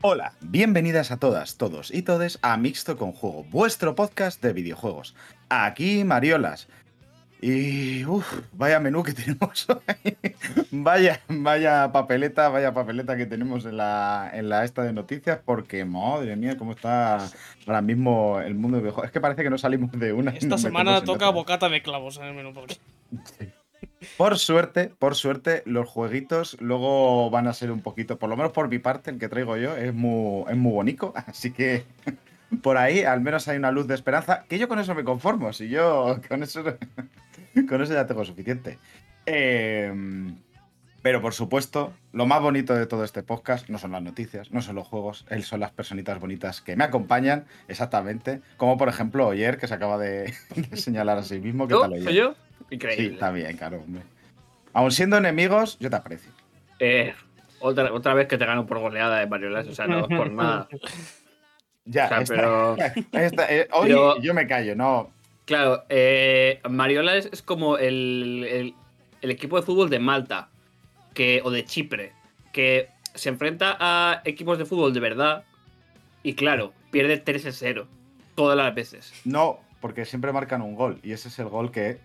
Hola, bienvenidas a todas, todos y todes a Mixto con Juego, vuestro podcast de videojuegos. Aquí Mariolas. Y uff, vaya menú que tenemos hoy. vaya, vaya papeleta, vaya papeleta que tenemos en la, en la esta de noticias, porque madre mía, cómo está ahora mismo el mundo de videojuegos. Es que parece que no salimos de una. Esta semana toca bocata de clavos en el menú. Porque... Por suerte, por suerte, los jueguitos luego van a ser un poquito, por lo menos por mi parte, el que traigo yo es muy, es muy bonito, así que por ahí al menos hay una luz de esperanza, que yo con eso me conformo, si yo con eso, con eso ya tengo suficiente. Eh, pero por supuesto, lo más bonito de todo este podcast no son las noticias, no son los juegos, él son las personitas bonitas que me acompañan, exactamente, como por ejemplo Oyer, que se acaba de, de señalar a sí mismo. ¿Qué ¿Yo? tal, Oyer? ¿Soy yo? Sí, Increíble. está bien, claro, hombre. Aún siendo enemigos, yo te aprecio. Eh, otra, otra vez que te gano por goleada de Mariolas, o sea, no es por nada. Ya, O sea, esta- pero- esta- eh, hoy pero- yo me callo, no. Claro, eh, Mariola es, es como el, el- el equipo de fútbol de Malta que, o de Chipre, que se enfrenta a equipos de fútbol de verdad y claro, pierde 3-0 todas las veces. No, porque siempre marcan un gol. Y ese es el gol que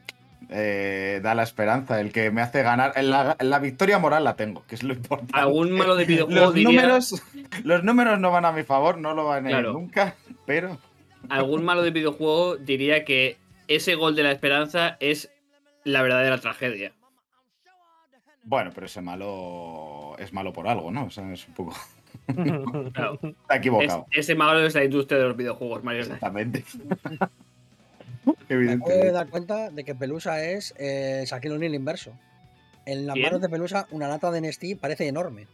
eh, da la esperanza, el que me hace ganar. La, la victoria moral la tengo, que es lo importante. Algún malo de videojuego los diría, números, los números no van a mi favor, no lo van a ir Claro. nunca, pero. Algún malo de videojuego diría que ese gol de la esperanza es la verdadera tragedia. Bueno, pero ese malo es malo por algo, ¿no? O sea, es un poco. Claro, Está es- equivocado. ese malo es la industria de los videojuegos, Mariola. Exactamente. Me acabo de dar cuenta de que Pelusa es eh, Shaquille O'Neal inverso. En las ¿Quién? manos de Pelusa, una lata de Nestí parece enorme.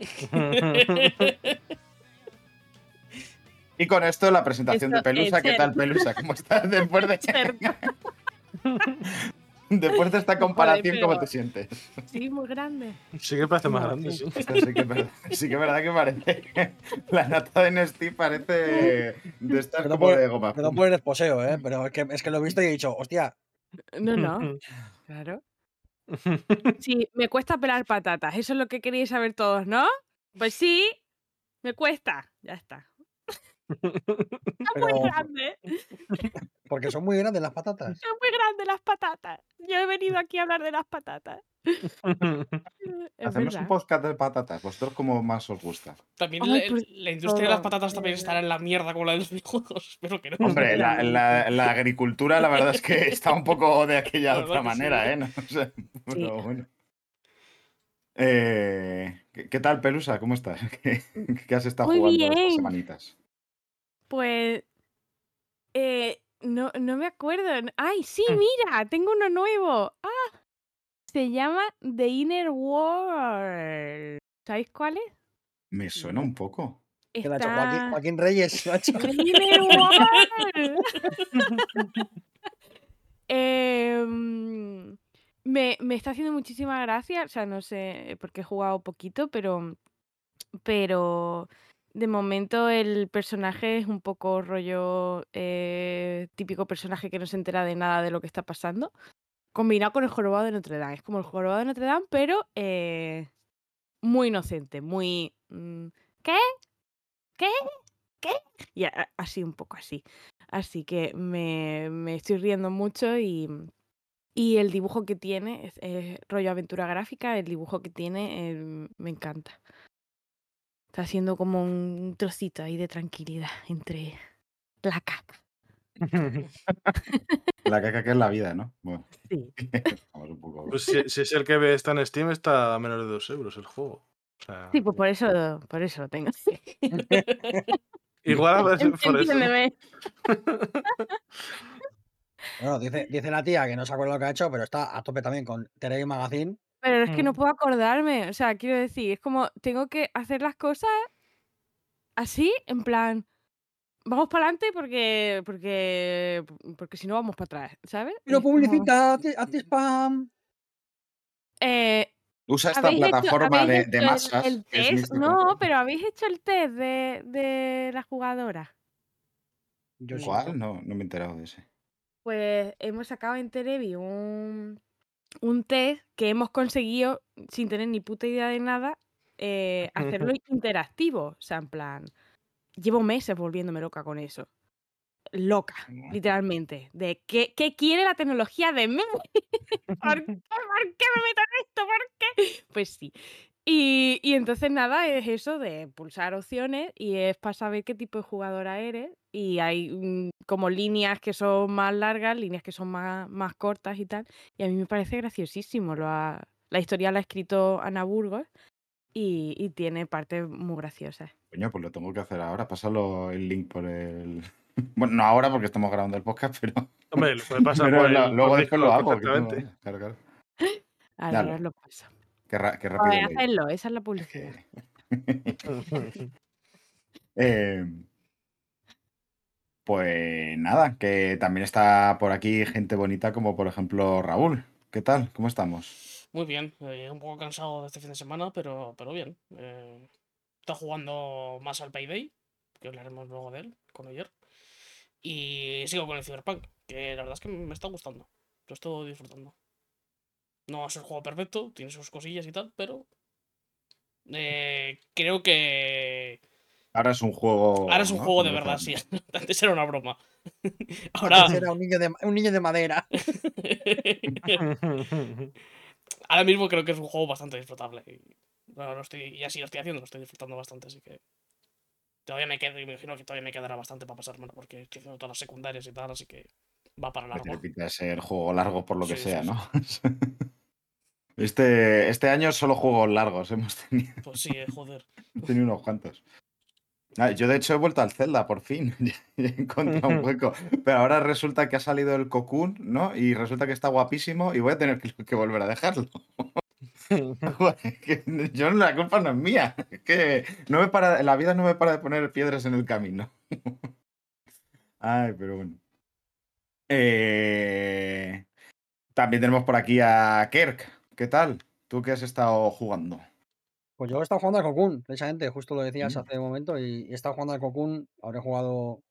Y con esto la presentación de Pelusa. ¿Qué tal, Pelusa? ¿Cómo estás después de, después de esta comparación? ¿Cómo te sientes? Sí, muy grande. Sí que parece más grande, sí. que es verdad, sí que es verdad que parece. La nata de Nesti parece de estas Perdón como por- de goma. Perdón por el esposeo, ¿eh? pero es que, es que lo he visto y he dicho, hostia, No, no. Claro. Sí, me cuesta pelar patatas. Eso es lo que queréis saber todos, ¿no? Pues sí, me cuesta. Ya está. Son muy grandes. porque son muy grandes las patatas. Son muy grandes las patatas. Yo he venido aquí a hablar de las patatas. Hacemos verdad. un podcast de patatas. ¿Vosotros cómo más os gusta? También Ay, la, industria de las patatas también estará en la mierda como la de los videojuegos. Espero que no. Hombre, la, la- la agricultura, la verdad es que está un poco de aquella La otra sí, manera, ¿eh? No sé, pero bueno. Eh, ¿qué, qué tal, Pelusa? ¿Cómo estás? ¿Qué, qué has estado Muy jugando estas bien. semanitas? Pues. eh, no, no me acuerdo. ¡Ay, sí, Hmm. mira! Tengo uno nuevo. ¡Ah! Se llama The Inner World. ¿Sabéis cuál es? Me suena un poco. Que lo ha hecho Joaquín, Está- Joaquín Reyes. hecho. The Inner World. Em, me, me está haciendo muchísima gracia. O sea, no sé porque he jugado poquito, pero. Pero. De momento el personaje es un poco rollo eh, típico personaje que no se entera de nada de lo que está pasando. Combinado con el jorobado de Notre Dame. Es como el jorobado de Notre Dame, pero eh, muy inocente, muy... mm, ¿Qué? ¿Qué? ¿Qué? Y así un poco así. Así que me, me estoy riendo mucho y, y el dibujo que tiene, es rollo aventura gráfica, el dibujo que tiene eh, me encanta. Está haciendo como un trocito ahí de tranquilidad entre la caca. La caca que es la vida, ¿no? Bueno, Sí. vamos un poco. Pues si, si es el que ve- está en Steam, está a menos de 2 euros el juego. O sea, Sí, pues por eso, por eso lo tengo. igual a veces por eso. Bueno, dice, dice la tía que no se acuerda lo que ha hecho, pero está a tope también con Terry Magazine. Pero es que no Mm. puedo acordarme. O sea, quiero decir, es como tengo que hacer las cosas así, en plan, vamos para adelante porque, porque, porque si no vamos para atrás, ¿sabes? Pero como, publicita, hazte hazte spam. eh, Usa esta ¿habéis hecho- plataforma habéis de, de hecho el- masas. el es test? No, pero habéis hecho el test de, de la jugadora. Yo. ¿Cuál? No, no me he enterado de ese. Pues hemos sacado en Televi un, un test que hemos conseguido, sin tener ni puta idea de nada, eh, hacerlo interactivo. O sea, en plan, llevo meses volviéndome loca con eso. Loca, literalmente. De ¿qué, qué quiere la tecnología de mí? ¿Por qué? ¿Por qué me meto en esto? ¿Por qué? Pues sí. Y, y entonces nada, es eso de pulsar opciones y es para saber qué tipo de jugadora eres. Y hay mm, como líneas que son más largas, líneas que son más, más cortas y tal. Y a mí me parece graciosísimo. Lo ha- la historia la ha escrito Ana Burgos y, y tiene partes muy graciosas. Coño, pues lo tengo que hacer ahora. Pásalo el link por el. Bueno, no ahora porque estamos grabando el podcast, pero, Hombre, lo puede pasar pero por lo- el, luego por después lo hago. perfectamente. Claro, claro. Ahora lo paso. Qué, ra- qué rápido. Joder, lo hice. hacedlo, esa es la publicidad. Eh, pues nada, que también está por aquí gente bonita como por ejemplo Raúl. ¿Qué tal? ¿Cómo estamos? Muy bien, eh, un poco cansado de este fin de semana, pero, pero bien. Eh, está jugando más al Payday, que hablaremos luego de él, con ayer. Y sigo con el Cyberpunk, que la verdad es que me está gustando. Lo estoy disfrutando. No es el juego perfecto, tiene sus cosillas y tal, pero eh, creo que Ahora es un juego. ahora es un ¿no? juego de verdad, sí. Antes era una broma. Ahora, Antes Era un niño de, un niño de madera. ahora mismo creo que es un juego bastante disfrutable. Y, bueno, lo estoy, y así lo estoy haciendo, lo estoy disfrutando bastante, así que. Todavía me quedo, me imagino que todavía me quedará bastante para pasármelo, porque estoy haciendo todas las secundarias y tal, así que va para largo. tiene pinta de ser juego largo por lo que Sí, sea, sí, ¿no? Este, este año solo juegos largos hemos tenido, Pues sí, eh, joder. hemos tenido unos cuantos. Ah, yo de hecho he vuelto al Zelda por fin. He encontrado un hueco. Pero ahora resulta que ha salido el Cocoon, ¿no? Y resulta que está guapísimo y voy a tener que, que volver a dejarlo. Yo la culpa no es mía. Es que no me para, la vida no me para de poner piedras en el camino. Ay, pero bueno. Eh, también tenemos por aquí a Kirk. ¿Qué tal? ¿Tú qué has estado jugando? Pues yo he estado jugando al Cocoon, precisamente, justo lo decías Mm. hace un momento, y he estado jugando al Cocoon, habré jugado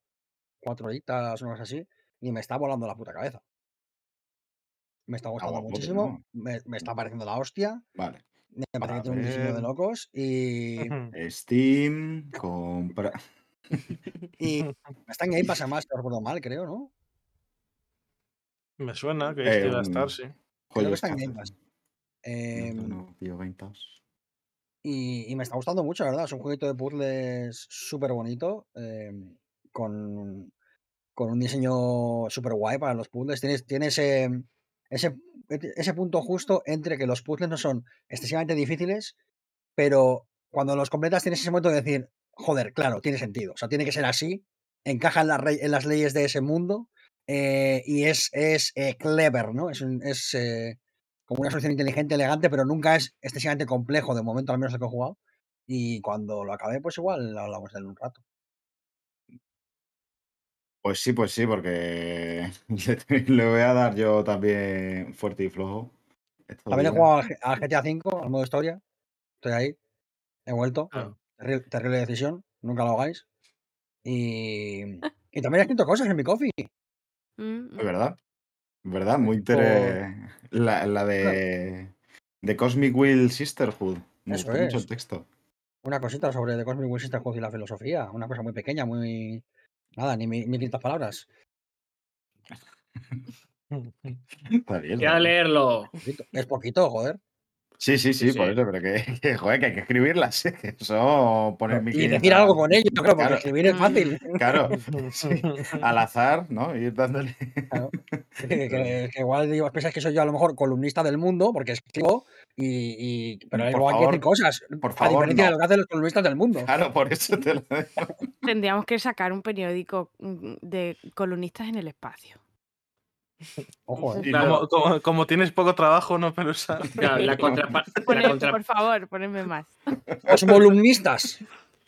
cuatro horitas o una cosa así, y me está volando la puta cabeza. Me está gustando muchísimo, ¿no? me, me está pareciendo la hostia, Vale. me parece que tiene un diseño de locos, y, Steam, compra. y está en Game Pass además, si no recuerdo mal, creo, ¿no? Me suena que Eh, iba a estar, un- sí. Creo que está en Game haces. Pass. Em, no, no. Y, y me está gustando mucho, la verdad. Es un jueguito de puzzles súper bonito. em, con, con un diseño súper guay para los puzzles. Tiene, tiene ese, ese, ese punto justo entre que los puzzles no son excesivamente difíciles, pero cuando los completas tienes ese momento de decir, joder, claro, tiene sentido. O sea, tiene que ser así. Encaja en, en las leyes de ese mundo. eh, y es, es eh, clever, ¿no? Es, un- es eh, como una solución inteligente, elegante, pero nunca es excesivamente complejo, de momento al menos el que he jugado. Y cuando lo acabé, pues igual hablamos de él un rato. Pues sí, pues sí, porque le, voy a dar yo también fuerte y flojo. También he jugado al, GTA V, al modo historia. Estoy ahí. He vuelto. Ah. Terri- terrible decisión. Nunca lo hagáis. Y, y también he escrito cosas en mi coffee. Mm, Es verdad. Es verdad, muy interesante. La, la de, de Cosmic Will Sisterhood. Me Eso gustó mucho el texto. Una cosita sobre The Cosmic Will Sisterhood y la filosofía. Una cosa muy pequeña, muy. Nada, ni mi- 1500 palabras. Está bien. Está bien. leerlo. Es poquito, joder. Sí, sí, sí, Sí, por eso, pero que, que, joder, que hay que escribirlas. ¿eh? Eso, poner Y 1500 decir algo con ello, yo creo, porque Claro. escribir es fácil. Claro, sí, al azar, ¿no? Ir dándole. Claro. Que, que- que igual digo, pensáis que soy yo a lo mejor columnista del mundo, porque escribo, y, y- pero Por luego hay que decir favor, cosas. por a favor, diferencia de no. lo que hacen los columnistas del mundo. Claro, por eso te lo digo. Tendríamos que sacar un periódico mm, de columnistas en el espacio. Ojo, eh. Como, como- como tienes poco trabajo, no. Claro, la, contrapa- la, Poned- contra- Por favor, ponedme más. Los columnistas.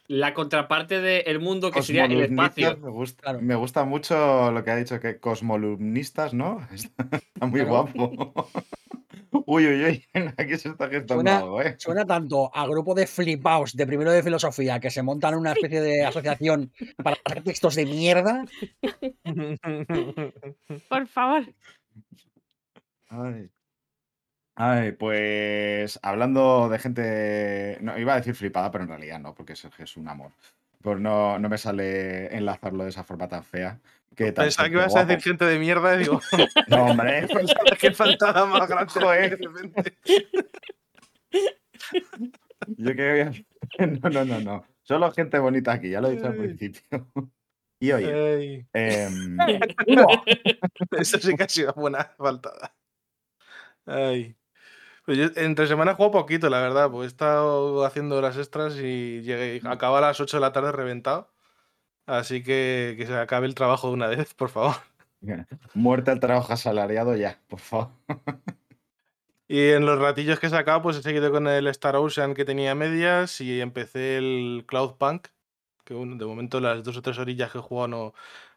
la contraparte del mundo que sería el Cosmolumnistas, espacio. Me gusta, Claro. me gusta mucho lo que ha dicho, que cosmolumnistas, ¿no? Está, está muy Claro. guapo. Uy, uy, uy. Aquí se está gestando Suena- algo, ¿eh? Suena tanto a grupo de flipaos de primero de filosofía que se montan una especie de asociación para hacer textos de mierda. Por favor. Ay. Ay, pues hablando de gente. No, iba a decir flipada, pero en realidad no, porque Sergio es un amor. Pues no, no me sale enlazarlo de esa forma tan fea. Que tan Pensaba que ibas a decir gente de mierda y digo, No, hombre. qué faltada más grande. De repente. Yo que No, no, no, no. Solo gente bonita aquí, ya lo he dicho al principio. Y oye, Buah, eso sí que ha sido buena faltada. Ay. Pues yo entre semana jugado poquito, la verdad, pues he estado haciendo horas extras y llegué, acaba a las 8 de la tarde reventado. Así que que se acabe el trabajo de una vez, por favor. muerte al trabajo asalariado ya, por favor. Y en los ratillos que he sacado, pues he seguido con el Star Ocean que tenía medias y empecé el Cloudpunk, que bueno, de momento las dos o tres orillas que he jugado no,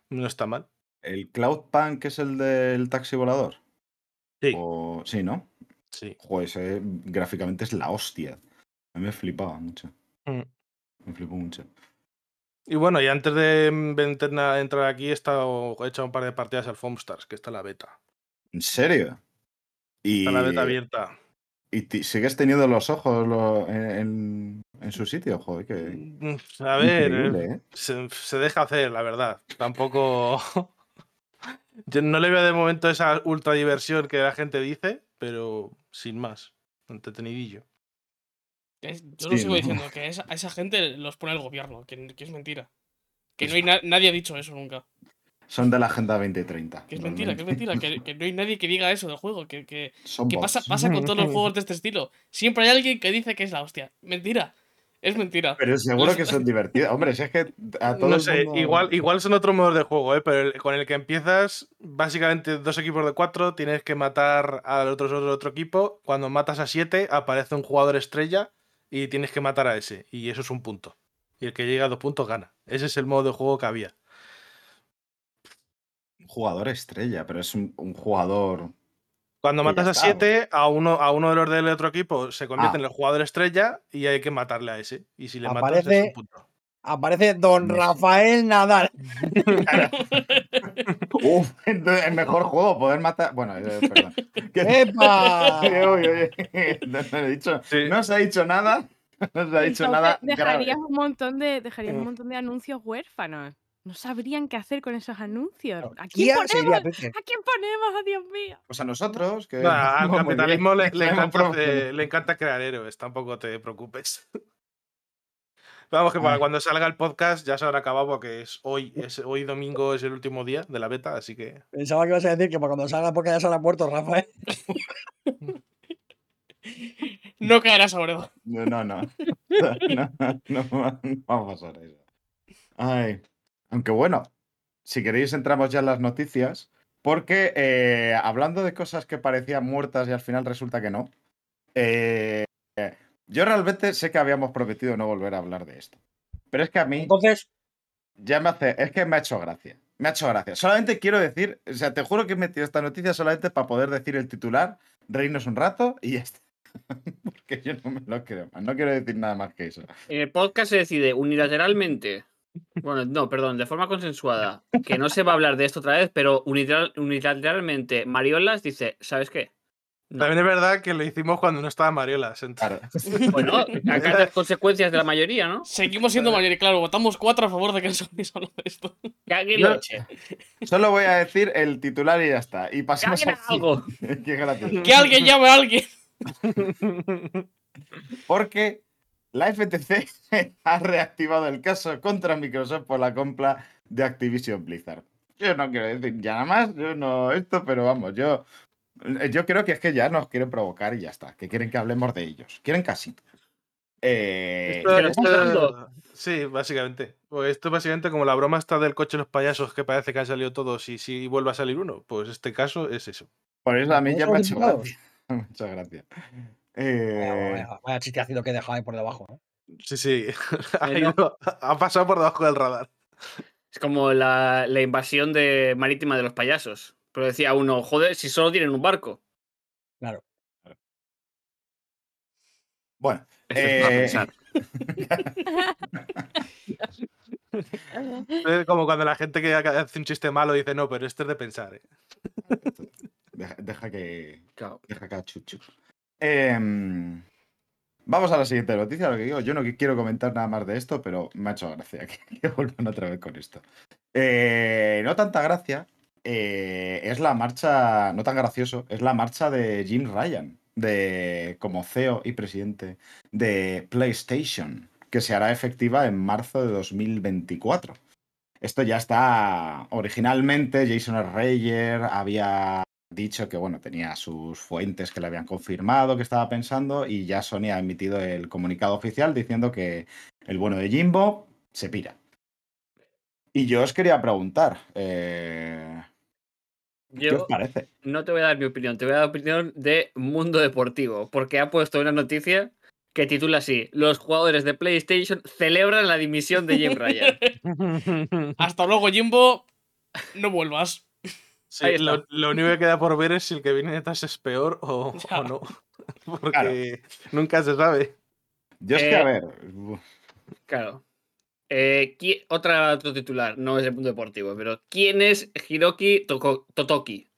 no está mal. ¿El Cloudpunk es el del taxi volador? Sí, O... Sí, ¿no? Sí. Joder, ese gráficamente es la hostia. A mí me flipaba mucho. Mm. Me flipó mucho. Y bueno, y antes de mm, entrar aquí, he, estado, he echado un par de partidas al Foamstars, que está la beta. ¿En serio? Y, Está la beta abierta. y sigues teniendo los ojos lo- en, en- su sitio, joder, que Mm, A ver, eh, ¿eh? se, se deja hacer, la verdad. Tampoco. Yo no le veo de momento esa ultra diversión que la gente dice, pero sin más. Entretenidillo. Es- Yo Sí, lo sigo ¿no? diciendo, que esa- a esa gente los pone el gobierno, que, que es mentira. Que no hay na- nadie ha dicho eso nunca. Son de la Agenda 2030. Que es mentira, que es mentira. Que, que no hay nadie que diga eso del juego. Que, que, que pasa, pasa con todos los juegos de este estilo. Siempre hay alguien que dice que es la hostia. Mentira. Es mentira. Pero seguro que son divertidos. Hombre, si es que a todos. No sé, igual, igual son otros modos de juego, ¿eh? pero el- con el que empiezas, básicamente dos equipos de cuatro, tienes que matar al otro, otro, otro equipo. Cuando matas a siete, aparece un jugador estrella y tienes que matar a ese. Y eso es un punto. Y el que llega a dos puntos gana. Ese es el modo de juego que había. Un jugador estrella, pero es un, un jugador. Cuando matas a siete, a uno, a uno de los del otro equipo se convierte Ah. en el jugador estrella y hay que matarle a ese. Y si le matas, es Aparece- un punto. Aparece Don. Rafael Nadal. Uf, entonces, el mejor juego, poder matar. Bueno, perdón. ¡Epa! Oye, oye, oye. No, no he dicho- Sí. no se ha dicho nada. No se ha dicho Entonces, nada. dejarías grave. un montón de dejarías un Mm. montón de anuncios huérfanos. No sabrían qué hacer con esos anuncios. ¿A quién ponemos? a Twitter. ¿A quién ponemos? ¡Oh, Dios mío! Pues a nosotros. Que Nah, al capitalismo le, le encanta, le crear héroes, tampoco te preocupes. Vamos, que para cuando salga el podcast ya se habrá acabado porque es hoy, es, hoy domingo es el último día de la beta, así que Pensaba que ibas a decir que para cuando salga porque ya se habrá muerto Rafael. No caerá sobre todo. No, no, no. No, no, no va a pasar eso. Ay. Aunque bueno, si queréis entramos ya en las noticias, porque eh, hablando de cosas que parecían muertas y al final resulta que no, eh, yo realmente sé que habíamos prometido no volver a hablar de esto. Pero es que a mí Entonces, ya me hace, es que me ha hecho gracia. Me ha hecho gracia. Solamente quiero decir, o sea, te juro que he metido esta noticia solamente para poder decir el titular, reírnos un rato y ya está. Porque yo no me lo creo más. No quiero decir nada más que eso. En el podcast se decide unilateralmente, bueno, no, perdón, de forma consensuada, que no se va a hablar de esto otra vez, pero unilateral- unilateralmente Mariolas dice, ¿sabes qué? No. también es verdad que lo hicimos cuando no estaba Mariola. Claro. Bueno, acá las consecuencias de la mayoría, ¿no? Seguimos siendo mayoría. Claro, votamos cuatro a favor de que no se habla de esto. Eche. Solo voy a decir el titular y ya está. Y alguien haga algo. Qué. Que alguien llame a alguien. Porque la FTC ha reactivado el caso contra Microsoft por la compra de Activision Blizzard. Yo no quiero decir ya nada más, yo no esto, pero vamos, yo, yo creo que es que ya nos quieren provocar y ya está, que quieren que hablemos de ellos. Quieren casi. Eh, Esto- esto- sí, básicamente. Pues esto es básicamente como la broma está del coche de los payasos que parece que han salido todos y si vuelve a salir uno. Pues este caso es eso. por eso a mí ya me ha hecho ¿Otros gracia. Me ha vaya, Eh, vaya, vaya chistecito que deja ahí por debajo. ¿no? Sí, sí. ha, ido- ha pasado por debajo del radar. Es como la, la invasión de marítima de los payasos. Pero decía uno, joder, si solo tienen un barco. Claro. Bueno, Esto es para eh, pensar. Es como cuando la gente que hace un chiste malo dice, no, pero este es de pensar. ¿eh". deja, deja que, Claro. deja acá chuchu. Em, vamos a la siguiente noticia. Lo que digo, yo no quiero comentar nada más de esto, pero me ha hecho gracia que, vuelvan otra vez con esto. Eh, no tanta gracia. eh, es la marcha, no tan gracioso, es la marcha de Jim Ryan, de, como CEO y presidente de PlayStation, que se hará efectiva en marzo de 2024. Esto ya está. Originalmente, Jason Reyer había dicho que, bueno, tenía sus fuentes que le habían confirmado que estaba pensando, y ya Sony ha emitido el comunicado oficial diciendo que el bueno de Jimbo se pira. Y yo os quería preguntar, eh, ¿qué os parece? no te voy a dar mi opinión, te voy a dar opinión de Mundo Deportivo, porque ha puesto una noticia que titula así: Los jugadores de PlayStation celebran la dimisión de Jim Ryan. Hasta luego, Jimbo. No vuelvas. Sí, lo, lo único que queda por ver es si el que viene detrás es peor o, no. Porque nunca se sabe. Yo es que, Eh, a ver, uf, Claro. Eh, otra, otro titular, no es el Mundo Deportivo, pero ¿quién es Hiroki Toko- Totoki?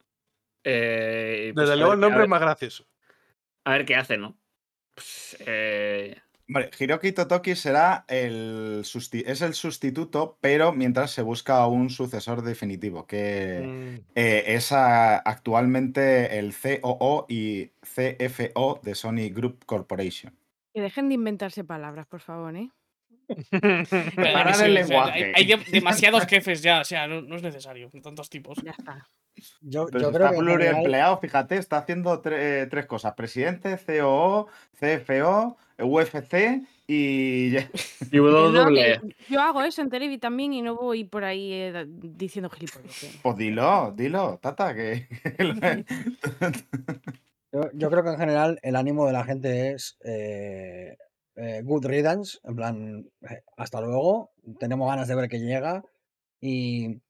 Eh, pues, Desde a luego ver- el nombre es ver, más gracioso. a ver qué hace, ¿no? Pues, Hombre, Hiroki Totoki será el susti- es el sustituto, pero mientras se busca un sucesor definitivo, que Mm, eh, es a- actualmente el COO y CFO de Sony Group Corporation. Que dejen de inventarse palabras, por favor, ¿eh? Preparad Sí, el o sea, hay- lenguaje. hay, de- demasiados jefes ya, o sea, no, no es necesario. Tantos tipos. Ya está. Yo, yo creo está que pluriempleado, fíjate, está haciendo tre- eh, tres cosas: presidente, COO, CFO, UFC y. ya- y no, que yo hago eso en Televi también y no voy por ahí eh, diciendo gilipollas. Pues dilo, dilo, Tata, que. Yo, yo creo que en general el ánimo de la gente es eh, eh, good riddance, en plan, eh, hasta luego, tenemos ganas de ver que llega y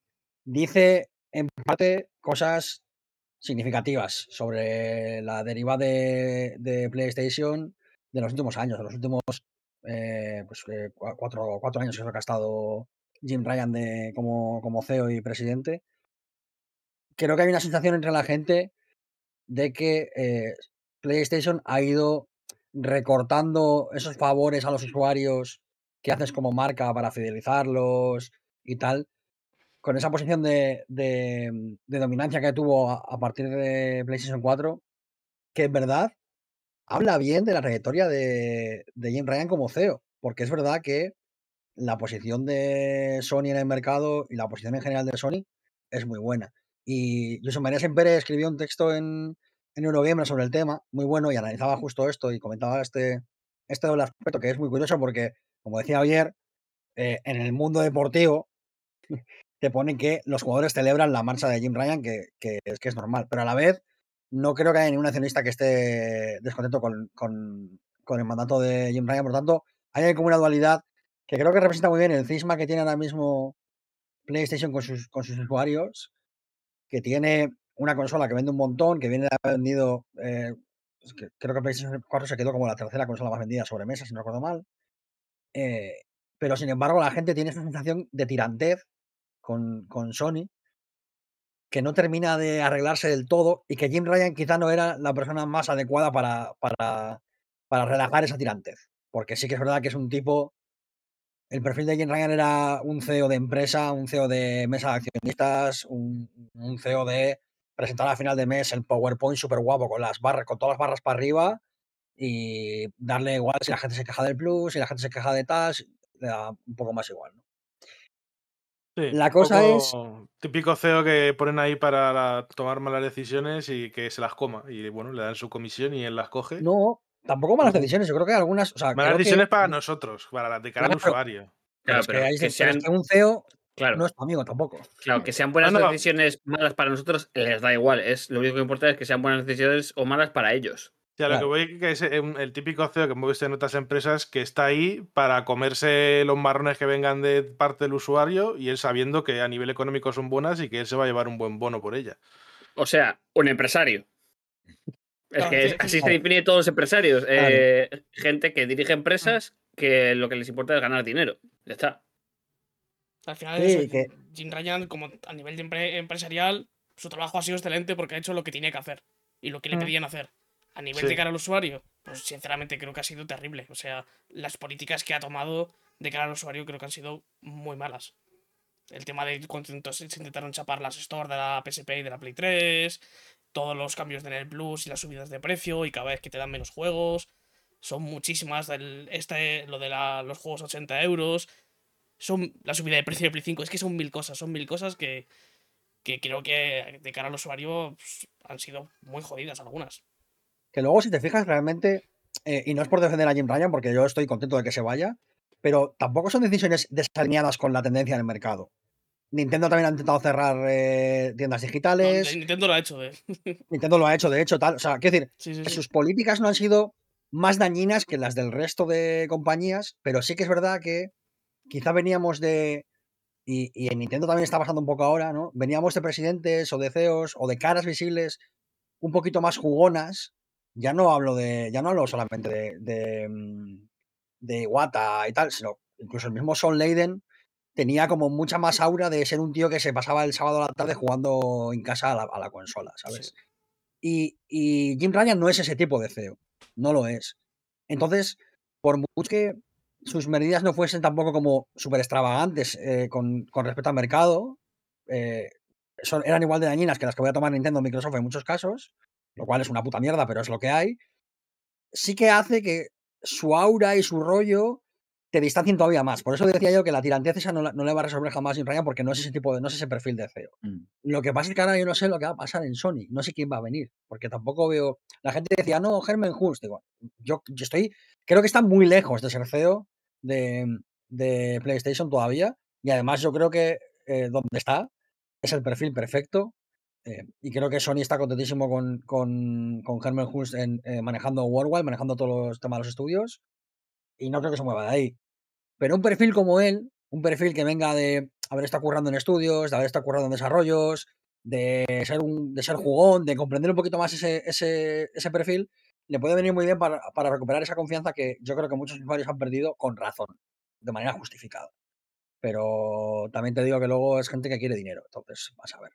dice en parte cosas significativas sobre la deriva de, de PlayStation de los últimos años, de los últimos eh, pues, eh, cua- cuatro, años que es ha estado Jim Ryan de, como, como CEO y presidente. Creo que hay una sensación entre la gente de que eh, PlayStation ha ido recortando esos favores a los usuarios que haces como marca para fidelizarlos y tal, con esa posición de, dominancia que tuvo a, a partir de PlayStation 4, que en verdad habla bien de la trayectoria de, de Jim Ryan como CEO, porque es verdad que la posición de Sony en el mercado y la posición en general de Sony es muy buena. Y José María Sempere escribió un texto en, en Eurogamer sobre el tema, muy bueno, y analizaba justo esto y comentaba este, este doble aspecto que es muy curioso porque, como decía ayer, eh, en el mundo deportivo te ponen que los jugadores celebran la marcha de Jim Ryan, que, que es, que es normal, pero a la vez no creo que haya ningún accionista que esté descontento con, con- el mandato de Jim Ryan, por lo tanto, hay como una dualidad que creo que representa muy bien el cisma que tiene ahora mismo PlayStation con sus, con sus usuarios, que tiene una consola que vende un montón, que viene vendido, eh, creo que PlayStation 4 se quedó como la tercera consola más vendida sobre mesa, si no recuerdo mal. Eh, pero sin embargo, la gente tiene esa sensación de tirantez con, con Sony que no termina de arreglarse del todo y que Jim Ryan quizá no era la persona más adecuada para, para, para relajar esa tirantez. Porque sí que es verdad que es un tipo. El perfil de Jim Ryan era un CEO de empresa, un CEO de mesa de accionistas, un, un CEO de presentar a final de mes el PowerPoint súper guapo con las barras, con todas las barras para arriba y darle igual si la gente se queja del plus, si la gente se queja de tal, le da un poco más igual. ¿no? Sí, La cosa es- Típico CEO que ponen ahí para la- tomar malas decisiones y que se las coma. Y bueno, le dan su comisión y él las coge. No, tampoco malas decisiones. Yo creo que algunas. O sea, malas que- decisiones para nosotros, para la de cara al Claro. usuario. pero Claro, es que pero que sean, un CEO claro, no es tu amigo tampoco. claro, que sean buenas No, no. decisiones malas para nosotros, les da igual. Es, lo único que importa es que sean buenas decisiones o malas para ellos. O sea, lo que voy que es eh, el típico CEO que hemos visto en otras empresas que está ahí para comerse los marrones que vengan de parte del usuario y él sabiendo que a nivel económico son buenas y que él se va a llevar un buen bono por ella. O sea, un empresario. Es que es- así sí. se define todos los empresarios. eh, gente que dirige empresas que lo que les importa es ganar dinero. Ya está. Al final, Sí, eso, que- Jim Ryan, como a nivel de empresarial, su trabajo ha sido excelente porque ha hecho lo que tenía que hacer y lo que le Mm. pedían hacer. A nivel Sí. de cara al usuario, pues sinceramente creo que ha sido terrible. O sea, las políticas que ha tomado de cara al usuario creo que han sido muy malas. El tema de cuando se intentaron chapar las store de la PSP y de la Play 3, todos los cambios de Net Plus y las subidas de precio y cada vez que te dan menos juegos. Son muchísimas. Del, este, lo de la- los juegos a 80 euros. Son la subida de precio de Play 5. Es que son mil cosas. Son mil cosas que, que creo que de cara al usuario pues, han sido muy jodidas algunas. Que luego, si te fijas, realmente, eh, y no es por defender a Jim Ryan, porque yo estoy contento de que se vaya, pero tampoco son decisiones desalineadas con la tendencia del mercado. Nintendo también ha intentado cerrar eh, tiendas No, digitales. Nintendo lo ha hecho de. Nintendo lo ha hecho, de hecho, tal. O sea, quiero decir, Sí, sí, que sí. sus políticas no han sido más dañinas que las del resto de compañías, pero sí que es verdad que quizá veníamos de. Y, y en Nintendo también está pasando un poco ahora, ¿no? Veníamos de presidentes o de CEOs o de caras visibles un poquito más jugonas. Ya no hablo de. Ya no hablo solamente de. de, mm, de Iwata y tal, sino incluso el mismo Son Leiden tenía como mucha más aura de ser un tío que se pasaba el sábado a la tarde jugando en casa a la, a la consola, ¿sabes? Y, y Jim Ryan no es ese tipo de CEO, no lo es. Entonces, por mucho que sus medidas no fuesen tampoco como súper extravagantes eh, con, con respecto al mercado, eh, son, eran igual de dañinas que las que voy a tomar Nintendo Microsoft en muchos casos, lo cual es una puta mierda, pero es lo que hay, sí que hace que su aura y su rollo te distancien todavía más. Por eso decía yo que la tirantez esa no, la- no le va a resolver jamás Jim Ryan porque no es ese tipo de, no es ese perfil de CEO. Mm. Lo que pasa es que ahora yo no sé lo que va a pasar en Sony, no sé quién va a venir, porque tampoco veo. La gente decía, no, Herman Hulst, digo, yo, yo estoy, creo que está muy lejos de ser CEO de, de PlayStation todavía, y además yo creo que eh, donde está es el perfil perfecto, eh, y creo que Sony está contentísimo con, con, con Herman Hulst eh, manejando Worldwide, manejando todos los temas de los estudios, y no creo que se mueva de ahí. Pero un perfil como él, un perfil que venga de haber estado currando en estudios, de haber estado currando en desarrollos, de ser, de ser jugón, de comprender un poquito más ese, ese, ese perfil, le puede venir muy bien para, para recuperar esa confianza que yo creo que muchos usuarios han perdido con razón, de manera justificada. Pero también te digo que luego es gente que quiere dinero, entonces vas a ver.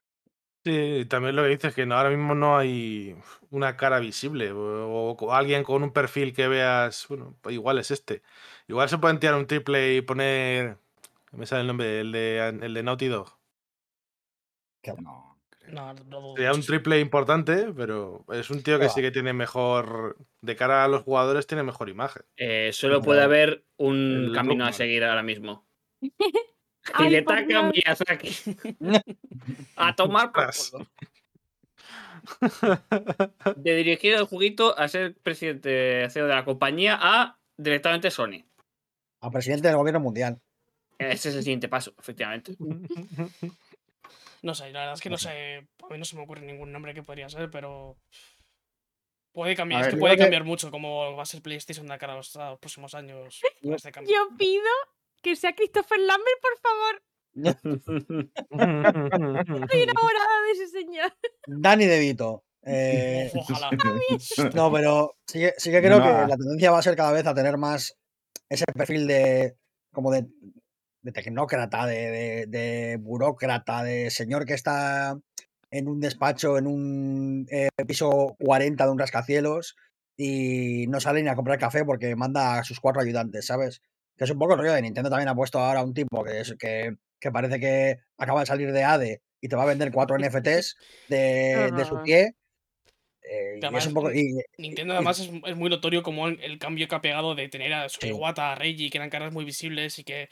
Sí, también lo que dices que no, ahora mismo no hay una cara visible o, o alguien con un perfil que veas, bueno, pues igual es este. Igual se pueden tirar un triple y poner, me sale el nombre, el de, el de Naughty Dog. Que- No, creo. No, no Sería un triple importante, pero es un tío que sí que tiene mejor, de cara a los jugadores, tiene mejor imagen. Eh, solo puede haber un El camino a seguir ahora mismo. Ay, Hidetaka por Dios. Miyazaki. a tomar culo. De dirigir el juguito a ser presidente CEO de la compañía a directamente Sony. A presidente del gobierno mundial. Ese es el siguiente paso, efectivamente. No sé, la verdad es que no sé. A mí no se me ocurre ningún nombre que podría ser, pero. Puede cambiar, A es que puede que- cambiar mucho cómo va a ser PlayStation de cara a los, a los próximos años Yo- este. Yo pido que sea Christopher Lambert, por favor. Estoy enamorada de ese señor. Danny DeVito. Eh, Ojalá. No, pero sí, que- sí que creo No, que la tendencia va a ser cada vez a tener más ese perfil de como de, de tecnócrata, de, de- de burócrata, de señor que está en un despacho, en un eh, piso 40 de un rascacielos y no sale ni a comprar café porque manda a sus cuatro ayudantes, ¿sabes? Que es un poco el rollo de Nintendo también ha puesto ahora un tipo que, es, que, que parece que acaba de salir de ADE y te va a vender cuatro NFTs de, de su pie. eh, y Además, es un poco, y- Nintendo además es, es muy notorio como el, el cambio que ha pegado de tener a Sony Sí. A Reggie, que eran caras muy visibles y que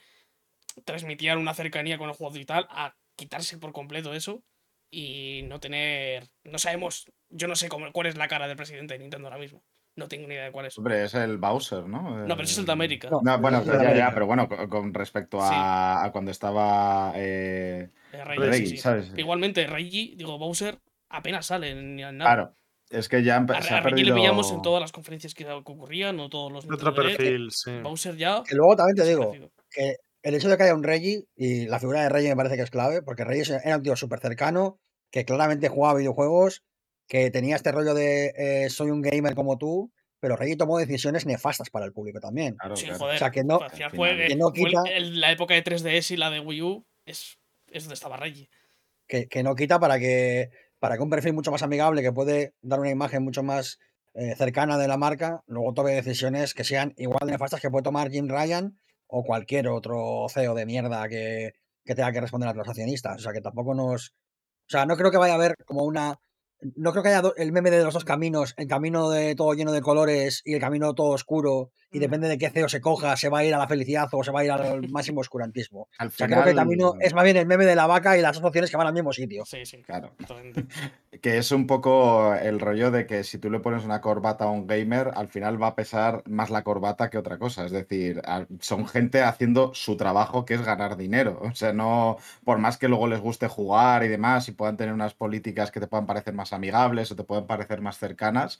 transmitían una cercanía con el juego y tal, a quitarse por completo eso y no tener... No sabemos, yo no sé cómo, cuál es la cara del presidente de Nintendo ahora mismo. No tengo ni idea de cuál es. Hombre, es el Bowser, ¿no? No, pero ese es el de América. No, No, bueno, ya, ya, pero bueno, con, respecto a, a cuando estaba eh, Eh, Reggie, sí, Reggie, sí. ¿sabes? Igualmente, Reggie, digo, Bowser apenas sale ni nada. Claro, es que ya A, se a ha Reggie le perdido... pillamos en todas las conferencias que, ocurrían o todos los Otro perfil, sí. Bowser ya. que luego también te digo que el hecho de que haya un Reggie y la figura de Reggie me parece que es clave, porque Reggie era un tío súper cercano, que claramente jugaba videojuegos que tenía este rollo de eh, soy un gamer como tú, pero Reggie tomó decisiones nefastas para el público también. Claro, Sí, claro. joder. O sea, que no- fue, que no fue quita- el- la época de 3DS y la de Wii U es, es donde estaba Reggie. que, que no quita para que, para que un perfil mucho más amigable, que puede dar una imagen mucho más eh, cercana de la marca, luego tome decisiones que sean igual de nefastas que puede tomar Jim Ryan o cualquier otro CEO de mierda que, que tenga que responder a los accionistas. O sea, que tampoco nos... O sea, no creo que vaya a haber como una... No creo que haya el meme de los dos caminos, el camino de todo lleno de colores y el camino todo oscuro, y Mm. depende de qué CEO se coja, se va a ir a la felicidad o se va a ir al máximo oscurantismo. Al O sea, creo que el final- camino es más bien el meme de la vaca y las dos opciones que van al mismo sitio. Sí, sí. Claro. totalmente. Que es un poco el rollo de que si tú le pones una corbata a un gamer, al final va a pesar más la corbata que otra cosa. Es decir, son gente haciendo su trabajo que es ganar dinero. O sea, no, por más que luego les guste jugar y demás y puedan tener unas políticas que te puedan parecer más amigables o te puedan parecer más cercanas,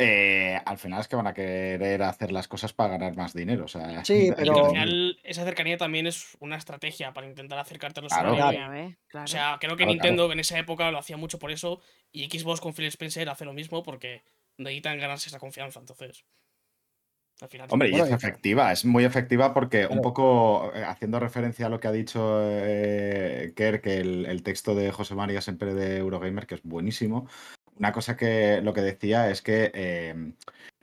eh, al final es que van a querer hacer las cosas para ganar más dinero. O sea, Sí, pero- al final esa cercanía también es una estrategia para intentar acercarte a los Claro. Claro. ves, claro. O sea, creo que Claro, Nintendo en esa época lo hacía mucho por eso y Xbox con Phil Spencer hace lo mismo porque necesitan ganarse esa confianza. Entonces, al final. Hombre, y es efectiva, es muy efectiva porque un poco eh, haciendo referencia a lo que ha dicho eh, Kerr, que el, el texto de José María siempre de Eurogamer, que es buenísimo, una cosa que lo que decía es que eh,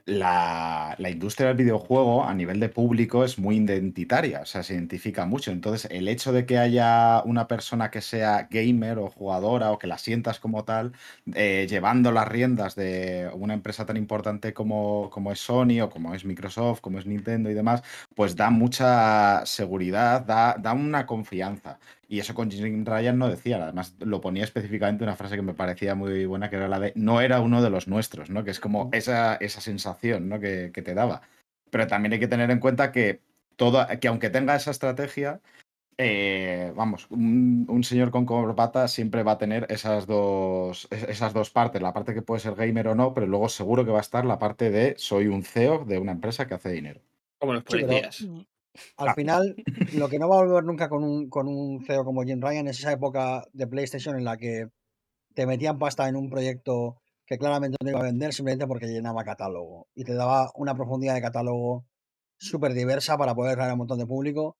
la, la industria del videojuego a nivel de público es muy identitaria, o sea, se identifica mucho. Entonces, el hecho de que haya una persona que sea gamer o jugadora o que la sientas como tal, eh, llevando las riendas de una empresa tan importante como, como es Sony o como es Microsoft, como es Nintendo y demás, pues da mucha seguridad, da, da una confianza. Y eso con Jim Ryan no decía, además lo ponía específicamente una frase que me parecía muy buena, que era la de no era uno de los nuestros, ¿no? Que es como esa, esa sensación ¿no? que, que te daba. Pero también hay que tener en cuenta que todo, que aunque tenga esa estrategia, eh, vamos, un, un señor con corbata siempre va a tener esas dos, es- esas dos partes, la parte que puede ser gamer o no, pero luego seguro que va a estar la parte de soy un CEO de una empresa que hace dinero. Como los Sí, pero- Al final, lo que no va a volver nunca con un, con un CEO como Jim Ryan es esa época de PlayStation en la que te metían pasta en un proyecto que claramente no iba a vender simplemente porque llenaba catálogo y te daba una profundidad de catálogo súper diversa para poder a un montón de público.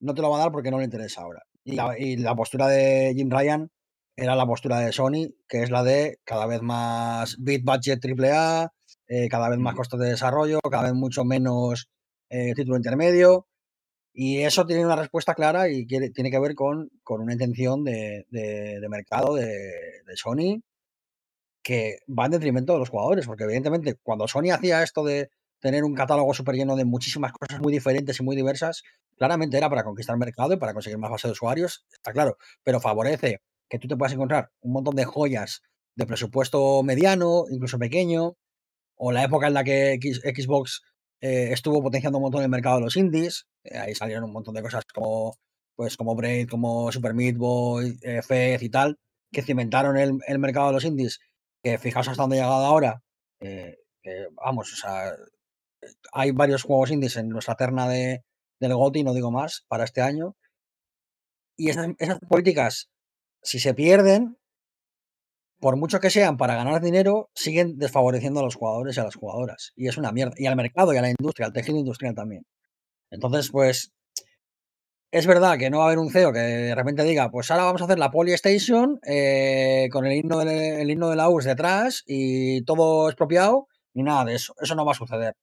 No te lo va a dar porque no le interesa ahora. Y la, y la postura de Jim Ryan era la postura de Sony, que es la de cada vez más bit budget AAA, eh, cada vez más costos de desarrollo, cada vez mucho menos eh, título intermedio. Y eso tiene una respuesta clara y tiene que ver con, con una intención de, de- mercado de, de Sony que va en detrimento de los jugadores, porque evidentemente cuando Sony hacía esto de tener un catálogo súper lleno de muchísimas cosas muy diferentes y muy diversas, claramente era para conquistar mercado y para conseguir más base de usuarios, está claro, pero favorece que tú te puedas encontrar un montón de joyas de presupuesto mediano, incluso pequeño, o la época en la que Xbox eh, estuvo potenciando un montón el mercado de los indies, eh, ahí salieron un montón de cosas como pues como Braid, como Super Meat Boy, eh, Fez y tal, que cimentaron el, el mercado de los indies, que fijaos hasta dónde ha llegado ahora, vamos, o sea, hay varios juegos indies en nuestra terna de, del GOTY, no digo más, para este año, y esas políticas, si se pierden, por mucho que sean para ganar dinero, siguen desfavoreciendo a los jugadores y a las jugadoras. Y es una mierda. Y al mercado y a la industria, al tejido industrial también. Entonces, pues, es verdad que no va a haber un CEO que de repente diga, pues ahora vamos a hacer la Polystation eh, con el himno, de, himno de la URSS detrás y todo expropiado, ni nada de eso. Eso no va a suceder.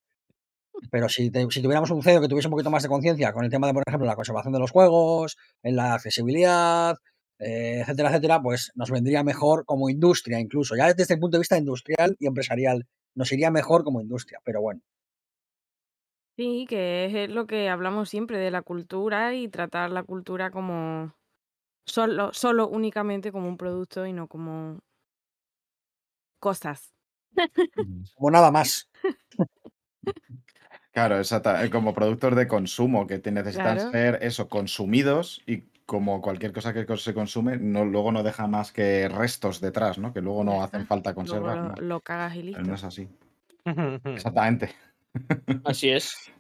Pero si, si tuviéramos un CEO que tuviese un poquito más de conciencia con el tema de, por ejemplo, la conservación de los juegos, en la accesibilidad, eh, etcétera, etcétera, pues nos vendría mejor como industria incluso. Ya desde el punto de vista industrial y empresarial, nos iría mejor como industria. Pero bueno, Sí, que es eh, lo que hablamos siempre de la cultura y tratar la cultura como solo, solo únicamente como un producto y no como cosas. como nada más. Claro, exacto. eh, Como productos de consumo que te necesitan Claro. ser eso, consumidos y como cualquier cosa que se consume, no, luego no deja más que restos detrás, ¿no? Que luego no hacen falta Luego conservar. lo, ¿no? lo cagas y Pero no listo. es así. Exactamente. Así es.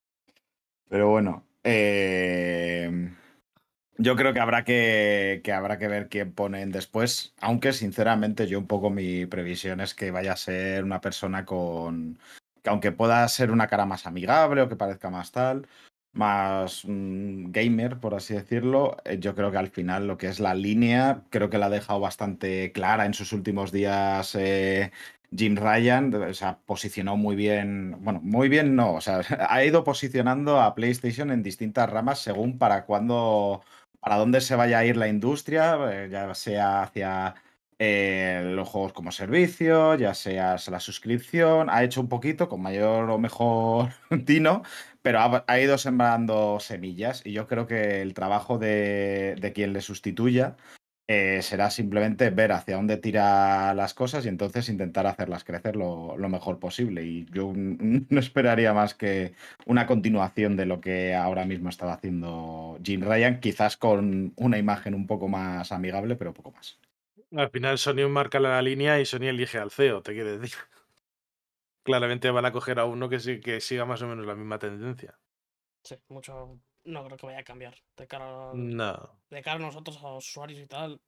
Pero bueno. eh, Yo creo que habrá que, que habrá que ver quién ponen después, aunque sinceramente yo un poco mi previsión es que vaya a ser una persona con, que aunque pueda ser una cara más amigable o que parezca más tal, más mm, gamer, por así decirlo, eh, yo creo que al final lo que es la línea, creo que la ha dejado bastante clara en sus últimos días eh, Jim Ryan, o sea, posicionó muy bien, bueno, muy bien no, o sea, ha ido posicionando a PlayStation en distintas ramas según para cuándo, para dónde se vaya a ir la industria, eh, ya sea hacia eh, los juegos como servicio, ya sea la suscripción, ha hecho un poquito con mayor o mejor tino, pero ha, ido sembrando semillas y yo creo que el trabajo de, quien le sustituya eh, será simplemente ver hacia dónde tira las cosas y entonces intentar hacerlas crecer lo, lo mejor posible. Y yo no esperaría más que una continuación de lo que ahora mismo estaba haciendo Jim Ryan, quizás con una imagen un poco más amigable, pero poco más. Al final Sony marca la línea y Sony elige al CEO, te quiero decir. Claramente van a coger a uno que, sí, que siga más o menos la misma tendencia. Sí, mucho. No creo que vaya a cambiar. De cara, al- No. de cara a nosotros, a los usuarios y tal,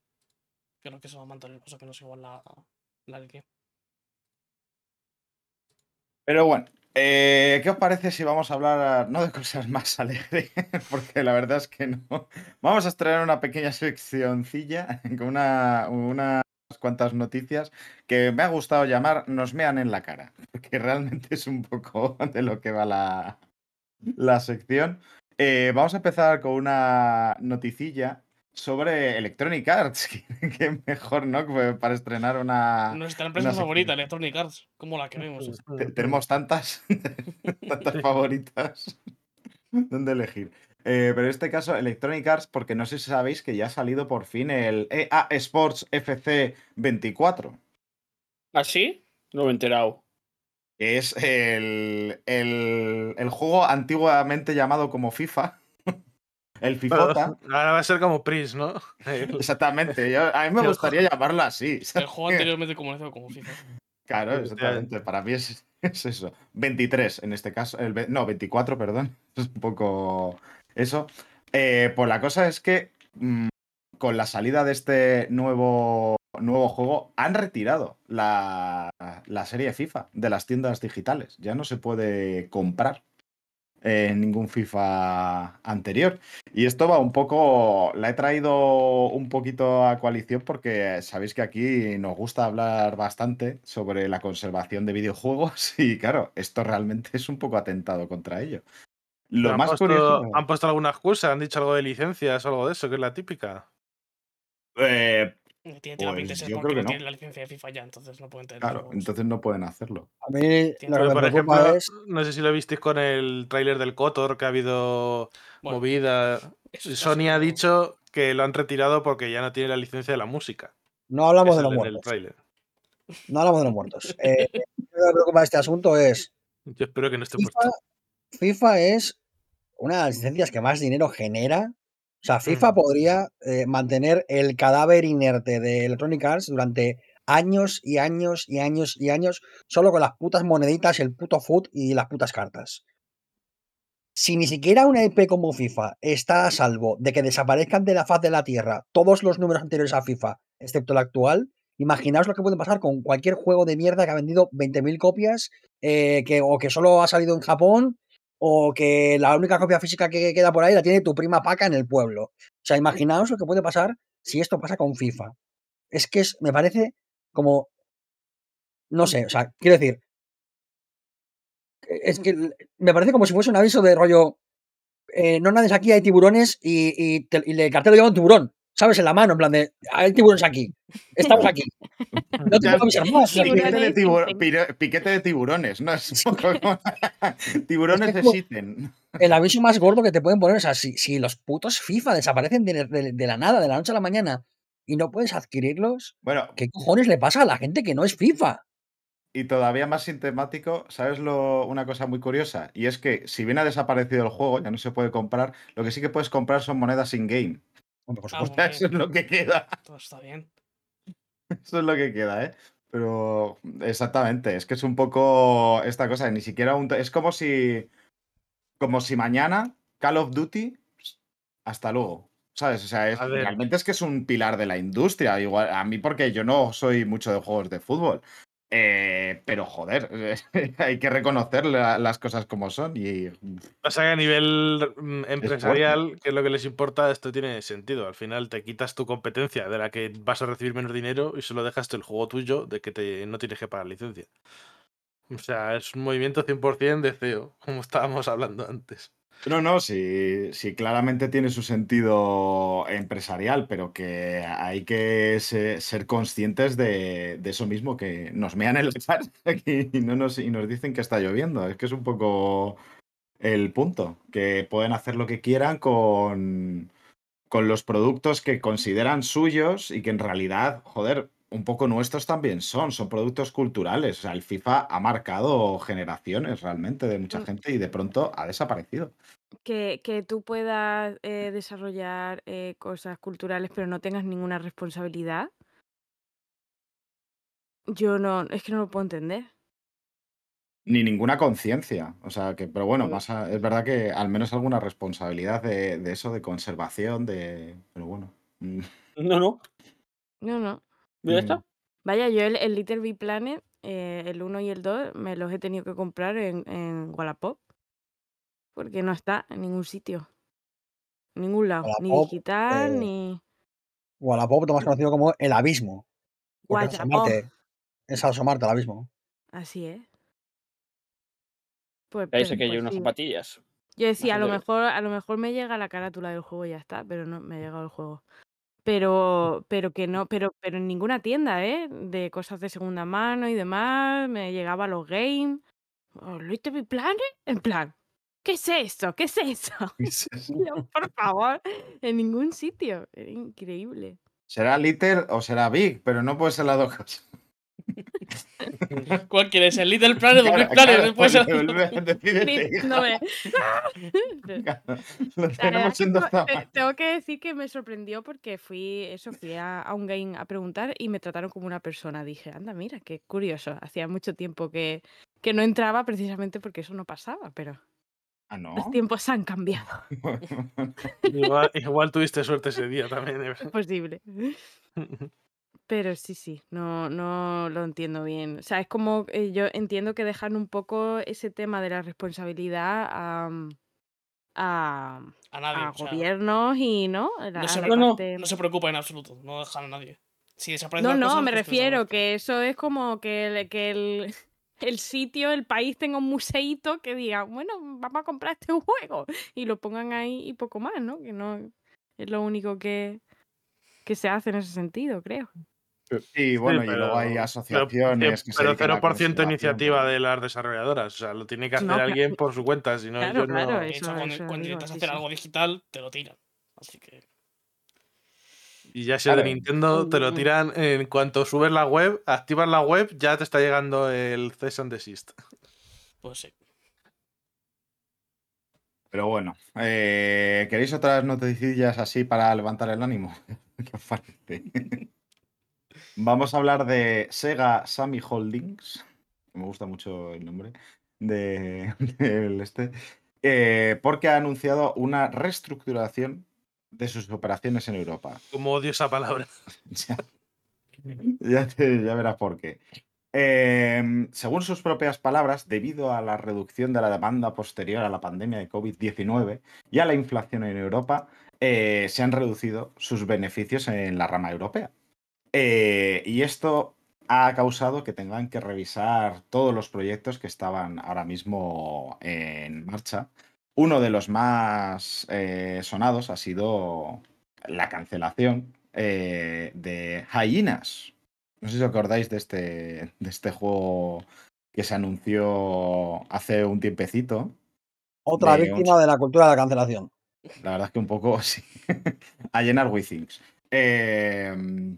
creo que se va a mantener más o menos igual la, la línea. Pero bueno, eh, ¿qué os parece si vamos a hablar no de cosas más alegres? Porque la verdad es que no. Vamos a estrenar una pequeña seccioncilla con una, unas cuantas noticias que me ha gustado llamar Nos mean en la cara. Porque realmente es un poco de lo que va la, la sección. Eh, vamos a empezar con una noticilla sobre Electronic Arts. que, mejor, ¿no? Para estrenar una. Nuestra empresa una favorita, sección. Electronic Arts, ¿cómo la queremos? Te- Tenemos tantas, tantas favoritas. ¿Dónde elegir? Eh, pero en este caso, Electronic Arts, porque no sé si sabéis que ya ha salido por fin el EA Sports FC 24, ¿Ah, sí? No me he enterado. es el, el, el juego antiguamente llamado como FIFA. El FIFOTA. Ahora va a ser como Pris, ¿no? Exactamente. yo- a mí me gustaría llamarlo así. El juego anteriormente conocido como FIFA. Claro, exactamente. Para mí es, es eso. 23 en este caso. El, no, 24, perdón. Es un poco eso. Eh, pues la cosa es que mm, con la salida de este nuevo, nuevo juego han retirado la, la serie FIFA de las tiendas digitales. Ya no se puede comprar eh, ningún FIFA anterior. Y esto va un poco, la he traído un poquito a coalición porque sabéis que aquí nos gusta hablar bastante sobre la conservación de videojuegos y claro, esto realmente es un poco atentado contra ello. Lo han, más puesto, curioso... han puesto alguna excusa, han dicho algo de licencias o algo de eso, que es la típica. eh, Tiene que tirar Pues 26 yo porque creo no que no. tiene la licencia de FIFA ya, entonces no pueden tener claro, juegos. entonces no pueden hacerlo. A mí lo que por ejemplo, es. no sé si lo visteis con el tráiler del Kotor, que ha habido Bueno, movida. Sony ha dicho que lo han retirado porque ya no tiene la licencia de la música. No hablamos de los muertos. No hablamos de los muertos. Eh, lo que me preocupa de este asunto es. Yo espero que no esté FIFA, puesto. FIFA es una de las licencias que más dinero genera. O sea, FIFA Mm. podría eh, mantener el cadáver inerte de Electronic Arts durante años y años y años y años solo con las putas moneditas, el puto foot y las putas cartas. Si ni siquiera una IP como FIFA está a salvo de que desaparezcan de la faz de la Tierra todos los números anteriores a FIFA, excepto el actual, imaginaos lo que puede pasar con cualquier juego de mierda que ha vendido 20.000 copias eh, que, o que solo ha salido en Japón o que la única copia física que queda por ahí la tiene tu prima Paca en el pueblo. O sea, imaginaos lo que puede pasar si esto pasa con FIFA. Es que es, me parece como... No sé, o sea, quiero decir... Es que me parece como si fuese un aviso de rollo... eh, no nades aquí, hay tiburones y, y, te- y el cartel lo lleva un tiburón. ¿Sabes? En la mano, en plan de... Hay tiburones aquí. Estamos aquí. No Piquete de, Tiburones tibur- existen. pire- piquete de tiburones, ¿no? Es un poco como- tiburones como- existen. el aviso más gordo que te pueden poner. O sea, si, si los putos FIFA desaparecen de, de- de la nada, de la noche a la mañana, y no puedes adquirirlos, Bueno, ¿qué cojones le pasa a la gente que no es FIFA? Y todavía más sintemático, ¿sabes lo, una cosa muy curiosa? Y es que si bien ha desaparecido el juego, ya no se puede comprar, lo que sí que puedes comprar son monedas in-game. Por Ah, supuesto. eso es lo que queda. todo está bien. Eso es lo que queda, ¿eh? Pero exactamente, es que es un poco esta cosa, ni siquiera un... Es como si... Como si mañana Call of Duty... Hasta luego. ¿Sabes? O sea, es- realmente es que es un pilar de la industria. Igual, a mí porque yo no soy mucho de juegos de fútbol. Eh, pero joder, hay que reconocer la- las cosas como son. Y O sea que a nivel mm, empresarial, que es lo que les importa, esto tiene sentido. Al final te quitas tu competencia de la que vas a recibir menos dinero y solo dejas el juego tuyo de que te, no tienes que pagar licencia. O sea, es un movimiento 100% de CEO, como estábamos hablando antes. No, no, sí, sí, claramente tiene su sentido empresarial, pero que hay que se- ser conscientes de, eso mismo, que nos mean cara aquí y, no nos, y nos dicen que está lloviendo. Es que es un poco el punto, que pueden hacer lo que quieran con los productos que consideran suyos y que en realidad, joder, un poco nuestros también son, son productos culturales. O sea, el FIFA ha marcado generaciones realmente de mucha Mm. gente y de pronto ha desaparecido. Que, que tú puedas eh, desarrollar eh, cosas culturales pero no tengas ninguna responsabilidad. Yo no, es que no lo puedo entender. Ni ninguna conciencia. O sea, que, pero bueno, Mm. más a- es verdad que al menos alguna responsabilidad de, de eso, de conservación, de. Pero bueno. mm, No, no. No, no. Ya está. Vaya, yo el, el Little Big Planet, eh, el 1 y el 2, me los he tenido que comprar en, en Wallapop. Porque no está en ningún sitio. En ningún lado. Ni Wallapop, digital, eh, ni. Wallapop, más conocido como el abismo. Porque es Wallapop. asomarte, es asomarte al abismo. Así es. Pues, Ahí pe- sé que hay pues unas sí. zapatillas. Yo decía, a lo mejor, a lo mejor me llega la carátula del juego y ya está, pero no me ha llegado el juego. Pero, pero que no, pero, pero en ninguna tienda, ¿eh? De cosas de segunda mano y demás, me llegaba los games. Oh, ¿Little Big Planet? En plan, ¿qué es esto? ¿Qué es eso? Yo, por favor, en ningún sitio. Era increíble. Será Little o será Big, pero no puede ser las dos cosas. ¿Cuál quieres? ¿El Little Planet o Big Planet? tamaños. tengo que decir que me sorprendió porque fui, eso, fui a, a un game a preguntar y me trataron como una persona. Dije, anda, mira, qué curioso. Hacía mucho tiempo que, que no entraba precisamente porque eso no pasaba, pero Ah, no. los tiempos han cambiado. Igual, igual tuviste suerte ese día también. ¿eh? Es posible. Pero sí, sí, no, no lo entiendo bien. O sea, es como, eh, yo entiendo que dejan un poco ese tema de la responsabilidad a, a, A nadie. a o sea, gobiernos y, ¿no? La- no, a se, la no, no, parte- no se preocupa en absoluto. No dejan a nadie. Si desaparecen No, las no, cosas, me refiero que eso es como que el, que el, el sitio, el país tenga un museíto que diga, bueno, vamos a comprar este juego y lo pongan ahí y poco más, ¿no? Que no es lo único que, que se hace en ese sentido, creo. Y bueno, y pero- luego hay pero- asociaciones Pero a 0% conservación, iniciativa pero- de las desarrolladoras. O sea, lo tiene que hacer No, alguien por su cuenta. Si no, Claro, ellos no- claro, De eso- hecho, cuando, eso intentas sí, hacer sí. algo digital, te lo tiran. Así que. Y ya si es de. Nintendo, te lo tiran en cuanto subes la web, activas la web, ya te está llegando el cease and desist. Pues sí. Pero bueno, eh, ¿queréis otras noticias así para levantar el ánimo? ¿Qué os parece? Vamos a hablar de Sega Sammy Holdings. Me gusta mucho el nombre de, del este. eh, porque ha anunciado una reestructuración de sus operaciones en Europa. Como odio esa palabra. Ya, ya te- ya verás por qué. Eh, según sus propias palabras, debido a la reducción de la demanda posterior a la pandemia de COVID-19 y a la inflación en Europa, eh, se han reducido sus beneficios en la rama europea. Eh, y esto ha causado que tengan que revisar todos los proyectos que estaban ahora mismo en marcha. Uno de los más eh, sonados ha sido la cancelación eh, de Hyenas. No sé si os acordáis de este, de este juego que se anunció hace un tiempecito. Otra De víctima de la cultura de la cancelación. La verdad es que un poco sí. a llenar WeThings. Eh,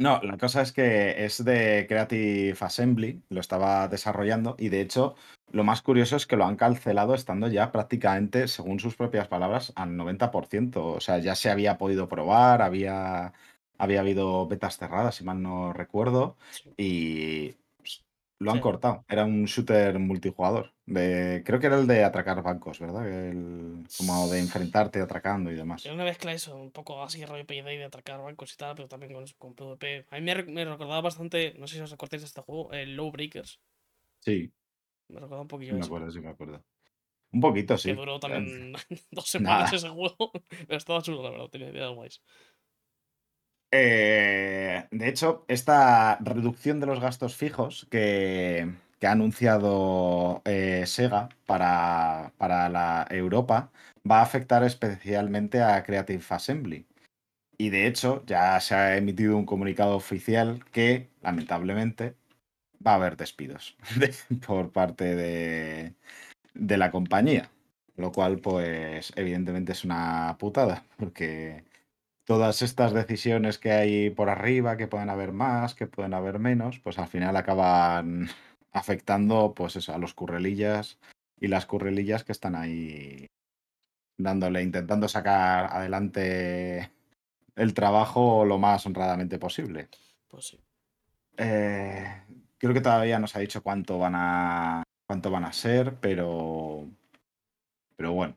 no, la cosa es que es de Creative Assembly, lo estaba desarrollando y de hecho lo más curioso es que lo han cancelado estando ya prácticamente, según sus propias palabras, al 90%. O sea, ya se había podido probar, había, había habido betas cerradas, si mal no recuerdo, y pues, lo han Sí. cortado. Era un shooter multijugador De, creo que era el de atracar bancos, ¿verdad? El- como de enfrentarte atracando y demás. Era una mezcla eso, un poco así rollo Payday de atracar bancos y tal, pero también con, con PvP. A mí me, re- me recordaba bastante, no sé si os acordáis de este juego, el Low Breakers. Sí, Me recordaba un sí poquillo me eso. acuerdo, sí me acuerdo. Un poquito, sí. Que duró también dos Nada. semanas ese juego. Pero estaba chulo, la verdad, tenía ideas guays. Eh, de hecho, esta reducción de los gastos fijos que, que ha anunciado eh, Sega para, para la Europa va a afectar especialmente a Creative Assembly. Y de hecho, ya se ha emitido un comunicado oficial que, lamentablemente, va a haber despidos de- por parte de, de la compañía. Lo cual, pues, evidentemente es una putada, porque todas estas decisiones que hay por arriba, que pueden haber más, que pueden haber menos, pues al final acaban afectando, pues eso, a los currelillas y las currelillas que están ahí dándole, intentando sacar adelante el trabajo lo más honradamente posible. Pues sí. Eh, creo que todavía no se ha dicho cuánto van a cuánto van a ser, pero pero bueno,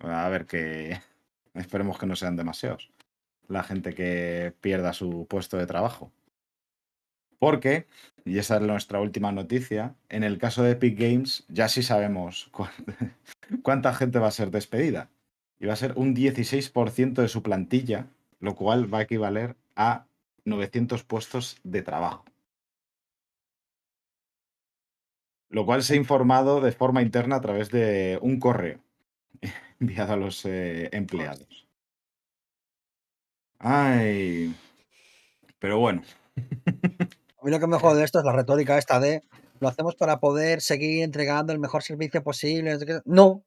a ver que esperemos que no sean demasiados la gente que pierda su puesto de trabajo. Porque, y esa es nuestra última noticia, en el caso de Epic Games ya sí sabemos cu- cuánta gente va a ser despedida. Y va a ser un 16% de su plantilla, lo cual va a equivaler a 900 puestos de trabajo. Lo cual se ha informado de forma interna a través de un correo enviado a los eh, empleados. Ay. Pero bueno. Mí lo que me jode de esto es la retórica esta de lo hacemos para poder seguir entregando el mejor servicio posible. no sé qué". No,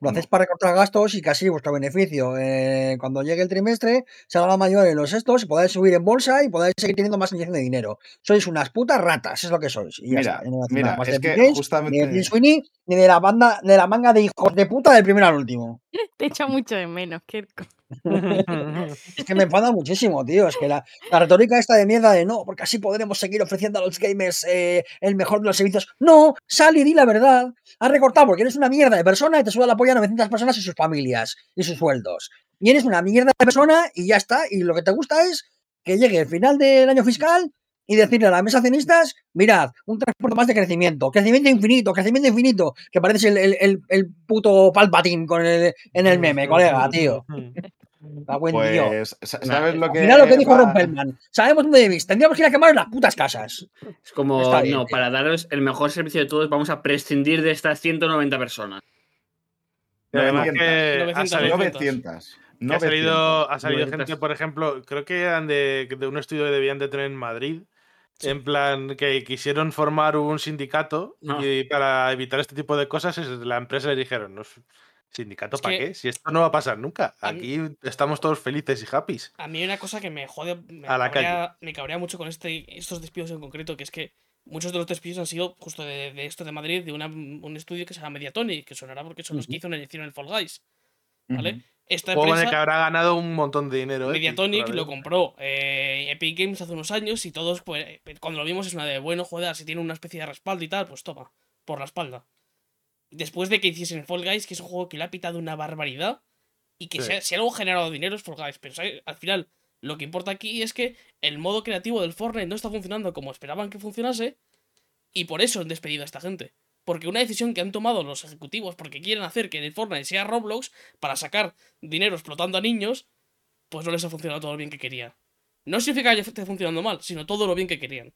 lo hacéis No. para recortar gastos y casi vuestro beneficio. eh, cuando llegue el trimestre, salga la mayor en los estos, podáis subir en bolsa y podáis seguir teniendo más inyección de dinero. Sois unas putas ratas, es lo que sois. Y Mira, y no mira, más es de que Games, Ni de justamente- Tim Sweeney, ni de la banda, de la manga de hijos de puta del primero al último. Te echa mucho de menos, Kirko. Es que me enfada muchísimo, tío. Es que la, la retórica esta de mierda de no, porque así podremos seguir ofreciendo a los gamers eh, el mejor de los servicios. No, sal y di la verdad. Has recortado porque eres una mierda de persona y te suda la polla a 900 personas y sus familias y sus sueldos. Y eres una mierda de persona y ya está. Y lo que te gusta es que llegue el final del año fiscal y decirle a la mesa de accionistas, mirad, un 3% más de crecimiento, crecimiento infinito, crecimiento infinito, que pareces el, el, el, el puto Palpatine con el, en el meme, colega, tío. Cago en Dios. Pues, ¿sabes lo que final lo que dijo va- Rompelman. Sabemos dónde vivís. Tendríamos que ir a quemar las putas casas. Es como, Está no, tío. para daros el mejor servicio de todos, vamos a prescindir de estas 190 personas. Y además 900. que ha 900, salido, 900. que ha salido, 900. ha salido 900. gente, por ejemplo, creo que eran de, de un estudio que debían de tener en Madrid, en plan que quisieron formar un sindicato No. y para evitar este tipo de cosas la empresa le dijeron, "No, ¿sindicato Es para qué? Si esto no va a pasar nunca. Mí- Aquí estamos todos felices y happy. A mí hay una cosa que me jode, me, A la cabrea, me cabrea mucho con este, estos despidos en concreto, que es que muchos de los despidos han sido justo de, de esto de Madrid, de una- un estudio que se llama Mediatonic, que sonará porque son los que una edición en el Fall Guys, ¿vale? Esta Juego en el que empresa, habrá ganado un montón de dinero. Epic, Mediatonic, lo probablemente. compró eh, Epic Games hace unos años y todos, pues, eh, cuando lo vimos es una de, bueno, joder, si tiene una especie de respaldo y tal, pues toma, por la espalda. Después de que hiciesen Fall Guys, que es un juego que le ha pitado una barbaridad y que Sí. si, si algo ha generado dinero es Fall Guys, pero ¿sabes? al final lo que importa aquí es que el modo creativo del Fortnite no está funcionando como esperaban que funcionase y por eso han despedido a esta gente. Porque una decisión que han tomado los ejecutivos porque quieren hacer que el Fortnite sea Roblox para sacar dinero explotando a niños, pues no les ha funcionado todo lo bien que querían. No significa que esté funcionando mal, sino todo lo bien que querían.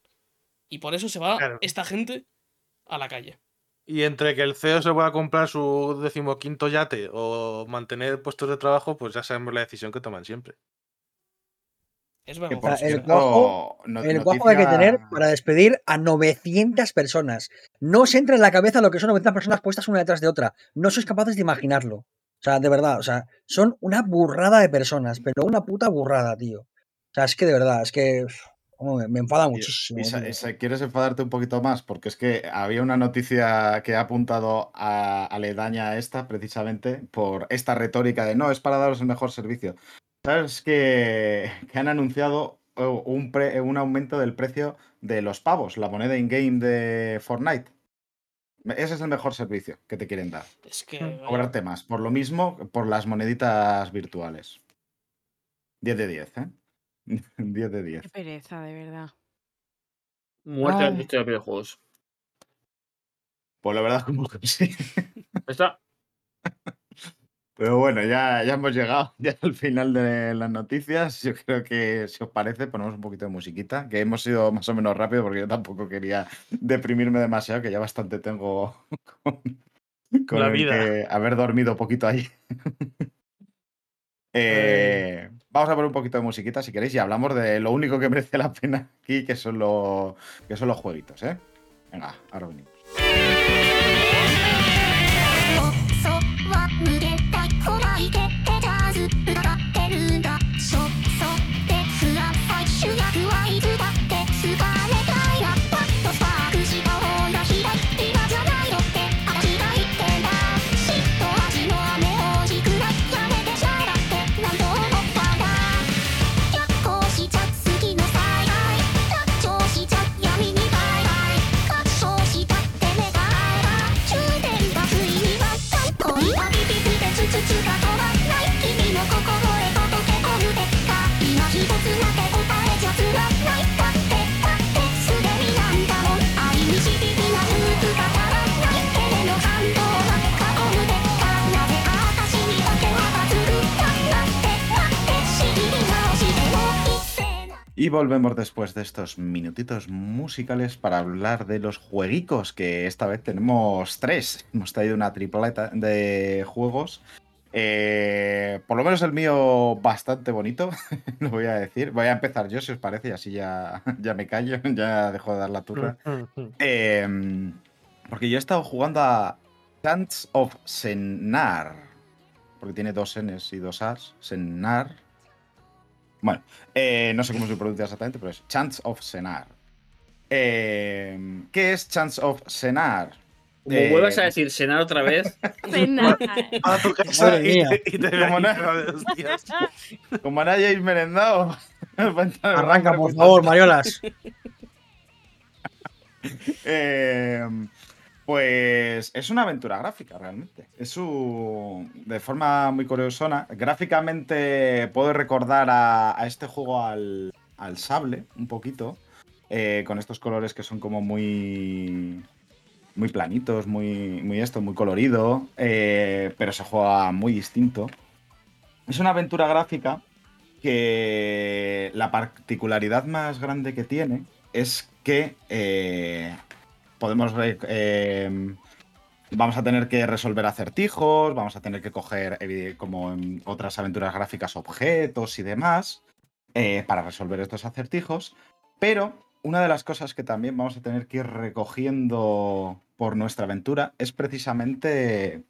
Y por eso se va Claro. esta gente a la calle. Y entre que el CEO se pueda comprar su decimoquinto yate o mantener puestos de trabajo, pues ya sabemos la decisión que toman siempre. Es Que verdad. por O sea, el cuajo- no- El cuajo que hay que tener para despedir a 900 personas. No os entra en la cabeza lo que son 900 personas puestas una detrás de otra. No sois capaces de imaginarlo. O sea, de verdad, o sea, son una burrada de personas, pero una puta burrada, tío. O sea, es que de verdad, es que me, enfada muchísimo. y sa- tío. y sa- ¿Quieres enfadarte un poquito más? Porque es que había una noticia que ha apuntado a aledaña a esta precisamente por esta retórica de no, es para daros el mejor servicio. ¿Sabes que, que han anunciado oh, un, pre- un aumento del precio de los pavos, la moneda in-game de Fortnite? Ese es el mejor servicio que te quieren dar. Es que. Mm. Cobrarte más. Por lo mismo, por las moneditas virtuales. 10 de 10, ¿eh? 10 de 10. Qué pereza, de verdad. Muerte a la de videojuegos. Pues la verdad, como que sí. Está. Pero bueno, ya, ya hemos llegado ya al final de las noticias. Yo creo que, si os parece, ponemos un poquito de musiquita, que hemos ido más o menos rápido porque yo tampoco quería deprimirme demasiado, que ya bastante tengo con, con La vida. que haber dormido poquito ahí. Eh, vamos a poner un poquito de musiquita si queréis y hablamos de lo único que merece la pena aquí, que son, los que son los jueguitos, ¿eh? Venga, ahora venimos. Y volvemos después de estos minutitos musicales para hablar de los jueguicos, que esta vez tenemos tres. Hemos traído una tripleta de juegos. Eh, por lo menos el mío bastante bonito, lo voy a decir. Voy a empezar yo, si os parece, y así ya, ya me callo, ya dejo de dar la turra. Eh, porque yo he estado jugando a Chants of Senar. Porque tiene dos Ns y dos As. Senar. Bueno, eh, no sé cómo se pronuncia exactamente, pero es Chants of Senar. Eh, ¿Qué es Chants of Senar? Como Eh, vuelvas a decir cenar otra vez, Cena. A tu casa y y te Como hostias. Hayáis merendado. Arranca, por favor, Mariolas. Eh, pues es una aventura gráfica, realmente. Es un, de forma muy curiosona. Gráficamente puedo recordar a, este juego al, al sable, un poquito. eh, con estos colores que son como muy. Muy planitos, muy, muy esto, muy colorido. eh, pero se juega muy distinto. Es una aventura gráfica que la particularidad más grande que tiene es que eh, podemos eh, vamos a tener que resolver acertijos, vamos a tener que coger, como en otras aventuras gráficas, objetos y demás eh, para resolver estos acertijos. Pero una de las cosas que también vamos a tener que ir recogiendo por nuestra aventura es precisamente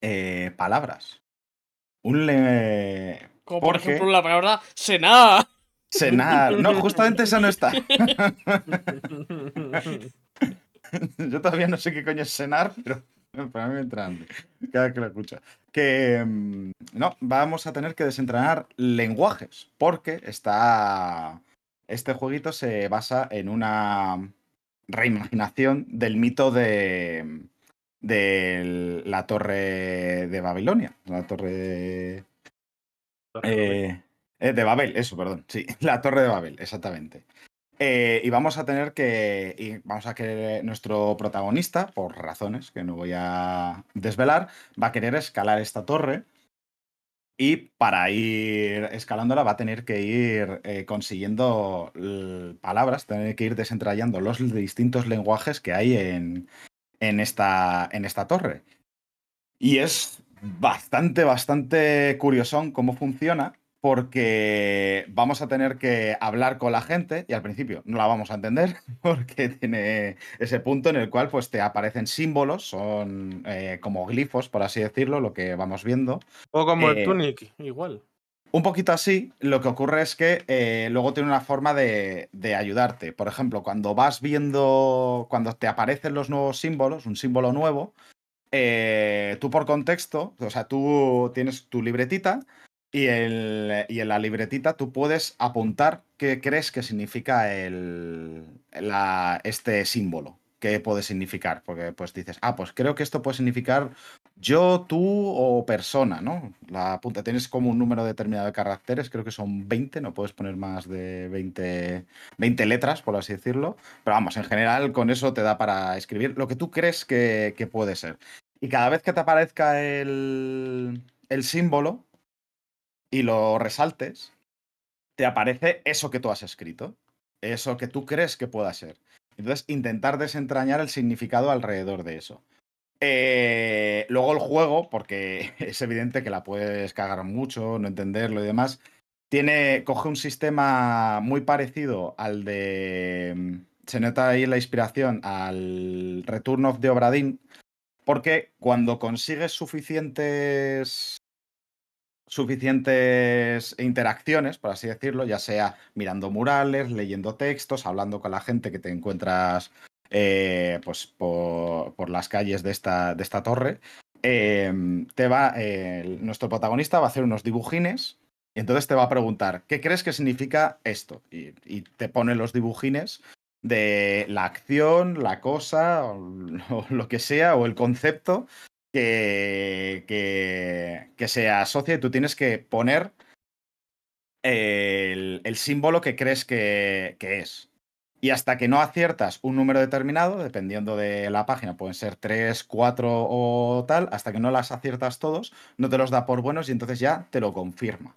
eh, palabras. Un le... Como por ejemplo la palabra Sena. Cenar. No, justamente esa no está. Yo todavía no sé qué coño es cenar, pero para mí me entra hambre cada vez que lo escucho. Que mm, no, vamos a tener que desentrañar lenguajes, porque está. Este jueguito se basa en una reimaginación del mito de. de la torre de Babilonia. La torre de. Eh, eh, de Babel, eso, perdón. Sí, la Torre de Babel, exactamente. Eh, y vamos a tener que. Y vamos a que nuestro protagonista, por razones que no voy a desvelar, va a querer escalar esta torre. Y para ir escalándola va a tener que ir eh, consiguiendo palabras, tener que ir desentrañando los distintos lenguajes que hay en, en, esta, en esta torre. Y es bastante, bastante curiosón cómo funciona, porque vamos a tener que hablar con la gente y al principio no la vamos a entender, porque tiene ese punto en el cual pues te aparecen símbolos, son eh, como glifos, por así decirlo, lo que vamos viendo. O como Eh, el Tunic, igual. Un poquito así, lo que ocurre es que eh, luego tiene una forma de, de ayudarte. Por ejemplo, cuando vas viendo, cuando te aparecen los nuevos símbolos, un símbolo nuevo, eh, tú por contexto, o sea, tú tienes tu libretita y, y en la libretita tú puedes apuntar qué crees que significa el, la- este símbolo. qué puede significar. Porque pues dices, ah, pues creo que esto puede significar yo, tú o persona, ¿no? La punta, tienes como un número determinado de caracteres, creo que son 20, no puedes poner más de 20, 20 letras, por así decirlo. Pero vamos, en general con eso te da para escribir lo que tú crees que, que puede ser. Y cada vez que te aparezca el, el símbolo y lo resaltes, te aparece eso que tú has escrito, eso que tú crees que pueda ser. Entonces, intentar desentrañar el significado alrededor de eso. Eh, luego el juego, porque es evidente que la puedes cagar mucho, no entenderlo y demás, tiene, coge un sistema muy parecido al de... mm, Se nota ahí la inspiración al Return of the Obra Dinn, porque cuando consigues suficientes suficientes interacciones, por así decirlo, ya sea mirando murales, leyendo textos, hablando con la gente que te encuentras eh, pues por, las calles de esta, de esta torre, eh, te va, nuestro protagonista va a hacer unos dibujines y entonces te va a preguntar, ¿qué crees que significa esto? Y, te pone los dibujines de la acción, la cosa, o lo que sea, o el concepto que, se asocia y tú tienes que poner el, símbolo que crees que, que es. Y hasta que no aciertas un número determinado, dependiendo de la página, pueden ser 3, 4 o tal, hasta que no las aciertas todos, no te los da por buenos y entonces ya te lo confirma.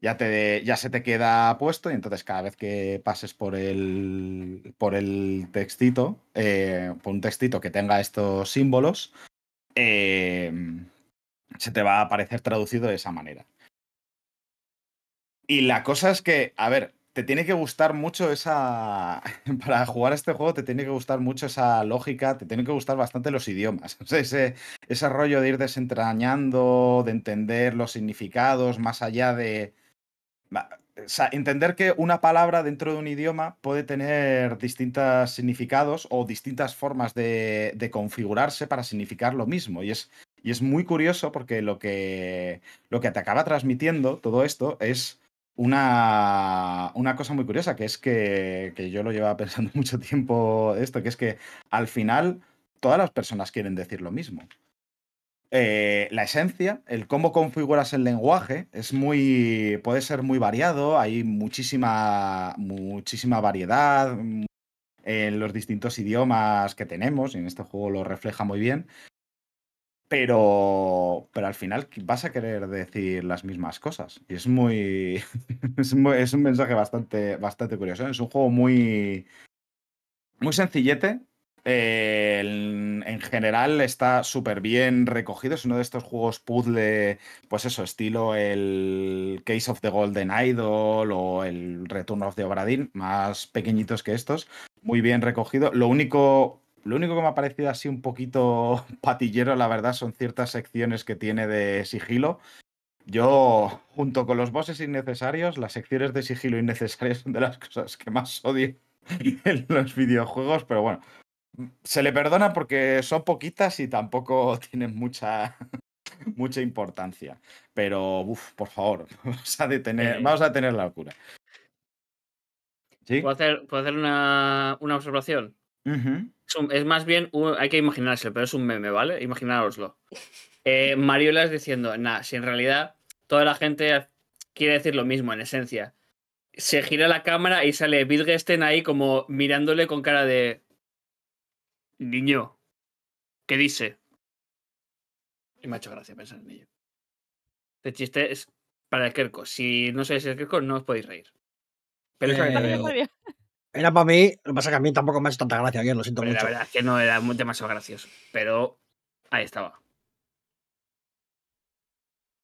Ya, te, ya se te queda puesto y entonces cada vez que pases por el, por el textito, eh, por un textito que tenga estos símbolos, eh, se te va a aparecer traducido de esa manera. Y la cosa es que, a ver, te tiene que gustar mucho esa. Para jugar este juego, te tiene que gustar mucho esa lógica, te tienen que gustar bastante los idiomas. O sea, ese, ese rollo de ir desentrañando, de entender los significados, más allá de. Entender que una palabra dentro de un idioma puede tener distintos significados o distintas formas de, configurarse para significar lo mismo. Y es, muy curioso porque lo que, te acaba transmitiendo todo esto es una, una cosa muy curiosa, que es que yo lo llevaba pensando mucho tiempo esto, que es que al final todas las personas quieren decir lo mismo. Eh, la esencia, el cómo configuras el lenguaje, es muy. puede ser muy variado, hay muchísima, muchísima variedad mm, en los distintos idiomas que tenemos, y en este juego lo refleja muy bien. Pero, pero al final vas a querer decir las mismas cosas. Y es muy. Es, muy- es un mensaje bastante, bastante curioso. Es un juego muy. Muy sencillete. En, en general está súper bien recogido. Es uno de estos juegos puzzle, pues eso, estilo el Case of the Golden Idol o el Return of the Obra Dinn, más pequeñitos que estos. Muy bien recogido. Lo único, lo único que me ha parecido así un poquito patillero, la verdad, son ciertas secciones que tiene de sigilo. Yo, junto con los bosses innecesarios, las secciones de sigilo innecesarias son de las cosas que más odio en los videojuegos, pero bueno, se le perdona porque son poquitas y tampoco tienen mucha, mucha importancia. Pero, uff, por favor, vamos a detener, Eh. vamos a detener la locura. ¿Sí? ¿Puedo hacer, puedo hacer una, una observación? Es, un- es más bien, un- hay que imaginárselo, pero es un meme, ¿vale? Imaginároslo. Eh, Mariolas diciendo, nada, si en realidad toda la gente quiere decir lo mismo, en esencia. Se gira la cámara y sale Wittgenstein ahí como mirándole con cara de... Niño, ¿qué dice? Y me ha hecho gracia pensar en ello. Este chiste es para el Kerko. Si no sois el Kerko, no os podéis reír. Pero es la Eh, adiós. Era para mí, lo que pasa es que a mí tampoco me ha hecho tanta gracia ayer, lo siento La mucho. verdad es que no era muy- demasiado gracioso. Pero ahí estaba.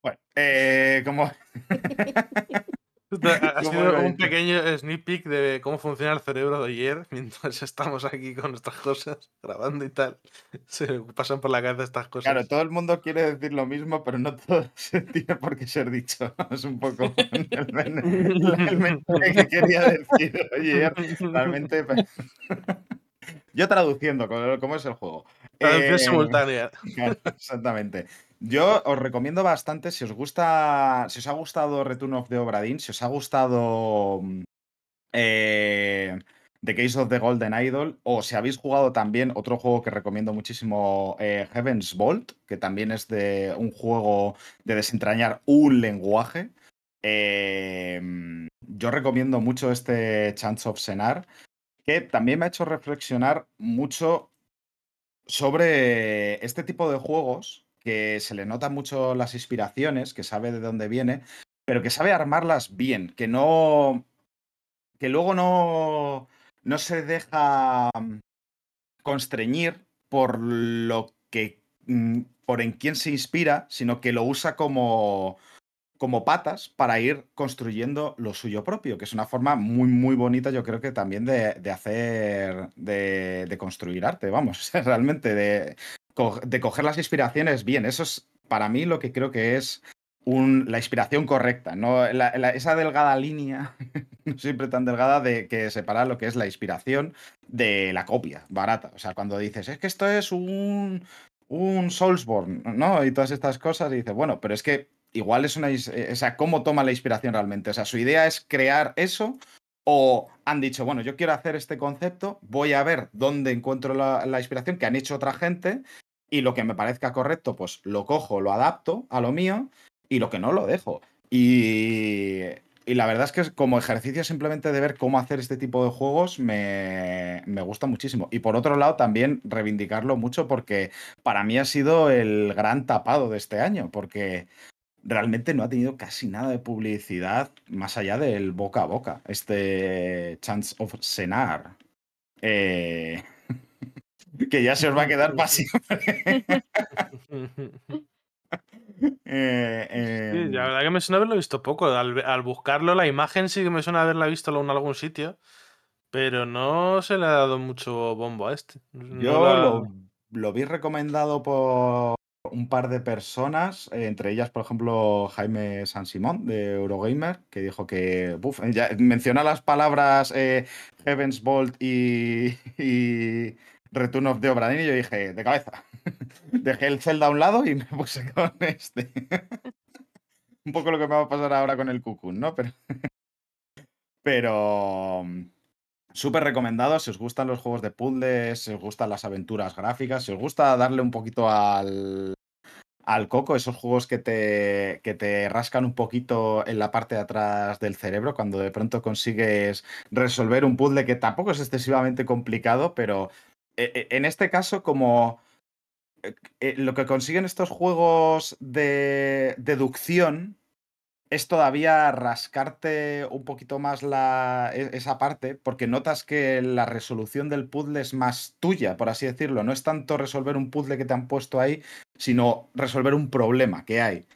Bueno, eh, como. Ha sido un pequeño sneak peek de cómo funciona el cerebro de ayer mientras estamos aquí con nuestras cosas, grabando y tal. Se pasan por la cabeza estas cosas. Claro, todo el mundo quiere decir lo mismo, pero no todo se tiene por qué ser dicho. Es un poco el, mensaje que quería decir. Oye, realmente. pues, Yo traduciendo cómo cómo es el juego. Traducción Eh, simultánea. Claro, exactamente. Yo os recomiendo bastante, si os gusta, si os ha gustado Return of the Obra Dinn, si os ha gustado mm, eh, The Case of the Golden Idol, o si habéis jugado también otro juego que recomiendo muchísimo, eh, Heaven's Vault, que también es de un juego de desentrañar un lenguaje. Eh, yo recomiendo mucho este Chance of Senar, que también me ha hecho reflexionar mucho sobre este tipo de juegos que se le notan mucho las inspiraciones, que sabe de dónde viene, pero que sabe armarlas bien, que no. que luego no. no se deja mm, constreñir por lo que. mm, por en quién se inspira, sino que lo usa como como patas para ir construyendo lo suyo propio, que es una forma muy, muy bonita, yo creo que también de, de hacer, de, de construir arte, vamos, realmente, de, de coger las inspiraciones bien. Eso es para mí lo que creo que es un- la inspiración correcta, ¿no? La- esa delgada línea, siempre tan delgada, de que separa lo que es la inspiración de la copia barata. O sea, cuando dices, es que esto es un, un Soulsborne, ¿no? Y todas estas cosas, y dices, bueno, pero es que igual es una. eh, O sea, ¿cómo toma la inspiración realmente? O sea, su idea es crear eso. O han dicho, bueno, yo quiero hacer este concepto, voy a ver dónde encuentro la, inspiración que han hecho otra gente y lo que me parezca correcto, pues lo cojo, lo adapto a lo mío y lo que no lo dejo. Y, y la verdad es que como ejercicio simplemente de ver cómo hacer este tipo de juegos me, me gusta muchísimo. Y por otro lado también reivindicarlo mucho porque para mí ha sido el gran tapado de este año, porque realmente no ha tenido casi nada de publicidad más allá del boca a boca. Este Chance of Senar. Eh, que ya se os va a quedar para siempre. Eh, Sí, em, la verdad que me suena haberlo visto poco. Al, buscarlo, la imagen sí que me suena haberla visto en algún sitio, pero no se le ha dado mucho bombo a este. No Yo la- lo, lo vi recomendado por un par de personas, eh, entre ellas, por ejemplo, Jaime San Simón de Eurogamer, que dijo que buf, ya menciona las palabras eh, Heaven's Bolt y, y Return of the Obra Dinn, y yo dije, de cabeza. Dejé el Zelda a un lado y me puse con este. un poco lo que me va a pasar ahora con el Cocoon, ¿no? Pero. Pero. Súper recomendado si os gustan los juegos de puzzles, si os gustan las aventuras gráficas, si os gusta darle un poquito al, al coco, esos juegos que te, que te rascan un poquito en la parte de atrás del cerebro, cuando de pronto consigues resolver un puzzle que tampoco es excesivamente complicado, pero eh, eh, en este caso como eh, lo que consiguen estos juegos de deducción es todavía rascarte un poquito más la, e- esa parte, porque notas que la resolución del puzzle es más tuya, por así decirlo. No es tanto resolver un puzzle que te han puesto ahí, sino resolver un problema que hay.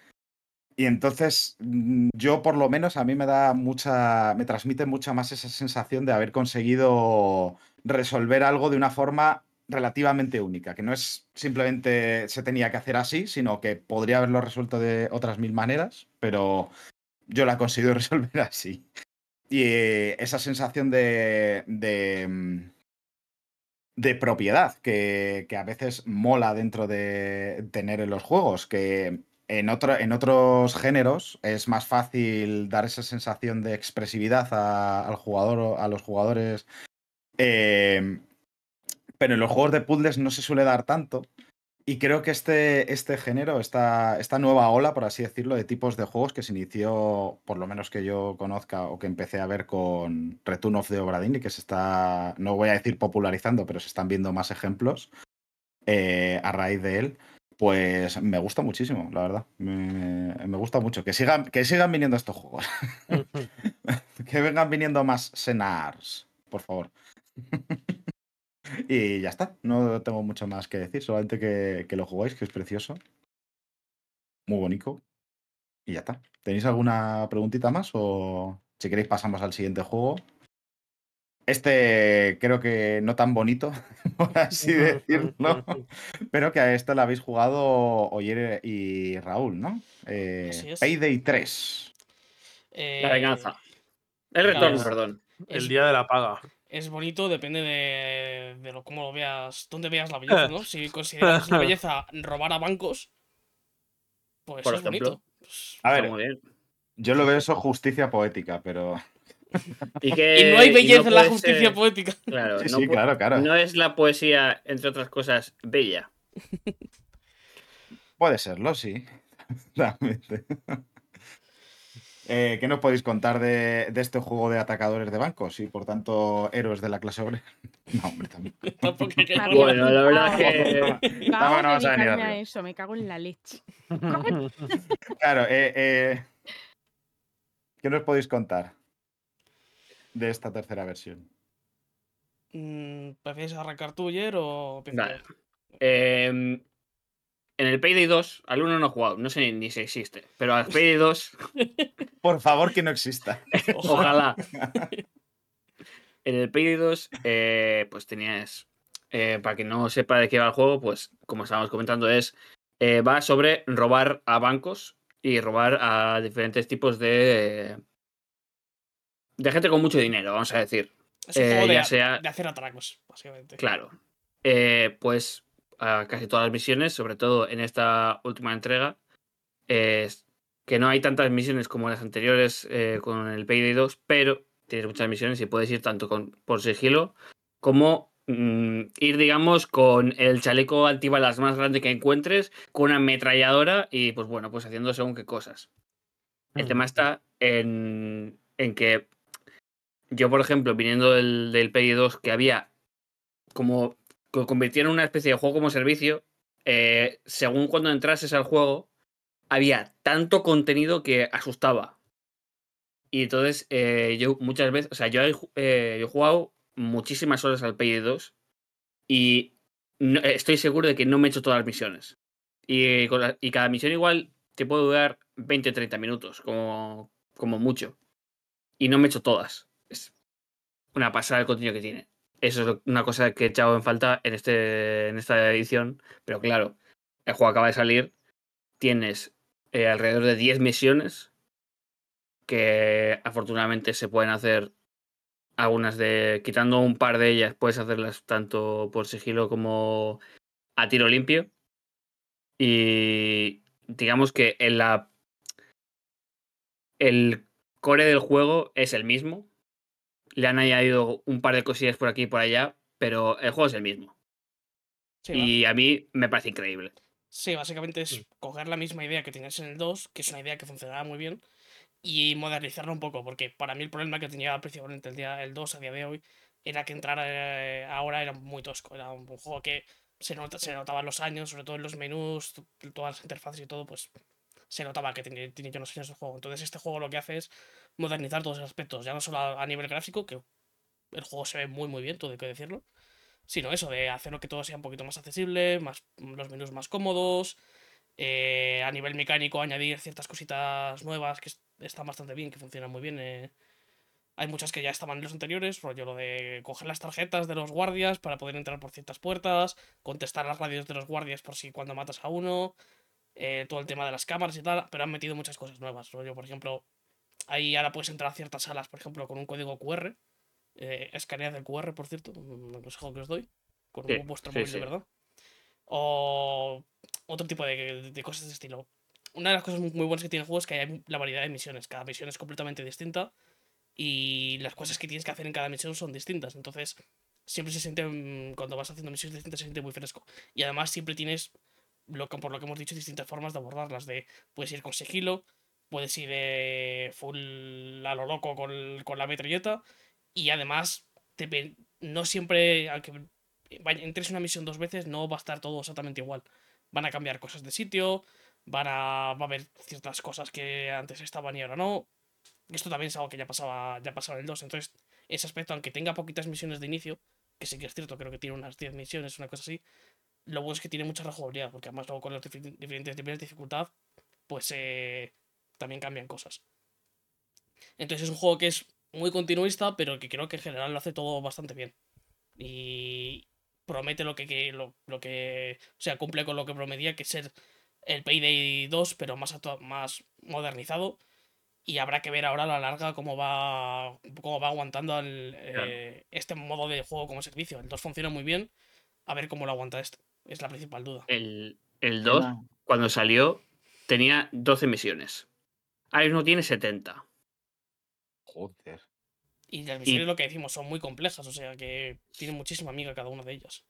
Y entonces, mm, yo por lo menos a mí me da mucha, me transmite mucha más esa sensación de haber conseguido resolver algo de una forma relativamente única, que no es simplemente se tenía que hacer así, sino que podría haberlo resuelto de otras mil maneras, pero yo la conseguido resolver así. Y esa sensación de, de, mm, de propiedad que, a veces mola dentro de tener en los juegos, que en, otro, en otros géneros es más fácil dar esa sensación de expresividad al jugador o a los jugadores. eh, pero en los juegos de puzzles no se suele dar tanto. Y creo que este, este género, esta, esta nueva ola, por así decirlo, de tipos de juegos que se inició, por lo menos que yo conozca o que empecé a ver con Return of the Obra Dinn y que se está, no voy a decir popularizando, pero se están viendo más ejemplos eh, a raíz de él, pues me gusta muchísimo, la verdad. Me, me gusta mucho. Que sigan, que sigan viniendo estos juegos. que vengan viniendo más Senars, por favor. y ya está. No tengo mucho más que decir. Solamente que, que lo jugáis, que es precioso. Muy bonito. Y ya está. ¿Tenéis alguna preguntita más? O si queréis pasamos al siguiente juego. Este creo que no tan bonito, por así decirlo. Pero que a esto lo habéis jugado Oyer y Raúl, ¿no? Eh, Así es. Payday 3. La Eh, venganza. El retorno, perdón. El día de la paga. Es bonito, depende de, de lo, cómo lo veas, dónde veas la belleza, ¿no? Si consideras la belleza robar a bancos, pues Por es ejemplo. bonito. Pues, A ver, muy bien. yo lo veo eso justicia poética, pero Y, que, y no hay belleza en la justicia ser- poética. Claro, Sí, no, sí, pu- claro, claro. no es la poesía, entre otras cosas, bella. Puede serlo, sí. Realmente. Eh, ¿Qué nos podéis contar de, de este juego de atacadores de bancos y por tanto héroes de la clase obrera? No, hombre, también. Bueno, la verdad Ah, que Vamos no a vamos a venir a eso, me cago en la leche. Claro, eh, eh, ¿qué nos podéis contar de esta tercera versión? Mm, ¿Prefieres arrancar tú, Jer, o empiezo Vale. En el Payday 2, al 1 no he jugado, no sé ni, ni si existe, pero al Payday 2, Por favor, que no exista. Ojalá. En el Payday 2, eh, pues tenías, eh, para que no sepa de qué va el juego, pues como estábamos comentando, es eh, va sobre robar a bancos y robar a diferentes tipos de de gente con mucho dinero, vamos a decir. Es un Eh, juego de, ya sea- de hacer atracos, básicamente. Claro. Eh, pues a casi todas las misiones, sobre todo en esta última entrega, es que no hay tantas misiones como las anteriores eh, con el Payday 2, pero tienes muchas misiones y puedes ir tanto con, por sigilo como mm, ir, digamos, con el chaleco antibalas más grande que encuentres, con una ametralladora y, pues bueno, pues haciendo según qué cosas. El tema está en, en que yo, por ejemplo, viniendo del, del Payday 2, que había como que convirtieron en una especie de juego como servicio, eh, según cuando entrases al juego, había tanto contenido que asustaba. Y entonces eh, yo muchas veces, o sea, yo he, eh, jugado muchísimas horas al Payday 2 y eh, estoy seguro de que no me he hecho todas las misiones. Y cada misión igual te puede durar 20 o 30 minutos, como, como mucho. Y no me he hecho todas. Es una pasada el contenido que tiene. Eso es una cosa que he echado en falta en, este, en esta edición. Pero claro, el juego acaba de salir. Tienes eh, alrededor de 10 misiones que afortunadamente se pueden hacer algunas de quitando un par de ellas puedes hacerlas tanto por sigilo como a tiro limpio y digamos que en la el core del juego es el mismo le han añadido un par de cosillas por aquí y por allá pero el juego es el mismo. Sí, va- y a mí me parece increíble. Sí, básicamente es coger la misma idea que tienes en el 2, que es una idea que funcionaba muy bien, y modernizarla un poco, porque para mí el problema que tenía principalmente el, día, el 2 a día de hoy era que entrar eh, ahora era muy tosco. Era un juego que se, nota, se notaban los años, sobre todo en los menús, to- todas las interfaces y todo, pues se notaba que tenía, tenía ya unos años el juego. Entonces este juego lo que hace es modernizar todos esos aspectos, ya no solo a, nivel gráfico, que el juego se ve muy muy bien, todo hay que decirlo, sino eso, de hacerlo que todo sea un poquito más accesible, más, los menús más cómodos, eh, a nivel mecánico añadir ciertas cositas nuevas que es- están bastante bien, que funcionan muy bien. eh. Hay muchas que ya estaban en los anteriores, rollo lo de coger las tarjetas de los guardias para poder entrar por ciertas puertas, contestar las radios de los guardias por si cuando matas a uno, eh, todo el tema de las cámaras y tal, pero han metido muchas cosas nuevas. Rollo, por ejemplo, ahí ahora puedes entrar a ciertas salas, por ejemplo, con un código QR. Eh, escanead el QR, por cierto, un consejo que os doy, con Sí, vuestro sí, móvil de sí. verdad. O otro tipo de, de cosas de estilo. Una de las cosas muy muy buenas que tiene el juego es que hay la variedad de misiones. Cada misión es completamente distinta y las cosas que tienes que hacer en cada misión son distintas. Entonces, siempre se siente, mm, cuando vas haciendo misiones distintas, se siente muy fresco. Y además, siempre tienes, lo que, por lo que hemos dicho, distintas formas de abordarlas. De, puedes ir con sigilo, puedes ir de full a lo loco con, con la metralleta. Y además, te no siempre, aunque entres en una misión dos veces, no va a estar todo exactamente igual. Van a cambiar cosas de sitio, van a, va a haber ciertas cosas que antes estaban y ahora no. Esto también es algo que ya pasaba, ya pasaba en el 2. Entonces, ese aspecto, aunque tenga poquitas misiones de inicio, que sí que es cierto, creo que tiene unas 10 misiones, una cosa así, lo bueno es que tiene mucha rejugabilidad, porque además luego con los diferentes niveles de dificultad, pues eh, también cambian cosas. Entonces es un juego que es muy continuista, pero que creo que en general lo hace todo bastante bien. Y promete lo que, que- lo, lo que. O sea, cumple con lo que prometía, que es ser el Payday 2, pero más, más modernizado. Y habrá que ver ahora a la larga cómo va, cómo va aguantando el, eh, este modo de juego como servicio. El 2 funciona muy bien. A ver cómo lo aguanta este. Es la principal duda. el, el 2 Tema- cuando salió tenía 12 misiones ahora mismo tiene 70 Joder. Y las misiones, lo que decimos, son muy complejas, o sea que tienen muchísima amiga cada una de ellas.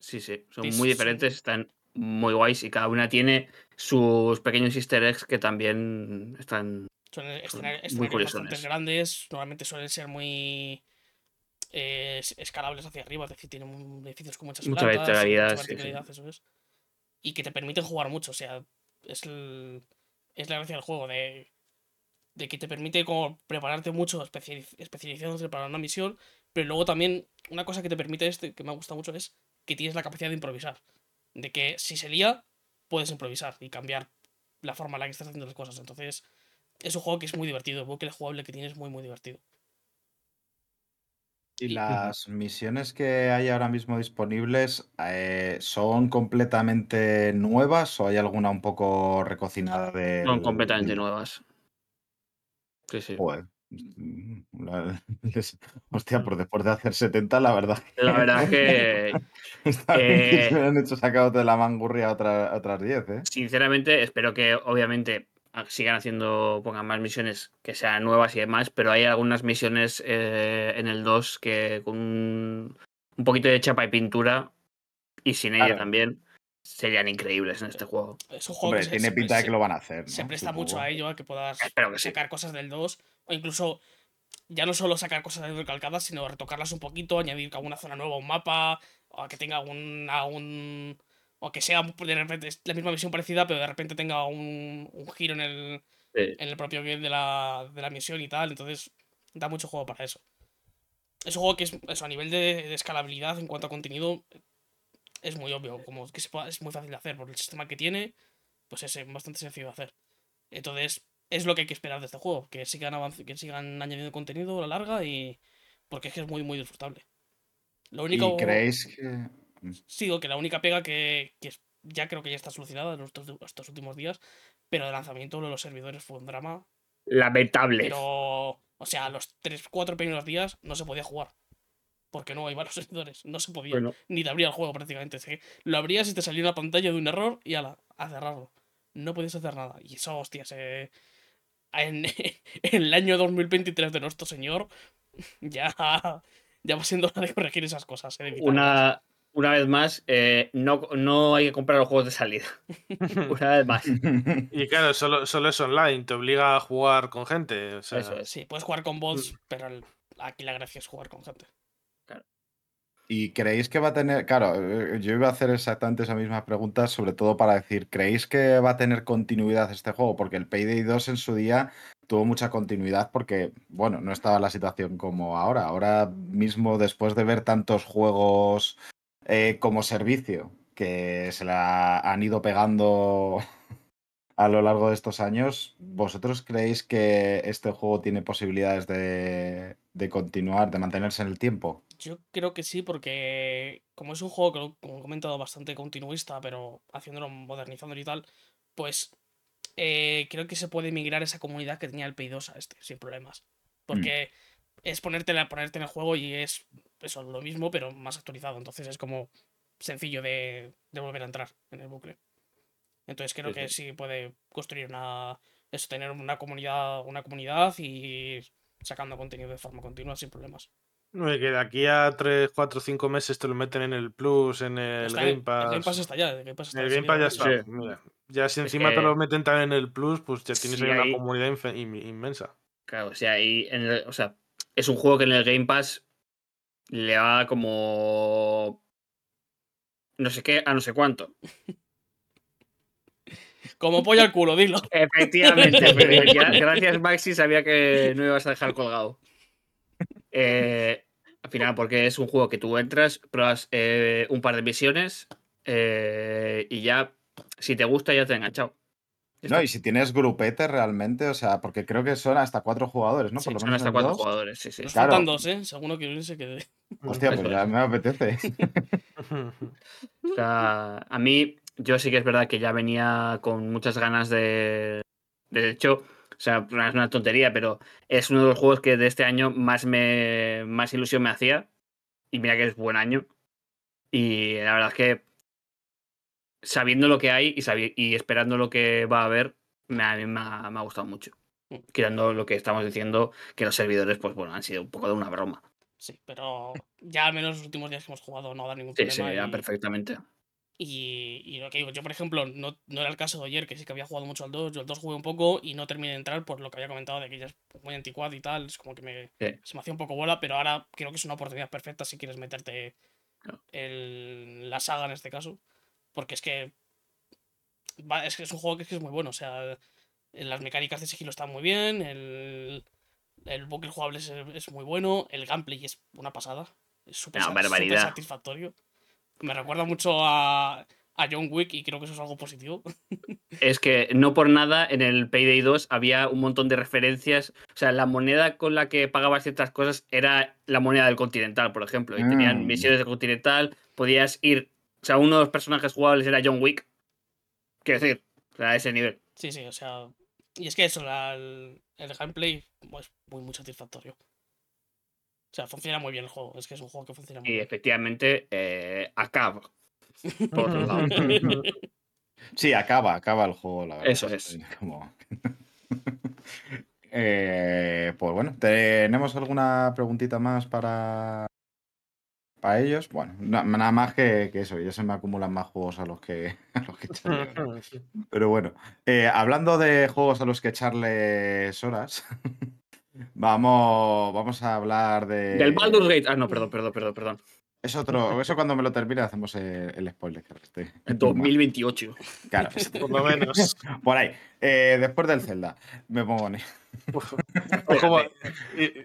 Sí, sí, son muy diferentes, están muy guays y cada una tiene sus pequeños easter eggs que también están... Son Son muy curiosones. grandes, normalmente suelen ser muy eh, es- escalables hacia arriba, es decir, tienen un- edificios con muchas Mucha plantas, verticalidad, mucha sí, sí. verticalidad, eso es. Y que te permiten jugar mucho, o sea, es, el- es la gracia del juego, de, de que te permite como prepararte mucho especializ- especializándote para una misión, pero luego también una cosa que te permite este, que me gusta mucho, es que tienes la capacidad de improvisar. De que si se lía, puedes improvisar y cambiar la forma en la que estás haciendo las cosas. Entonces, es un juego que es muy divertido. El jugable que tiene es muy, muy divertido. ¿Y las misiones que hay ahora mismo disponibles eh, son completamente nuevas o hay alguna un poco recocinada de... Son completamente nuevas. Sí, sí. Joder. Mm, Hostia, por después de hacer 70, la verdad. La verdad es que, Está bien que eh, se me han hecho sacado de la mangurria otra- otras 10, ¿eh? sinceramente, espero que obviamente sigan haciendo, pongan más misiones que sean nuevas y demás, pero hay algunas misiones eh, en el 2 que con un, un poquito de chapa y pintura y sin ella Claro. también serían increíbles en este juego. Es un juego Hombre, que se- tiene se- pinta de que lo van a hacer. se ¿no? presta mucho Supongo. a ello, a que puedas sí. sacar cosas del 2, o incluso ya no solo sacar cosas del calcadas, sino retocarlas un poquito, añadir alguna zona nueva a un mapa, o a que tenga algún, algún- o que sea de repente es la misma misión parecida, pero de repente tenga un, un giro en el, Sí. en el propio game de la, de la misión y tal, entonces da mucho juego para eso. Es un juego que es eso, a nivel de, de escalabilidad en cuanto a contenido es muy obvio, como que se es muy fácil de hacer por el sistema que tiene, pues es eh, bastante sencillo de hacer. Entonces, es lo que hay que esperar de este juego, que sigan que sigan añadiendo contenido a la larga y porque es que es muy muy disfrutable. Lo único ¿Y creéis que.? Sí, digo que la única pega que, que ya creo que ya está solucionada en estos, estos últimos días, pero de lanzamiento lo de los servidores fue un drama. Lamentable. Pero, o sea, los 3-4 primeros días no se podía jugar. Porque no iba a los servidores, no se podía. Bueno. Ni te abría el juego prácticamente. Es que lo abrías y te salía una pantalla de un error y ala, a cerrarlo. No podías hacer nada. Y eso, hostias, eh, en, en el año 2023 de nuestro señor, ya, ya va siendo hora de corregir esas cosas. eh, de. Una, una vez más, eh, no, no hay que comprar los juegos de salida. una vez más. Y claro, solo, solo es online, te obliga a jugar con gente. O sea, Eso es. Sí, puedes jugar con bots, pero el- aquí la gracia es jugar con gente. ¿Y creéis que va a tener, claro, eh, yo iba a hacer exactamente esas mismas preguntas, sobre todo para decir, ¿creéis que va a tener continuidad este juego? Porque el Payday 2 en su día tuvo mucha continuidad porque, bueno, no estaba la situación como ahora. Ahora mismo, después de ver tantos juegos eh, como servicio que se la han ido pegando a lo largo de estos años, ¿vosotros creéis que este juego tiene posibilidades de, de continuar, de mantenerse en el tiempo? Yo creo que sí, porque como es un juego que, como he comentado, bastante continuista, pero haciéndolo, modernizándolo y tal, pues eh, creo que se puede migrar esa comunidad que tenía el Play 2 a este, sin problemas. Porque es ponerte, ponerte en el juego y es eso, lo mismo, pero más actualizado. Entonces es como sencillo de, de volver a entrar en el bucle. Entonces creo Sí, que sí. sí puede construir una. Eso, tener una comunidad, una comunidad y sacando contenido de forma continua sin problemas. no, y que de aquí a 3, 4, 5 meses te lo meten en el Plus, en el Está- Game Pass. El Game Pass está ya. El Game Pass está En el Game Pass ya está. Sí. mira. Ya si Es encima te lo meten también en el Plus, pues ya tienes Sí, ahí una ahí- comunidad in- inmensa. Claro, o sea, y en el- o sea, es un juego que en el Game Pass le va como. No sé qué, a no sé cuánto. Como polla al culo, dilo. Efectivamente, pero gracias Maxi, sabía que no me ibas a dejar colgado. Eh, al final, porque es un juego que tú entras, pruebas eh, un par de misiones eh, y ya, si te gusta, ya te ha enganchado. No, y si tienes grupete realmente, o sea, porque creo que son hasta cuatro jugadores, ¿no? Sí, Por lo Son menos hasta cuatro dos. jugadores, sí, sí. Nos Claro. faltan dos, ¿eh? Según lo que se quede. Hostia, pues ya me apetece. O sea, a mí, yo sí que es verdad que ya venía con muchas ganas de. De hecho, o sea, no es una tontería, pero es uno de los juegos que de este año más me más ilusión me hacía. Y mira que es buen año. Y la verdad es que sabiendo lo que hay y, y esperando lo que va a haber, me, a mí me ha, me ha gustado mucho. Quitando lo que estamos diciendo, que los servidores, pues bueno, han sido un poco de una broma. Sí, pero ya al menos los últimos días que hemos jugado no da ningún Sí, se problema. veía y- perfectamente. Y, y lo que digo, yo por ejemplo, no, no era el caso de ayer, que sí que había jugado mucho al 2, yo al 2 jugué un poco y no terminé de entrar por lo que había comentado de que ya es muy anticuado y tal, es como que me, Sí. se me hacía un poco bola, pero ahora creo que es una oportunidad perfecta si quieres meterte el, la saga en este caso, porque es que, es que es un juego que es, que es muy bueno, o sea, las mecánicas de sigilo están muy bien, el, el bucle jugable es, es muy bueno, el gameplay es una pasada, es súper barbaridad. satisfactorio. Me recuerda mucho a, a John Wick y creo que eso es algo positivo. Es que no por nada en el Payday 2 había un montón de referencias. O sea, la moneda con la que pagabas ciertas cosas era la moneda del Continental, por ejemplo. Y tenían Mm. misiones de Continental, podías ir. O sea, uno de los personajes jugables era John Wick. Quiero decir, o sea, a ese nivel. Sí, sí, o sea. Y es que eso, la- el, el gameplay pues, muy, muy satisfactorio. O sea, funciona muy bien el juego. Es que es un juego que funciona muy Y bien. efectivamente, eh, acaba. Por otro lado. Sí, acaba, acaba el juego, la verdad. Eso es. Como- Eh, pues bueno, ¿tenemos alguna preguntita más para, para ellos? Bueno, na- nada más que, que eso, ya se me acumulan más juegos a los que, a los que echarle. Pero bueno, eh, hablando de juegos a los que echarles horas, vamos, vamos a hablar de... Del Baldur's Gate. Ah, no, perdón, perdón, perdón, perdón. Es otro, eso cuando me lo termine hacemos el, spoiler. que En 2028. Claro, Por lo menos. por ahí. Eh, después del Zelda, me pongo en como,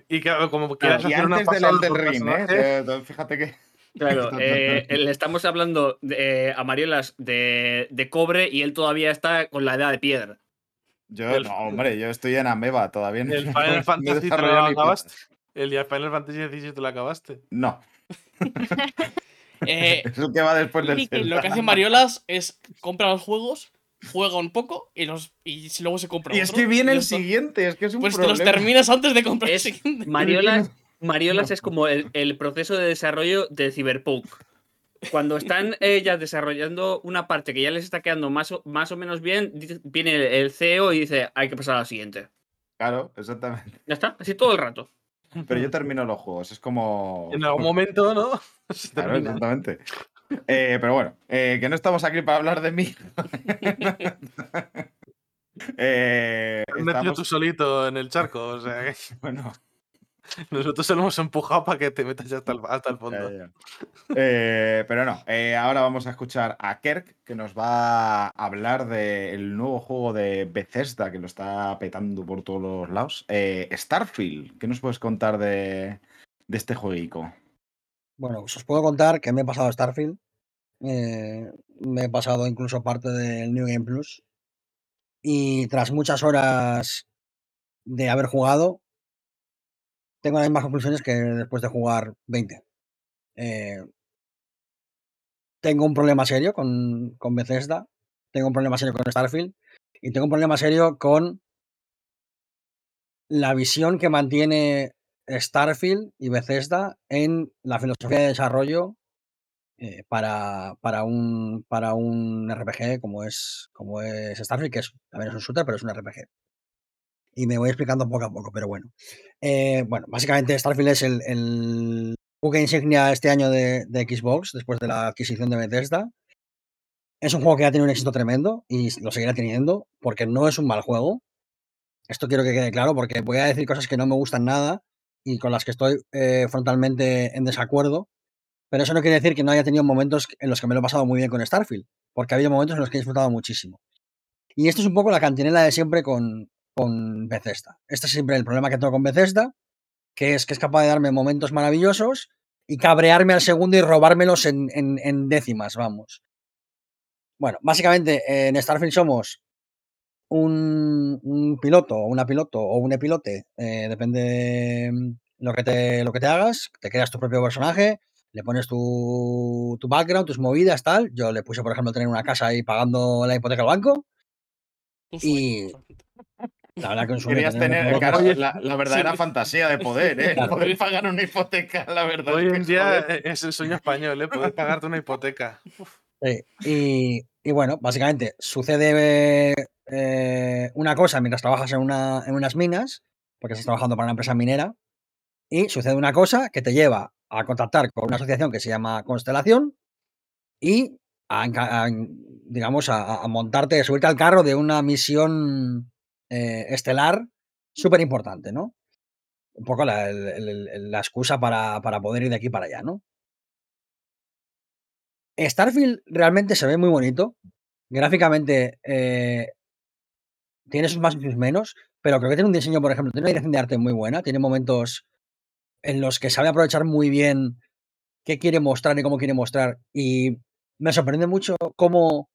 y, como quieras Y hacer una antes del Elden Ring, ¿eh? Fíjate que. Claro, eh, le estamos hablando de, a Mariolas de, de cobre y él todavía está con la edad de piedra. Yo, El- no, hombre, yo estoy en Ameba todavía. no- El no- Final Fantasy te lo acabaste. El día Final Fantasy XVI te lo acabaste. No, Eh, es el que va después del lo que hace Mariolas es compra los juegos, juega un poco y los y si luego se compra Y es otro, que viene el siguiente, es que es un Pues te los terminas antes de comprar el Es siguiente. Mariolas, Mariolas es como el, el proceso de desarrollo de Cyberpunk. Cuando están ellas desarrollando una parte que ya les está quedando más o, más o menos bien, viene el, CEO y dice, hay que pasar a la siguiente. Claro, exactamente. Ya está, así todo el rato. Pero yo termino los juegos, es como. En algún momento, ¿no? Se Claro, exactamente. Eh, pero bueno, eh, que no estamos aquí para hablar de mí. Eh, Te has metido tú solito en el charco. O sea, que bueno, nosotros se lo hemos empujado para que te metas ya hasta el, hasta el fondo. Ya, ya. Eh, pero no, eh, ahora vamos a escuchar a Kerk, que nos va a hablar del nuevo juego de Bethesda, que lo está petando por todos los lados. Eh, Starfield, ¿qué nos puedes contar de, de este jueguico? Bueno, os puedo contar que me he pasado Starfield. eh, me he pasado incluso parte del New Game Plus. Y tras muchas horas de haber jugado, tengo las mismas conclusiones que después de jugar 20. Eh, tengo un problema serio con, con Bethesda, tengo un problema serio con Starfield y tengo un problema serio con la visión que mantiene Starfield y Bethesda en la filosofía de desarrollo eh, para, para, un, para un RPG como es, como es Starfield, que es, también es un shooter, pero es un RPG. Y me voy explicando poco a poco, pero bueno. Eh, bueno, básicamente Starfield es el, el buque insignia este año de, de Xbox, después de la adquisición de Bethesda. Es un juego que ha tenido un éxito tremendo y lo seguirá teniendo, porque no es un mal juego. Esto quiero que quede claro, porque voy a decir cosas que no me gustan nada y con las que estoy eh, frontalmente en desacuerdo. Pero eso no quiere decir que no haya tenido momentos en los que me lo he pasado muy bien con Starfield, porque ha habido momentos en los que he disfrutado muchísimo. Y esto es un poco la cantinela de siempre con, con Bethesda. Este es siempre el problema que tengo con Bethesda, que es que es capaz de darme momentos maravillosos y cabrearme al segundo y robármelos en, décimas, vamos. Bueno, básicamente en Starfield somos un, un piloto o una piloto o un epilote, eh, depende de mm, lo que, te, lo que te hagas, te creas tu propio personaje, le pones tu, tu background, tus movidas, tal. Yo le puse, por ejemplo, tener una casa ahí pagando la hipoteca al banco. Y-. La verdad que un sueño Querías tener claro, la, la verdadera sí. fantasía de poder, ¿eh? Claro. Poder pagar una hipoteca, la verdad. Hoy es que en es día joder. eh, es el sueño español, ¿eh? Poder pagarte una hipoteca. Sí, Y, y bueno, básicamente sucede eh, una cosa mientras trabajas en, una, en unas minas, porque estás trabajando para una empresa minera, y sucede una cosa que te lleva a contactar con una asociación que se llama Constelación y a, digamos, a, montarte, a subirte al carro de una misión eh, estelar súper importante, ¿no? Un poco la excusa para, para poder ir de aquí para allá, ¿no? Starfield realmente se ve muy bonito. Gráficamente eh, tiene sus más y sus menos, pero creo que tiene un diseño, por ejemplo, tiene una dirección de arte muy buena, tiene momentos en los que sabe aprovechar muy bien qué quiere mostrar y cómo quiere mostrar. Y me sorprende mucho cómo,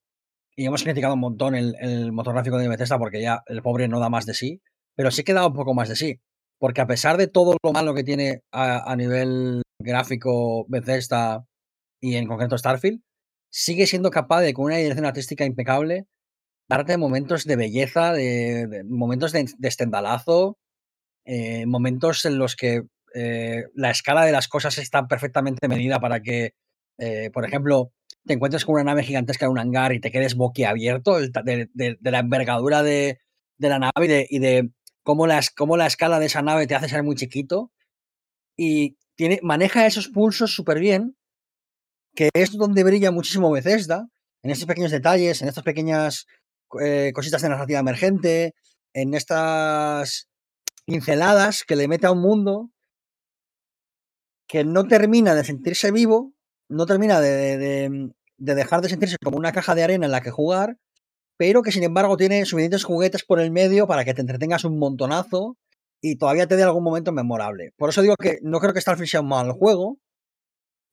y hemos criticado un montón el, el gráfico de Bethesda porque ya el pobre no da más de sí, pero sí que da un poco más de sí. Porque a pesar de todo lo malo que tiene a, a nivel gráfico Bethesda y en concreto Starfield, sigue siendo capaz de, con una dirección artística impecable, darte momentos de belleza, de, de momentos de, de estendalazo, eh, momentos en los que eh, la escala de las cosas está perfectamente medida para que, eh, por ejemplo, te encuentres con una nave gigantesca en un hangar y te quedes boquiabierto de, de- de la envergadura de, de la nave y de, de cómo, la, cómo la escala de esa nave te hace ser muy chiquito. Y tiene, maneja esos pulsos súper bien, que es donde brilla muchísimo Bethesda, en estos pequeños detalles, en estas pequeñas eh, cositas de narrativa emergente, en estas pinceladas que le mete a un mundo que no termina de sentirse vivo, no termina de, de- de dejar de sentirse como una caja de arena en la que jugar, pero que sin embargo tiene suficientes juguetes por el medio para que te entretengas un montonazo y todavía te dé algún momento memorable. Por eso digo que no creo que Starfield sea un mal juego,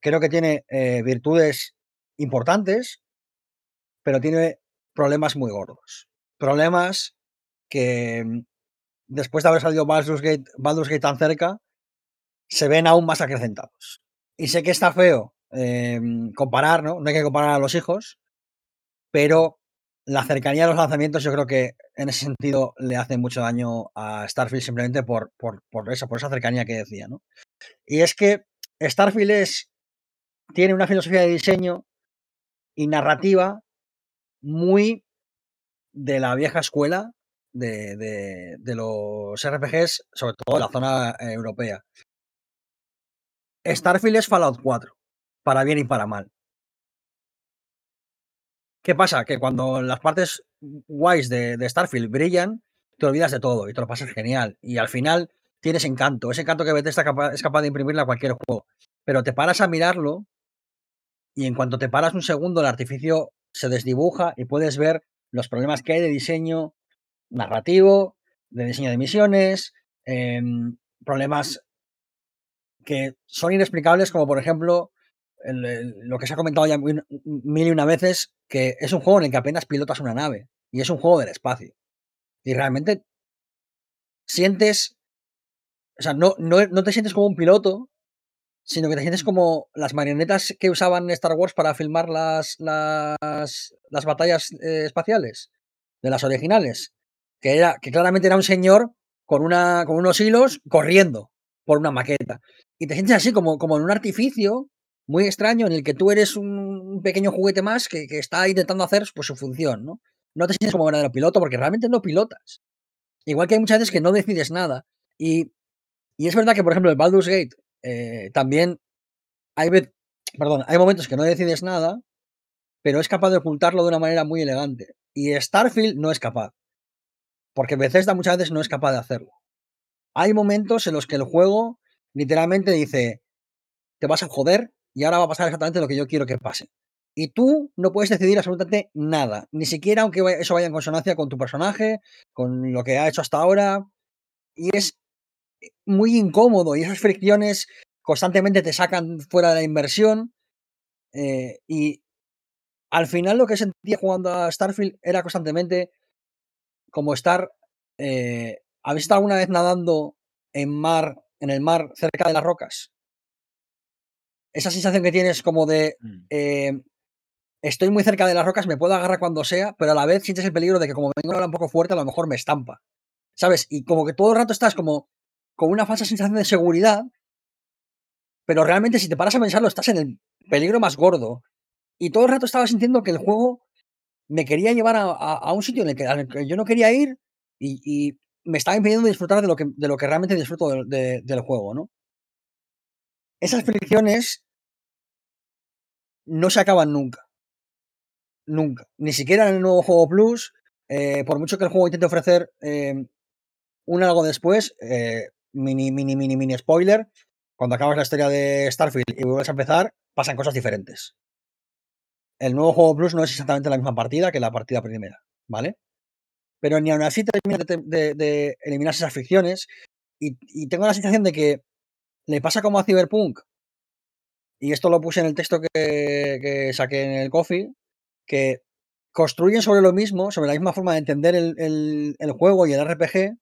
creo que tiene eh, virtudes importantes, pero tiene problemas muy gordos. Problemas que mm, después de haber salido Baldur's Gate, Baldur's Gate tan cerca, se ven aún más acrecentados. Y sé que está feo eh, comparar, ¿no? No hay que comparar a los hijos, pero la cercanía de los lanzamientos yo creo que en ese sentido le hace mucho daño a Starfield simplemente por, por, por eso, por esa cercanía que decía, ¿no? Y es que Starfield es, tiene una filosofía de diseño y narrativa muy de la vieja escuela de, de- de los RPGs, sobre todo de la zona europea. Starfield es Fallout 4, para bien y para mal. ¿Qué pasa? Que cuando las partes guays de, de Starfield brillan, te olvidas de todo y te lo pasas genial. Y al final tienes encanto, ese encanto que Bethesda es capaz de imprimirle a cualquier juego. Pero te paras a mirarlo y en cuanto te paras un segundo, el artificio se desdibuja y puedes ver los problemas que hay de diseño narrativo, de diseño de misiones, em, problemas que son inexplicables, como por ejemplo lo que se ha comentado ya mil y una veces, que es un juego en el que apenas pilotas una nave y es un juego del espacio. Y realmente sientes, o sea, no, no, no te sientes como un piloto, sino que te sientes como las marionetas que usaban Star Wars para filmar las, las, las batallas eh, espaciales de las originales, que, era, que claramente era un señor con, una, con unos hilos corriendo por una maqueta. Y te sientes así como, como en un artificio muy extraño en el que tú eres un, un pequeño juguete más que, que está intentando hacer pues, su función, ¿no? No te sientes como verdadero piloto porque realmente no pilotas. Igual que hay muchas veces que no decides nada. Y, y es verdad que, por ejemplo, el Baldur's Gate eh, también hay, perdón, hay momentos que no decides nada, pero es capaz de ocultarlo de una manera muy elegante. Y Starfield no es capaz. Porque Bethesda muchas veces no es capaz de hacerlo. Hay momentos en los que el juego literalmente dice, te vas a joder y ahora va a pasar exactamente lo que yo quiero que pase. Y tú no puedes decidir absolutamente nada, ni siquiera aunque eso vaya en consonancia con tu personaje, con lo que ha hecho hasta ahora. Y es muy incómodo y esas fricciones constantemente te sacan fuera de la inversión. eh, y al final lo que sentía jugando a Starfield era constantemente como estar... eh, ¿Habéis estado alguna vez nadando en mar, en el mar cerca de las rocas? Esa sensación que tienes como de Mm. eh, estoy muy cerca de las rocas, me puedo agarrar cuando sea, pero a la vez sientes el peligro de que como vengo ahora un poco fuerte, a lo mejor me estampa. ¿Sabes? Y como que todo el rato estás como con una falsa sensación de seguridad, pero realmente si te paras a pensarlo, estás en el peligro más gordo. Y todo el rato estaba sintiendo que el juego me quería llevar a, un sitio en el que, al que yo no quería ir y, me estaba impidiendo disfrutar de lo que, lo que realmente disfruto del- de- del juego, ¿no? Esas fricciones no se acaban nunca. Nunca. Ni siquiera en el nuevo juego Plus, eh, por mucho que el juego intente ofrecer eh, un algo después, eh, mini, mini, mini, mini spoiler, cuando acabas la historia de Starfield y vuelves a empezar, pasan cosas diferentes. El nuevo juego Plus no es exactamente la misma partida que la partida primera, ¿vale? Pero ni aún así termina de, eliminar esas fricciones y, tengo la sensación de que le pasa como a Cyberpunk, y esto lo puse en el texto que, saqué en el coffee, que construyen sobre lo mismo, sobre la misma forma de entender el juego y el RPG,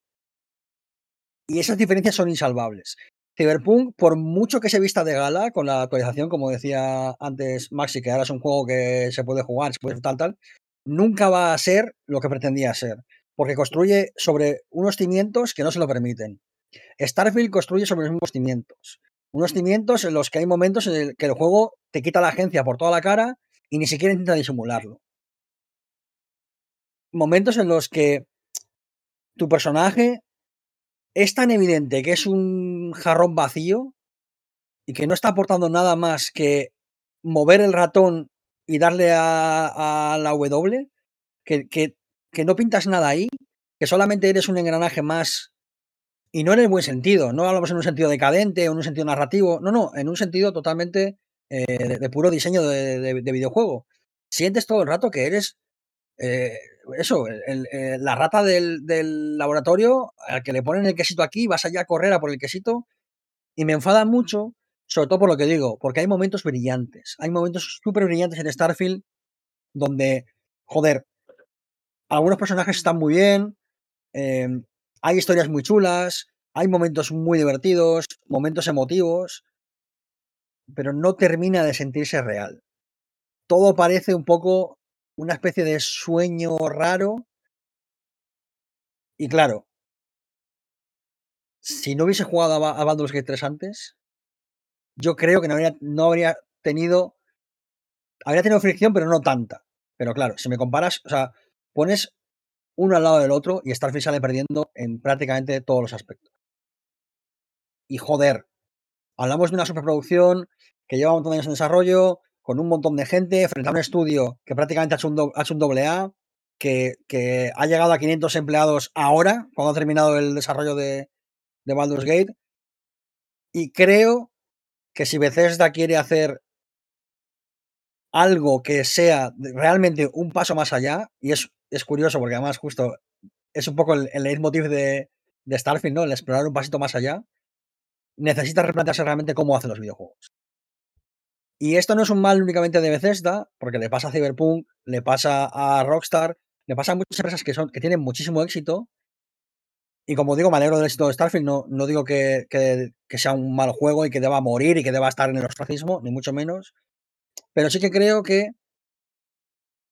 y esas diferencias son insalvables. Cyberpunk, por mucho que se vista de gala con la actualización, como decía antes Maxi, que ahora es un juego que se puede jugar, se puede tal, tal, nunca va a ser lo que pretendía ser, porque construye sobre unos cimientos que no se lo permiten. Starfield construye sobre los mismos cimientos. Unos cimientos en los que hay momentos en el que el juego te quita la agencia por toda la cara y ni siquiera intenta disimularlo. Momentos en los que tu personaje es tan evidente que es un jarrón vacío y que no está aportando nada más que mover el ratón y darle a, a la W, que, no pintas nada ahí, que solamente eres un engranaje más y no en el buen sentido, no hablamos en un sentido decadente o en un sentido narrativo, no, no, en un sentido totalmente eh, de, puro diseño de videojuego. Sientes todo el rato que eres eh, eso, eh, la rata del, laboratorio al que le ponen el quesito aquí, vas allá a correr a por el quesito y me enfada mucho, sobre todo por lo que digo, porque hay momentos brillantes, hay momentos súper brillantes en Starfield donde, joder, algunos personajes están muy bien, eh, hay historias muy chulas, hay momentos muy divertidos, momentos emotivos, pero no termina de sentirse real. Todo parece un poco una especie de sueño raro. Y claro, si no hubiese jugado a, Ba- a Baldur's Gate 3 antes, yo creo que no habría, no habría tenido. Habría tenido fricción, pero no tanta. Pero claro, si me comparas, o sea, pones uno al lado del otro y Starfield sale perdiendo en prácticamente todos los aspectos. Y joder, hablamos de una superproducción que lleva un montón de años en desarrollo, con un montón de gente, frente a un estudio que prácticamente ha hecho un, do- doble A, que, ha llegado a 500 empleados ahora, cuando ha terminado el desarrollo de, Baldur's Gate. Y creo que si Bethesda quiere hacer algo que sea realmente un paso más allá, y es, es curioso porque además justo es un poco el, el leitmotiv de, de Starfield, ¿no? El explorar un pasito más allá, necesita replantearse realmente cómo hace los videojuegos. Y esto no es un mal únicamente de Bethesda, porque le pasa a Cyberpunk, le pasa a Rockstar, le pasa a muchas empresas que, son, que tienen muchísimo éxito. Y como digo, me alegro del éxito de Starfield, no, digo que, que- que sea un mal juego y que deba morir y que deba estar en el ostracismo, ni mucho menos. Pero sí que creo que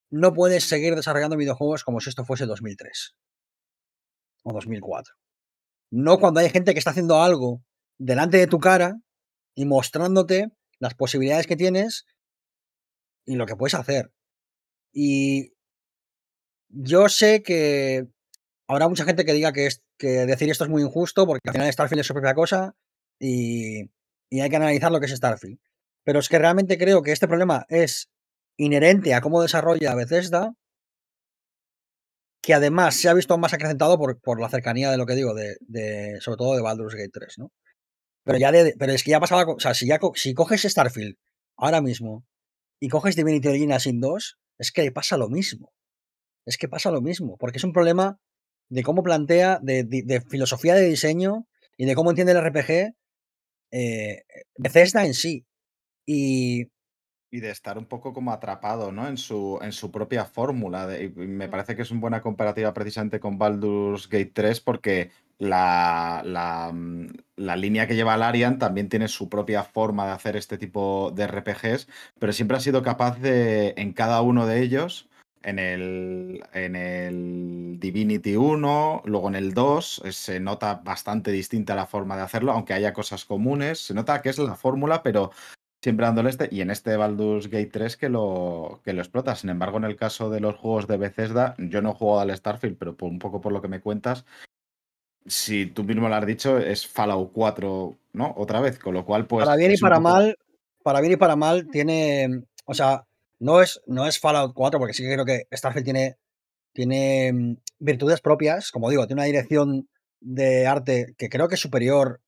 no puedes seguir desarrollando videojuegos como si esto fuese 2003 o 2004. No cuando hay gente que está haciendo algo delante de tu cara y mostrándote las posibilidades que tienes y lo que puedes hacer. Y yo sé que habrá mucha gente que diga que, es, que decir esto es muy injusto porque al final Starfield es su propia cosa y, y hay que analizar lo que es Starfield. Pero es que realmente creo que este problema es inherente a cómo desarrolla Bethesda, que además se ha visto más acrecentado por, por la cercanía de lo que digo, de, de- sobre todo de Baldur's Gate 3, ¿no? Pero, ya de- pero es que ya pasaba, o sea, si, ya, si coges Starfield ahora mismo y coges Divinity Original Sin 2, es que pasa lo mismo. Es que pasa lo mismo, porque es un problema de cómo plantea, de, de- de filosofía de diseño y de cómo entiende el RPG eh, Bethesda en sí. Y Y de estar un poco como atrapado, ¿no? En su, en su propia fórmula. me parece que es una buena comparativa precisamente con Baldur's Gate 3 porque la, la, mm, la línea que lleva Larian también tiene su propia forma de hacer este tipo de RPGs, pero siempre ha sido capaz de, en cada uno de ellos, en el, en el Divinity 1, luego en el 2, eh, se nota bastante distinta la forma de hacerlo, aunque haya cosas comunes, se nota que es la fórmula, pero siempre dándole este, y en este Baldur's Gate 3 que lo, que lo explota. Sin embargo, en el caso de los juegos de Bethesda, yo no he jugado al Starfield, pero por un poco por lo que me cuentas, si tú mismo lo has dicho, es Fallout 4, ¿no? Otra vez, con lo cual, pues. para bien y para poco- mal, para bien y para mal, tiene. O sea, no es, no es Fallout 4, porque sí que creo que Starfield tiene, tiene mm, virtudes propias. Como digo, tiene una dirección de arte que creo que es superior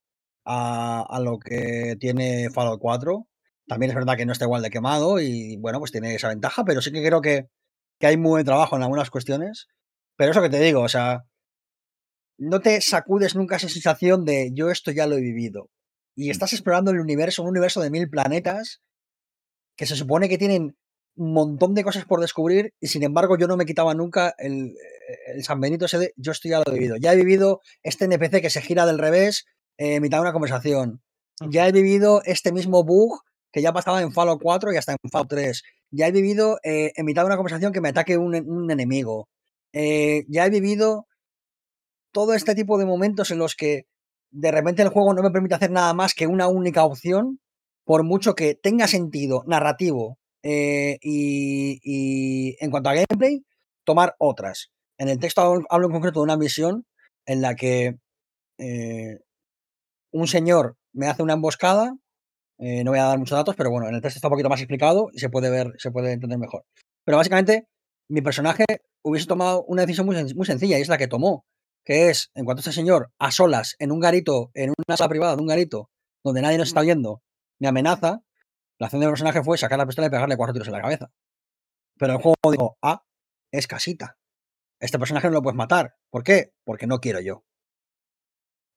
a, a lo que tiene Fallout 4. También es verdad que no está igual de quemado y bueno, pues tiene esa ventaja, pero sí que creo que, que hay muy buen trabajo en algunas cuestiones. Pero eso que te digo, o sea, no te sacudes nunca esa sensación de yo esto ya lo he vivido. Y estás explorando el universo, un universo de mil planetas que se supone que tienen un montón de cosas por descubrir y sin embargo yo no me quitaba nunca el, el San Benito ese de yo esto ya lo he vivido. Ya he vivido este NPC que se gira del revés eh, en mitad de una conversación. Ya he vivido este mismo bug que ya pasaba en Fallout 4 y hasta en Fallout 3. Ya he vivido eh, en mitad de una conversación que me ataque un, un enemigo. Eh, ya he vivido todo este tipo de momentos en los que de repente el juego no me permite hacer nada más que una única opción, por mucho que tenga sentido narrativo eh, y, y en cuanto a gameplay, tomar otras. En el texto hablo, en concreto de una misión en la que eh, un señor me hace una emboscada. eh, no voy a dar muchos datos, pero bueno, en el texto está un poquito más explicado y se puede ver, se puede entender mejor. Pero básicamente, mi personaje hubiese tomado una decisión muy, muy sencilla y es la que tomó, que es, en cuanto este señor a solas, en un garito, en una sala privada de un garito, donde nadie nos está viendo, me amenaza, la acción del personaje fue sacar la pistola y pegarle cuatro tiros en la cabeza. Pero el juego dijo, ah, es casita. Este personaje no lo puedes matar. ¿Por qué? Porque no quiero yo.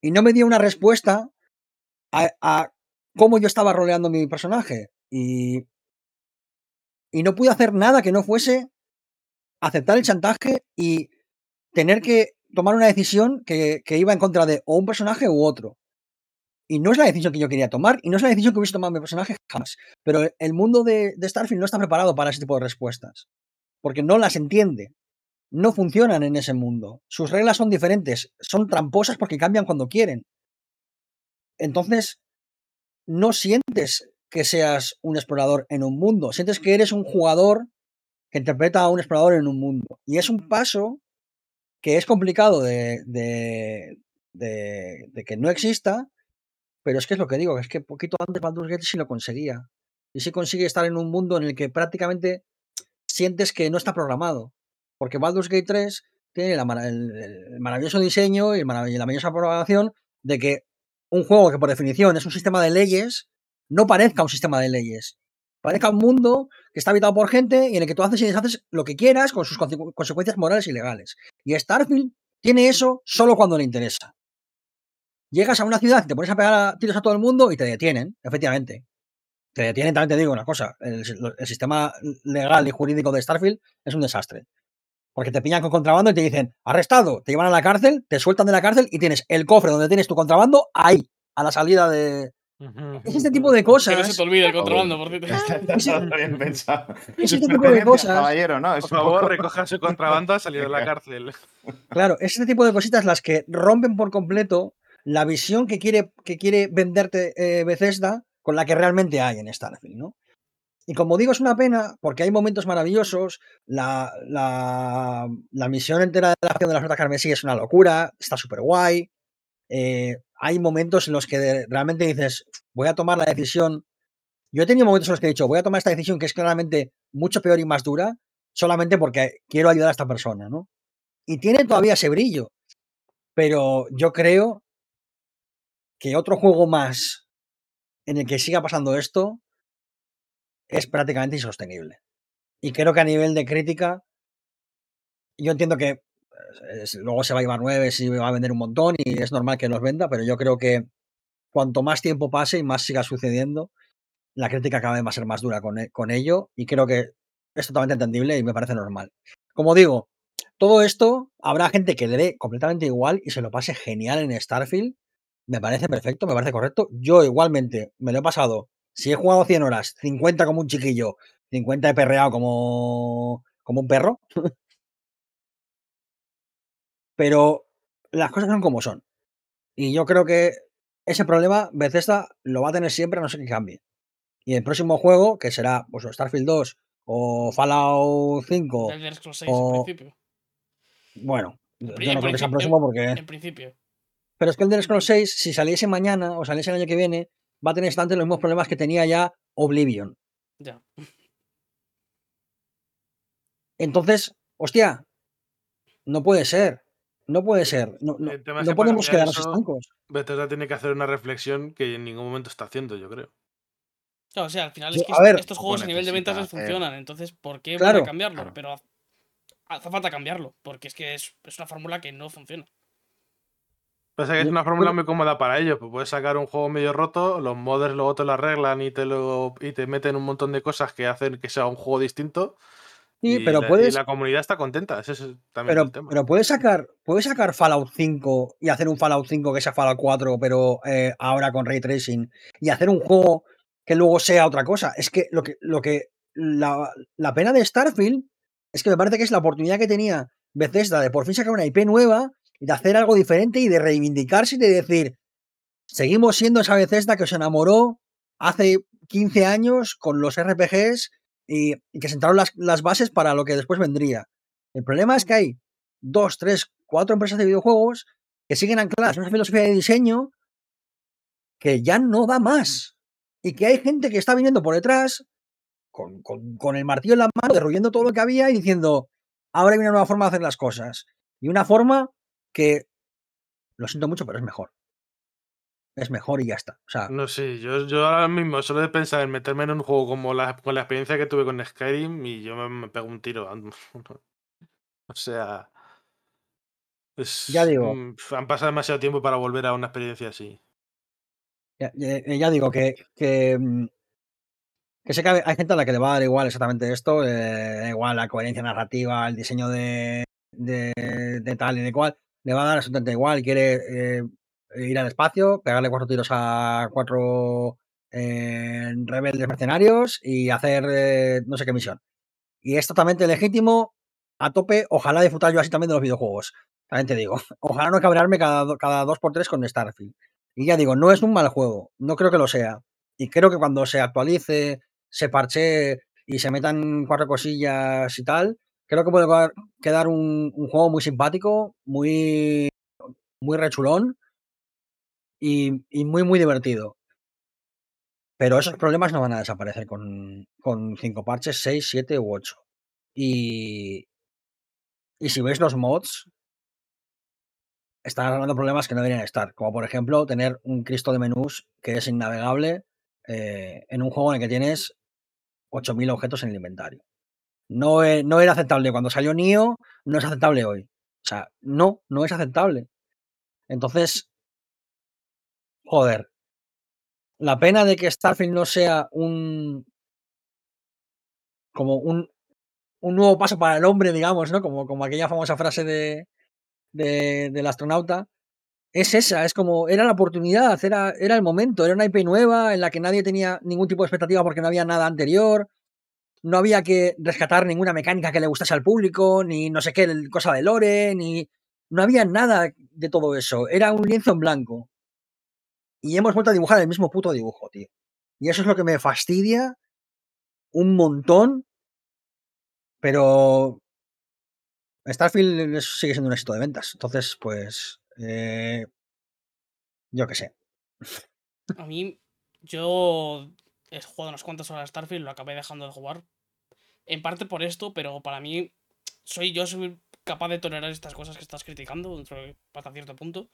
Y no me dio una respuesta a, a cómo yo estaba roleando mi personaje. Y, y no pude hacer nada que no fuese aceptar el chantaje y tener que tomar una decisión que, iba en contra de o un personaje u otro. Y no es la decisión que yo quería tomar y no es la decisión que hubiese tomado mi personaje jamás. Pero el mundo de, de Starfield no está preparado para ese tipo de respuestas. Porque no las entiende. No funcionan en ese mundo. Sus reglas son diferentes. Son tramposas porque cambian cuando quieren. Entonces, no sientes que seas un explorador en un mundo. Sientes que eres un jugador que interpreta a un explorador en un mundo. Y es un paso que es complicado de, de, de, que no exista, pero es que es lo que digo, es que poquito antes Baldur's Gate sí lo conseguía. Y sí consigue estar en un mundo en el que prácticamente sientes que no está programado. Porque Baldur's Gate 3 tiene la el, maravilloso diseño y y la maravillosa programación de que un juego que por definición es un sistema de leyes, no parezca un sistema de leyes. Parezca un mundo que está habitado por gente y en el que tú haces y deshaces lo que quieras con sus conse- consecuencias morales y legales. Y Starfield tiene eso solo cuando le interesa. Llegas a una ciudad te pones a pegar a tiros a todo el mundo y te detienen, efectivamente. Te detienen, también te digo una cosa, el, el sistema legal y jurídico de Starfield es un desastre. Porque te pillan con contrabando y te dicen, arrestado, te llevan a la cárcel, te sueltan de la cárcel y tienes el cofre donde tienes tu contrabando ahí, a la salida de... Es este tipo de Que no se cosas. te olvide el contrabando, por cierto. Está bien pensado. Es este tipo de cosas. Caballero, ¿no? Es Por favor, poco- recoja su contrabando a salir de la cárcel. Claro, es este tipo de cositas las que rompen por completo la visión que quiere, que quiere venderte eh, Bethesda con la que realmente hay en Starfield, ¿no? Y como digo, es una pena porque hay momentos maravillosos. La, la, la misión entera de la acción de la flota carmesí es una locura, está súper guay. Eh, hay momentos en los que realmente dices, voy a tomar la decisión. Yo he tenido momentos en los que he dicho, voy a tomar esta decisión que es claramente mucho peor y más dura, solamente porque quiero ayudar a esta persona, ¿no? Y tiene todavía ese brillo. Pero yo creo que otro juego más en el que siga pasando esto es prácticamente insostenible. Y creo que a nivel de crítica, yo entiendo que luego se va a llevar nueve, y va a vender un montón y es normal que los venda, pero yo creo que cuanto más tiempo pase y más siga sucediendo, la crítica cada vez va ser más dura con, e- con ello y creo que es totalmente entendible y me parece normal. Como digo, todo esto habrá gente que le dé completamente igual y se lo pase genial en Starfield. Me parece perfecto, me parece correcto. Yo igualmente me lo he pasado. Si he jugado 100 horas, 50 como un chiquillo, 50 he perreado como, como un perro. Pero las cosas son como son. Y yo creo que ese problema Bethesda lo va a tener siempre a no ser que cambie. Y el próximo juego, que será pues, Starfield 2 o Fallout 5, El Elder Scrolls 6 o- en principio. bueno, En yo no creo que sea principio- próximo porque... En principio. Pero es que el Elder Scrolls 6, si saliese mañana o saliese el año que viene, va a tener exactamente los mismos problemas que tenía ya Oblivion. Ya. Entonces, hostia, no puede ser. No puede ser. No, no- El tema es no podemos quedarnos estancos. Bethesda tiene que hacer una reflexión que en ningún momento está haciendo, yo creo. Claro, o sea, al final es que a est- ver, estos juegos a nivel de ventas necesita hacer- funcionan. Entonces, ¿por qué van Claro, a cambiarlo? claro. Pero hace falta cambiarlo. Porque es que es, es una fórmula que no funciona. Pasa que es una fórmula muy cómoda para ellos. Pues puedes sacar un juego medio roto, los modders luego te lo arreglan y te lo y te meten un montón de cosas que hacen que sea un juego distinto. Sí, y pero la, y puedes, la comunidad está contenta. Ese es también pero, el tema. pero puedes sacar, puedes sacar Fallout 5 y hacer un Fallout 5 que sea Fallout 4, pero eh, ahora con ray tracing y hacer un juego que luego sea otra cosa. Es que lo que, lo que la, la pena de Starfield es que me parece que es la oportunidad que tenía Bethesda de por fin sacar una IP nueva y de hacer algo diferente y de reivindicarse y de decir, seguimos siendo esa Bethesda que os enamoró hace 15 años con los RPGs y, y que sentaron las, las bases para lo que después vendría. El problema es que hay dos, tres, cuatro empresas de videojuegos que siguen ancladas en una filosofía de diseño que ya no da más. Y que hay gente que está viniendo por detrás con, con- con el martillo en la mano, derruyendo todo lo que había y diciendo, ahora hay una nueva forma de hacer las cosas. Y una forma que, lo siento mucho, pero es mejor. Es mejor y ya está. O sea, No sé, yo, yo ahora mismo solo de pensar en meterme en un juego como la, con la experiencia que tuve con Skyrim y yo me, me pego un tiro. O sea. es- Ya digo. Han pasado demasiado tiempo para volver a una experiencia así. Ya, ya- ya digo que, que, mm, que sé que hay hay gente a la que le va a dar igual exactamente esto, eh, da igual la coherencia narrativa, el diseño de, de, de tal y de cual, le va a dar absolutamente igual, quiere eh, ir al espacio, pegarle cuatro tiros a cuatro eh, rebeldes mercenarios y hacer eh, no sé qué misión. Y es totalmente legítimo, a tope, ojalá disfrutar yo así también de los videojuegos. También te digo, ojalá no cabrearme cada, cada dos por tres con Starfield. Y ya digo, no es un mal juego, no creo que lo sea. Y creo que cuando se actualice, se parche y se metan cuatro cosillas y tal, creo que puede quedar un, un juego muy simpático, muy, muy rechulón y, muy, muy divertido. Pero esos problemas no van a desaparecer con, con cinco parches, seis, siete u ocho. Y, y si veis los mods, están arreglando problemas que no deberían estar. Como por ejemplo, tener un Cristo de menús que es innavegable eh, en un juego en el que tienes 8.000 objetos en el inventario. No, e- no era aceptable cuando salió Nio, no es aceptable hoy. O sea, no, no es aceptable. Entonces, joder. La pena de que Starfield no sea un. como un, un nuevo paso para el hombre, digamos, ¿no? Como, como aquella famosa frase de, de- del astronauta. Es esa, es como, era la oportunidad, era, era el momento, era una IP nueva en la que nadie tenía ningún tipo de expectativa porque no había nada anterior, no había que rescatar ninguna mecánica que le gustase al público, ni no sé qué, cosa de lore, ni... No había nada de todo eso, era un lienzo en blanco. Y hemos vuelto a dibujar el mismo puto dibujo, tío. Y eso es lo que me fastidia un montón, pero Starfield sigue siendo un éxito de ventas. Entonces, pues, eh, yo qué sé. A mí, yo he jugado unas cuantas horas a Starfield, lo acabé dejando de jugar. En parte por esto, pero para mí, soy yo soy capaz de tolerar estas cosas que estás criticando, hasta cierto punto.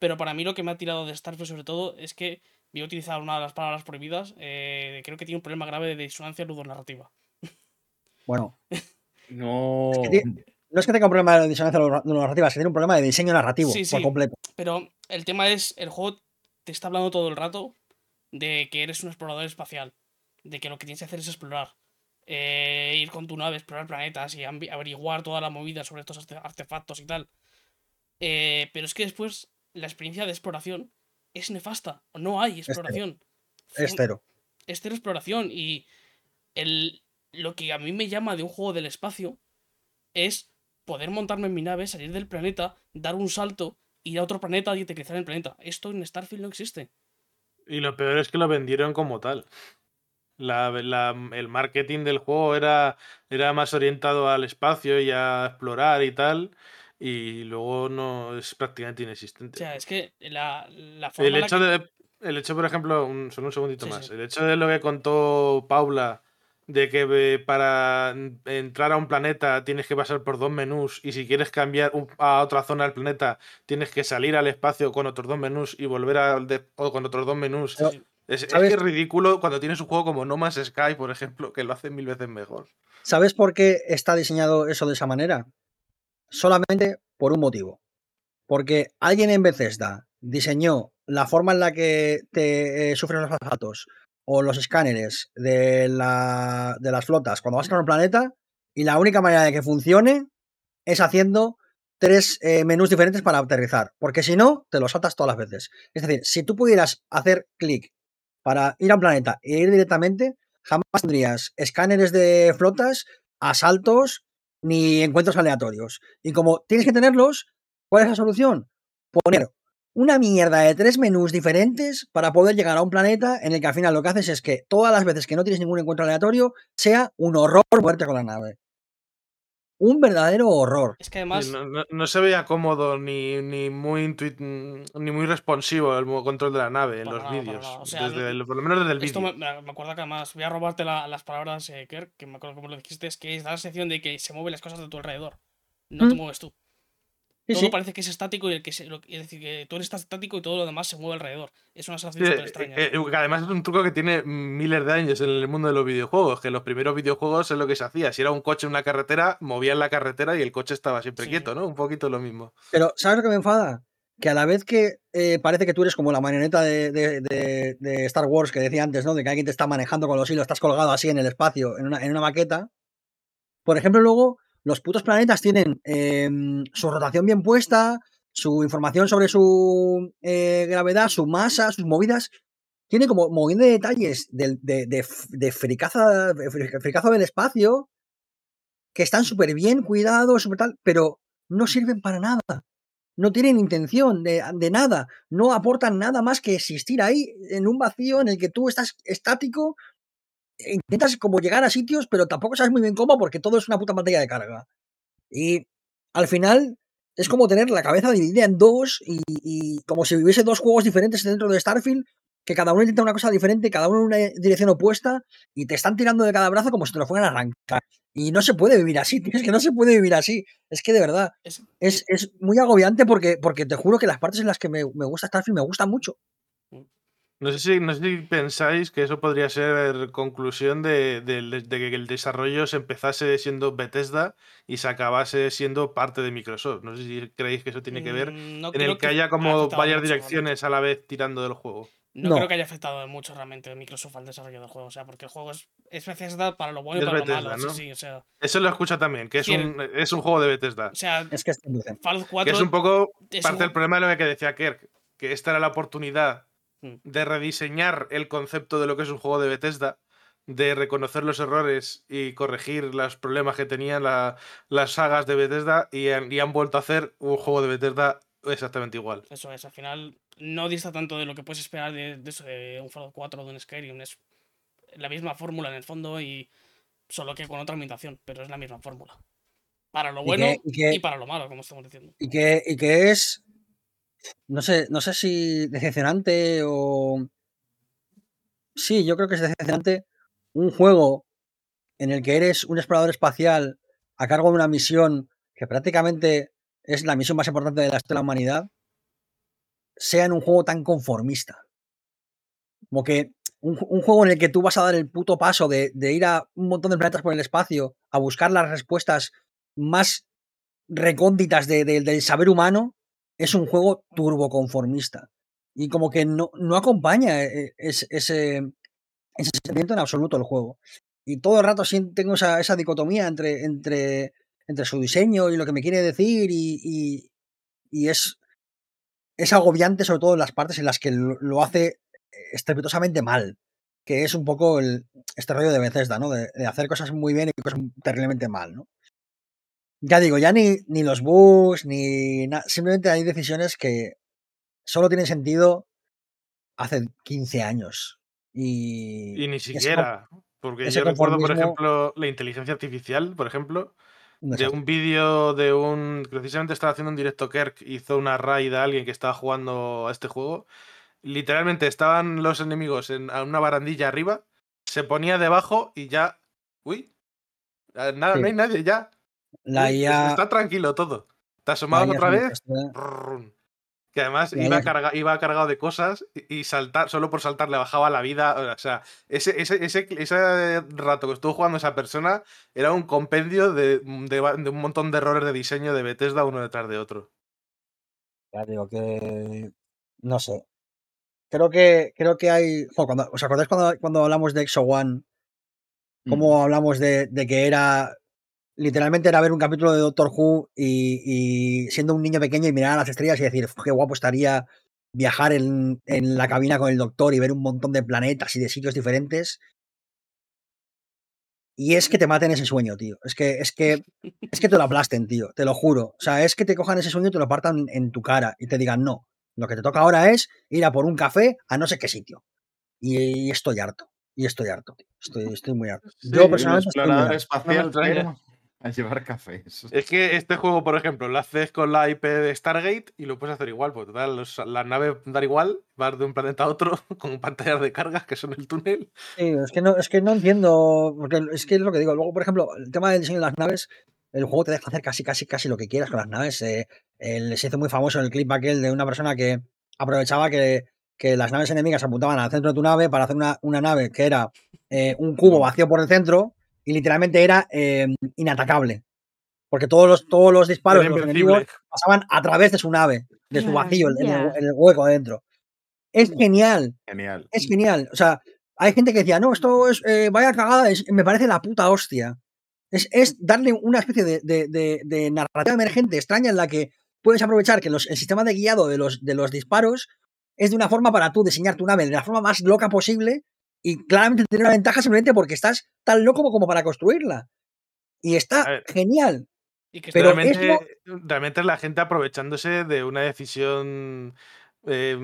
Pero para mí lo que me ha tirado de Starfield sobre todo es que voy a utilizar una de las palabras prohibidas. eh, creo que tiene un problema grave de disonancia ludonarrativa. Bueno, No. que tie- no es que tenga un problema de disonancia lo- lo narrativa, es que tiene un problema de diseño narrativo Sí, por sí. completo. Pero el tema es, el juego te está hablando todo el rato de que eres un explorador espacial, de que lo que tienes que hacer es explorar, eh, ir con tu nave, explorar planetas y averiguar toda la movida sobre estos arte- artefactos y tal. Eh, pero es que después la experiencia de exploración es nefasta, no hay exploración. Es cero. es cero exploración y el, lo que a mí me llama de un juego del espacio es poder montarme en mi nave, salir del planeta, dar un salto, ir a otro planeta y aterrizar en el planeta. Esto en Starfield no existe. Y lo peor es que lo vendieron como tal. La- la- el marketing del juego era, era más orientado al espacio y a explorar y tal. Y luego no es prácticamente O inexistente. sea, es que la, la forma El en la hecho, que- de, el hecho, por ejemplo, un, solo un segundito Sí, más. sí. El hecho de lo que contó Paula, de que eh, para entrar a un planeta tienes que pasar por dos menús y si quieres cambiar un- a otra zona del planeta tienes que salir al espacio con otros dos menús y volver a, de- o con otros dos menús. Pero, Es, es que es ridículo cuando tienes un juego como No Man's Sky, por ejemplo, que lo hace mil veces mejor. ¿Sabes por qué está diseñado eso de esa manera? Solamente por un motivo. Porque alguien en Bethesda diseñó la forma en la que te eh, sufren los asaltos o los escáneres de, la- de las flotas cuando vas a un planeta y la única manera de que funcione es haciendo tres eh, menús diferentes para aterrizar. Porque si no, te los saltas todas las veces. Es decir, si tú pudieras hacer clic para ir a un planeta e ir directamente, jamás tendrías escáneres de flotas, asaltos ni encuentros aleatorios. Y como tienes que tenerlos, ¿cuál es la solución? Poner una mierda de tres menús diferentes para poder llegar a un planeta en el que al final lo que haces es que todas las veces que no tienes ningún encuentro aleatorio sea un horror muerte con la nave. Un verdadero horror. Es que además, no, no- no se veía cómodo ni, ni muy intui- mm, ni muy responsivo el control de la nave en los nada, vídeos. O sea, desde no- el- por lo menos desde el esto me, vídeo. me- me acuerdo que además, voy a robarte la- las palabras, eh, Kerr, que me acuerdo cómo lo dijiste, es que da la sensación de que se mueven las cosas de tu alrededor. No te Mm. mueves tú. Sí, todo sí. parece que es estático y el que se, lo- es decir, que tú eres estático y todo lo demás se mueve alrededor. Es una sensación súper eh, extraña. eh, que además es un truco que tiene miles de años en el mundo de los videojuegos, que los primeros videojuegos es lo que se hacía. Si era un coche en una carretera, movían la carretera y el coche estaba siempre Sí, quieto, sí. ¿no? Un poquito lo mismo. Pero, ¿sabes lo que me enfada? Que a la vez que eh, parece que tú eres como la marioneta de, de- de- de Star Wars que decía antes, ¿no? De que alguien te está manejando con los hilos, estás colgado así en el espacio, en una, en una maqueta. Por ejemplo, luego, los putos planetas tienen em, su rotación bien puesta, su información sobre su eh, gravedad, su masa, sus movidas. Tiene como mogollón de detalles de, de, de fricazo del espacio que están súper bien cuidados, súper tal, pero no sirven para nada no tienen intención de, de nada, no aportan nada más que existir ahí en un vacío en el que tú estás estático, intentas como llegar a sitios, pero tampoco sabes muy bien cómo porque todo es una puta pantalla de carga. Y al final es como tener la cabeza dividida en dos y, y como si hubiese dos juegos diferentes dentro de Starfield, que cada uno intenta una cosa diferente, cada uno en una dirección opuesta y te están tirando de cada brazo como si te lo fueran a arrancar. Y no se puede vivir así, tío, es que no se puede vivir así. Es que de verdad, Es- es, es muy agobiante porque, porque te juro que las partes en las que me, me gusta Starfield me gustan mucho. No sé si, no sé si pensáis que eso podría ser conclusión de, de- de que el desarrollo se empezase siendo Bethesda y se acabase siendo parte de Microsoft. No sé si creéis que eso tiene que ver Mm, no en creo el que haya como afectado varias mucho, realmente. direcciones a la vez tirando del juego. No, No. creo que haya afectado mucho realmente Microsoft al desarrollo del juego. O sea, porque el juego es, es Bethesda para lo bueno y Es para lo Bethesda, malo. ¿no? Sí, sí, o sea. Eso lo escucha también, que es un, es un juego de Bethesda. O sea, Es que es dulce. Fallout Que 4 es un poco es parte un- del problema de lo que decía Kirk, que esta era la oportunidad. De rediseñar el concepto de lo que es un juego de Bethesda, de reconocer los errores y corregir los problemas que tenían la- las sagas de Bethesda y han, y han vuelto a hacer un juego de Bethesda exactamente igual. Eso es, al final no dista tanto de lo que puedes esperar de, de eso, de un Fallout 4 de un Skyrim. Es la misma fórmula en el fondo y solo que con otra ambientación, pero es la misma fórmula. Para lo Y bueno que- y que- y para lo malo, como estamos diciendo. Y que, y que es. No sé, no sé si decepcionante o. Sí, yo creo que es decepcionante un juego en el que eres un explorador espacial a cargo de una misión que prácticamente es la misión más importante de la historia de la humanidad, sea en un juego tan conformista. Como que un, ju- un juego en el que tú vas a dar el puto paso de, ir a un montón de planetas por el espacio a buscar las respuestas más recónditas de- de- del saber humano, es un juego turboconformista. Y como que no, no acompaña eh, es- ese, ese sentimiento en absoluto el juego. Y todo el rato tengo esa, esa dicotomía entre, entre, entre su diseño y lo que me quiere decir y, y- es, es agobiante sobre todo en las partes en las que lo, lo hace estrepitosamente mal, que es un poco el, este rollo de Bethesda, ¿no? De, de hacer cosas muy bien y cosas terriblemente mal, ¿no? Ya digo, ya ni, ni los bugs, ni nada, simplemente hay decisiones que solo tienen sentido hace 15 años. Y, Y ni siquiera. Porque yo recuerdo, por ejemplo, la inteligencia artificial, por ejemplo, de un vídeo de un. Precisamente estaba haciendo un directo Kirk, hizo una raid a alguien que estaba jugando a este juego. Literalmente estaban los enemigos en a una barandilla arriba, se ponía debajo y ya. Uy, nada, Sí. no hay nadie ya. La IA, Está tranquilo todo. Te asomabas otra vez. Que además iba, carga- iba cargado de cosas y y saltar, solo por saltar le bajaba la vida. O sea, ese, ese, ese, ese rato que estuvo jugando esa persona era un compendio de, de va- de un montón de errores de diseño de Bethesda uno detrás de otro. Ya digo que. No sé. Creo que, creo que hay. jo, cuando, ¿Os acordáis cuando, cuando hablamos de Exo One? Mm. Cómo hablamos de, de que era. Literalmente era ver un capítulo de Doctor Who y, y siendo un niño pequeño y mirar a las estrellas y decir, "Uf, qué guapo estaría viajar en, en la cabina con el doctor y ver un montón de planetas y de sitios diferentes. Y es que te maten ese sueño, tío. Es que, es que, es que te lo aplasten, tío. Te lo juro. O sea, es que te cojan ese sueño y te lo partan en tu cara y te digan, no. Lo que te toca ahora es ir a por un café a no sé qué sitio. Y, y estoy harto. Y estoy harto. tío. Estoy, estoy muy harto. Sí, Yo personalmente estoy muy harto. espacial, a llevar cafés. Es que este juego, por ejemplo, lo haces con la IP de Stargate y lo puedes hacer igual, porque total, los- las naves dan igual, vas de un planeta a otro con pantallas de carga que son el túnel. Sí, es que no, es que no entiendo, porque es que es lo que digo. Luego, por ejemplo, el tema del diseño de las naves, el juego te deja hacer casi, casi, casi lo que quieras con las naves. eh, el- se hizo muy famoso el clip aquel de una persona que aprovechaba que, que las naves enemigas apuntaban al centro de tu nave para hacer una, una nave que era eh, un cubo vacío por el centro y literalmente era eh, inatacable. Porque todos los, todos los disparos de los enemigos pasaban a través de su nave, de su vacío, en el, Maravilla. en el hueco adentro. Es genial, Genial. es genial. O sea, hay gente que decía, no, esto es, eh, vaya cagada, es- me parece la puta hostia. Es, es darle una especie de, de- de- de narrativa emergente extraña en la que puedes aprovechar que los- el sistema de guiado de los, de los disparos es de una forma para tú diseñar tu nave de la forma más loca posible y claramente tener una ventaja simplemente porque estás tan loco como para construirla. Y está genial. Y que Pero realmente, realmente es la gente aprovechándose de una decisión. eh,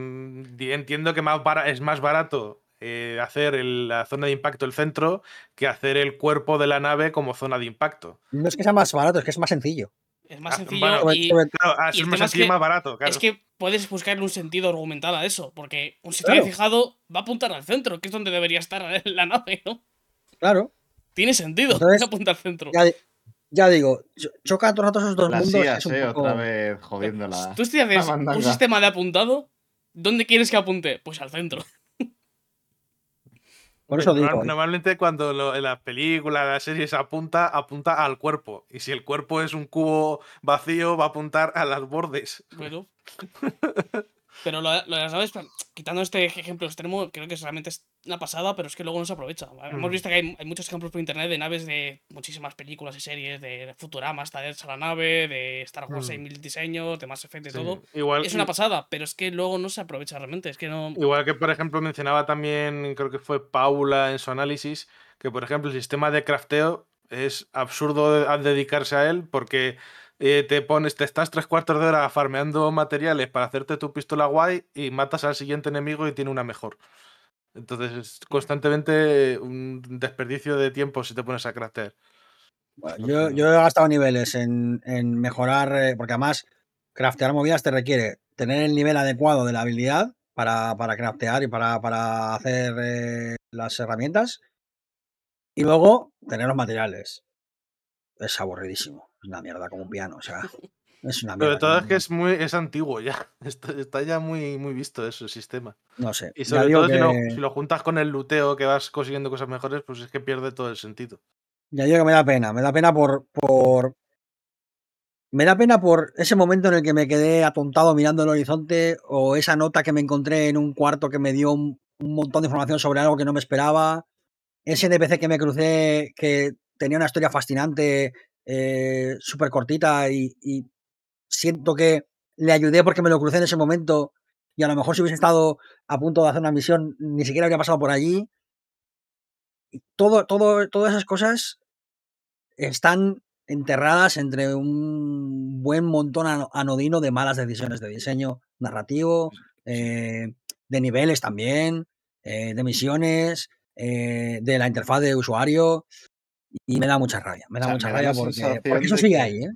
di- entiendo que más es más barato eh, hacer el- la zona de impacto el centro que hacer el cuerpo de la nave como zona de impacto. No es que sea más barato, es que es más sencillo. Es más Ah, sencillo bueno, y, Claro, Y el más es que- más barato. Claro. Es que puedes buscarle un sentido argumental a eso, porque un sistema Claro. fijado va a apuntar al centro, que es donde debería estar la nave, ¿no? claro. Tiene sentido Entonces, apunta al centro. Ya, ya digo, cho- choca todo el rato esos dos Las mundos. Es un eh, poco- otra vez jodiendo la. Tú si haces la un sistema de apuntado, ¿dónde quieres que apunte? Pues al centro. Por eso Normal- digo, ¿eh? Normalmente cuando lo- en las películas, las series apunta, apunta al cuerpo. Y si el cuerpo es un cubo vacío, va a apuntar a las bordes. Bueno. Pero lo, lo de las naves, quitando este ejemplo extremo, creo que realmente es una pasada, pero es que luego no se aprovecha. Hemos Mm. visto que hay, hay muchos ejemplos por internet de naves de muchísimas películas y series, de Futurama hasta hecha la nave, de Star Wars Mm. hay mil diseños, de Mass Effect, de Sí, todo. Igual, Es una pasada, pero es que luego no se aprovecha realmente. Es que no. Igual que, por ejemplo, mencionaba también, creo que fue Paula en su análisis, que, por ejemplo, el sistema de crafteo es absurdo de- dedicarse a él porque eh, te pones, te estás tres cuartos de hora farmeando materiales para hacerte tu pistola guay y matas al siguiente enemigo y tiene una mejor. Entonces es constantemente un desperdicio de tiempo si te pones a craftear. Bueno, yo, yo he gastado niveles en, en mejorar, eh, porque además craftear movidas te requiere tener el nivel adecuado de la habilidad para, para craftear y para, para hacer eh, las herramientas. Y luego tener los materiales. Es aburridísimo. Es una mierda como un piano. O sea, es una Pero mierda. de todo es que es muy es antiguo ya. Está, está ya muy, muy visto ese sistema. No sé. Y sobre todo si, lo, que- si lo juntas con el luteo que vas consiguiendo cosas mejores, pues es que pierde todo el sentido. Ya digo que me da pena, me da pena por, por. Me da pena por ese momento en el que me quedé atontado mirando el horizonte o esa nota que me encontré en un cuarto que me dio un, un montón de información sobre algo que no me esperaba. Ese NPC que me crucé que tenía una historia fascinante, eh, súper cortita y, y siento que le ayudé porque me lo crucé en ese momento y a lo mejor si hubiese estado a punto de hacer una misión ni siquiera habría pasado por allí. Y todo, todo, todas esas cosas están enterradas entre un buen montón ano- anodino de malas decisiones de diseño narrativo, eh, de niveles también, eh, de misiones, eh, de la interfaz de usuario. Y me da mucha rabia. Me da O sea, mucha me da rabia la porque, eso sigue que- ahí, ¿eh?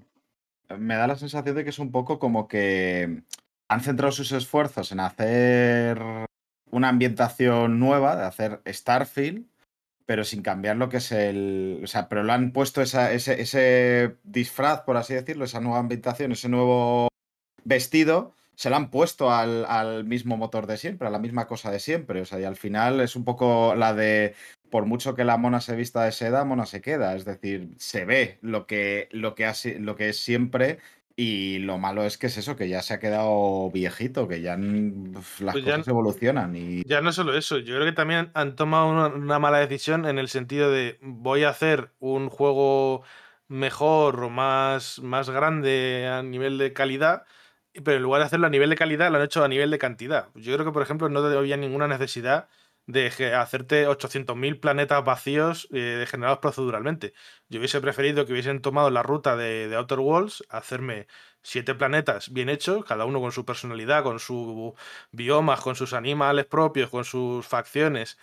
me da la sensación de que es un poco como que han centrado sus esfuerzos en hacer una ambientación nueva, de hacer Starfield, pero sin cambiar lo que es el. O sea, pero lo han puesto esa- ese, ese disfraz, por así decirlo, esa nueva ambientación, ese nuevo vestido, se lo han puesto al, al mismo motor de siempre, a la misma cosa de siempre. O sea, y al final es un poco la de. Por mucho que la mona se vista de seda, mona se queda. Es decir, se ve lo que, lo que, ha si- lo que es siempre. Y lo malo es que es eso, que ya se ha quedado viejito, que ya uf, las Pues ya cosas evolucionan. Y Ya no solo eso, yo creo que también han tomado una, una mala decisión en el sentido de voy a hacer un juego mejor o más, más grande a nivel de calidad, pero en lugar de hacerlo a nivel de calidad, lo han hecho a nivel de cantidad. Yo creo que, por ejemplo, no había ninguna necesidad de hacerte 800.000 planetas vacíos eh, generados proceduralmente. Yo hubiese preferido que hubiesen tomado la ruta de, de Outer Worlds, hacerme siete planetas bien hechos, cada uno con su personalidad, con sus biomas, con sus animales propios, con sus facciones,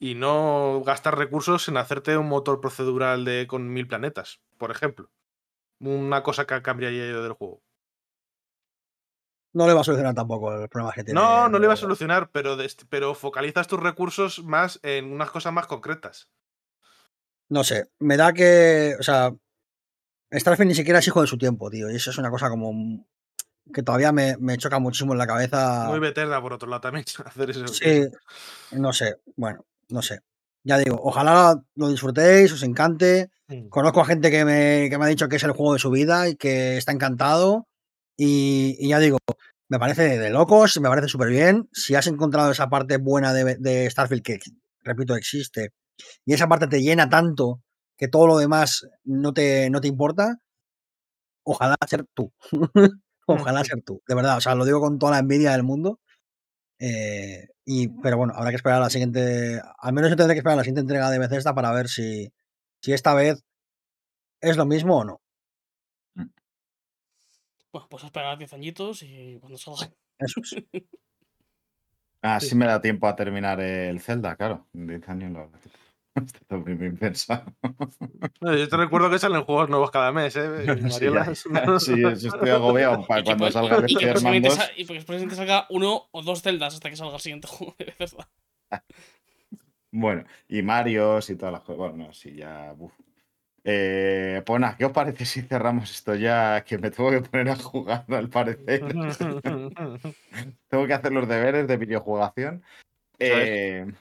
y no gastar recursos en hacerte un motor procedural de con mil planetas, por ejemplo. Una cosa que cambiaría yo del juego. No le va a solucionar tampoco los problemas que tiene. No, no le va a solucionar, pero, pero focalizas tus recursos más en unas cosas más concretas. No sé, me da que. O sea, Starfield ni siquiera es hijo de su tiempo, tío. Y eso es una cosa como. que todavía me, me choca muchísimo en la cabeza. Muy Bethesda, por otro lado, también hacer eso. Sí, no sé, bueno, no sé. Ya digo, ojalá lo disfrutéis, os encante. Mm. Conozco a gente que me, que me ha dicho que es el juego de su vida y que está encantado. Y, ya digo, me parece de locos, me parece súper bien. Si has encontrado esa parte buena de, de Starfield, que repito, existe, y esa parte te llena tanto que todo lo demás no te, no te importa, ojalá ser tú. ojalá ser tú, de verdad. O sea, lo digo con toda la envidia del mundo. Eh, y, pero bueno, habrá que esperar a la siguiente. Al menos yo tendré que esperar a la siguiente entrega de Bethesda para ver si, si esta vez es lo mismo o no. Bueno, pues esperar 10 añitos y cuando salga. Eso es. así me da tiempo a terminar el Zelda, claro. En 10 años lo Está todo muy bien pensado. No, Yo te recuerdo que salen juegos nuevos cada mes, ¿eh? Sí, ya- sí, estoy agobiado para que cuando salga el y que y porque próximamente salga uno o dos celdas hasta que salga el siguiente juego de Bethesda. Bueno, y Marios y todas las cosas. Bueno, no, sí, ya. uf. Eh, pues nada, ¿qué os parece si cerramos esto ya? Que me tengo que poner a jugar, al parecer. tengo que hacer los deberes de videojugación. Eh,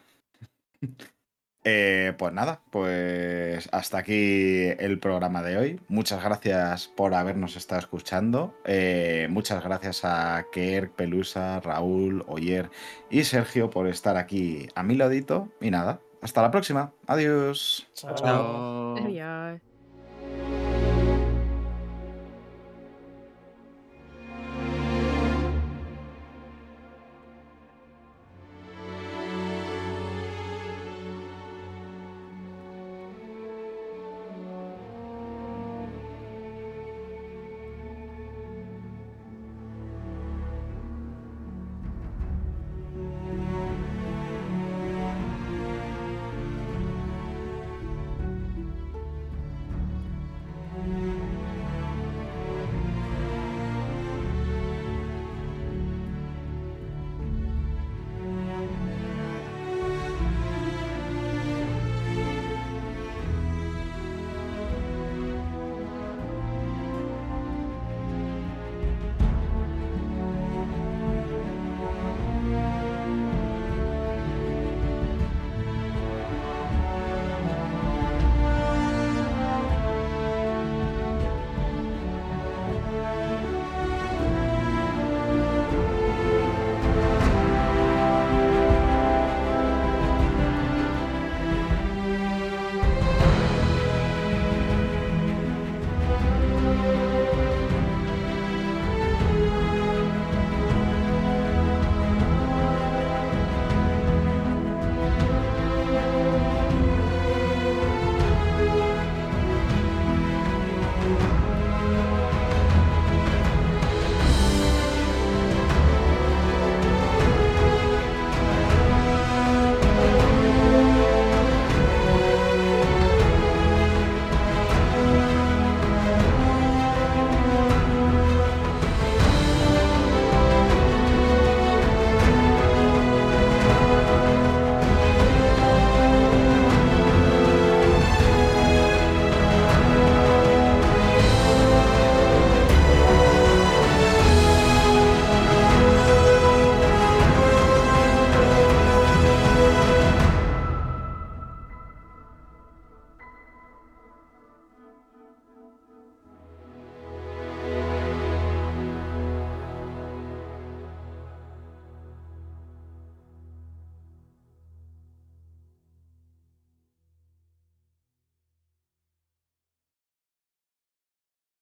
eh, pues nada, pues hasta aquí el programa de hoy. Muchas gracias por habernos estado escuchando. Eh, muchas gracias a Kerk, Pelusa, Raúl, Oyer y Sergio por estar aquí a mi ladito. Y nada, hasta la próxima. Adiós. Chao. Chao. Adiós.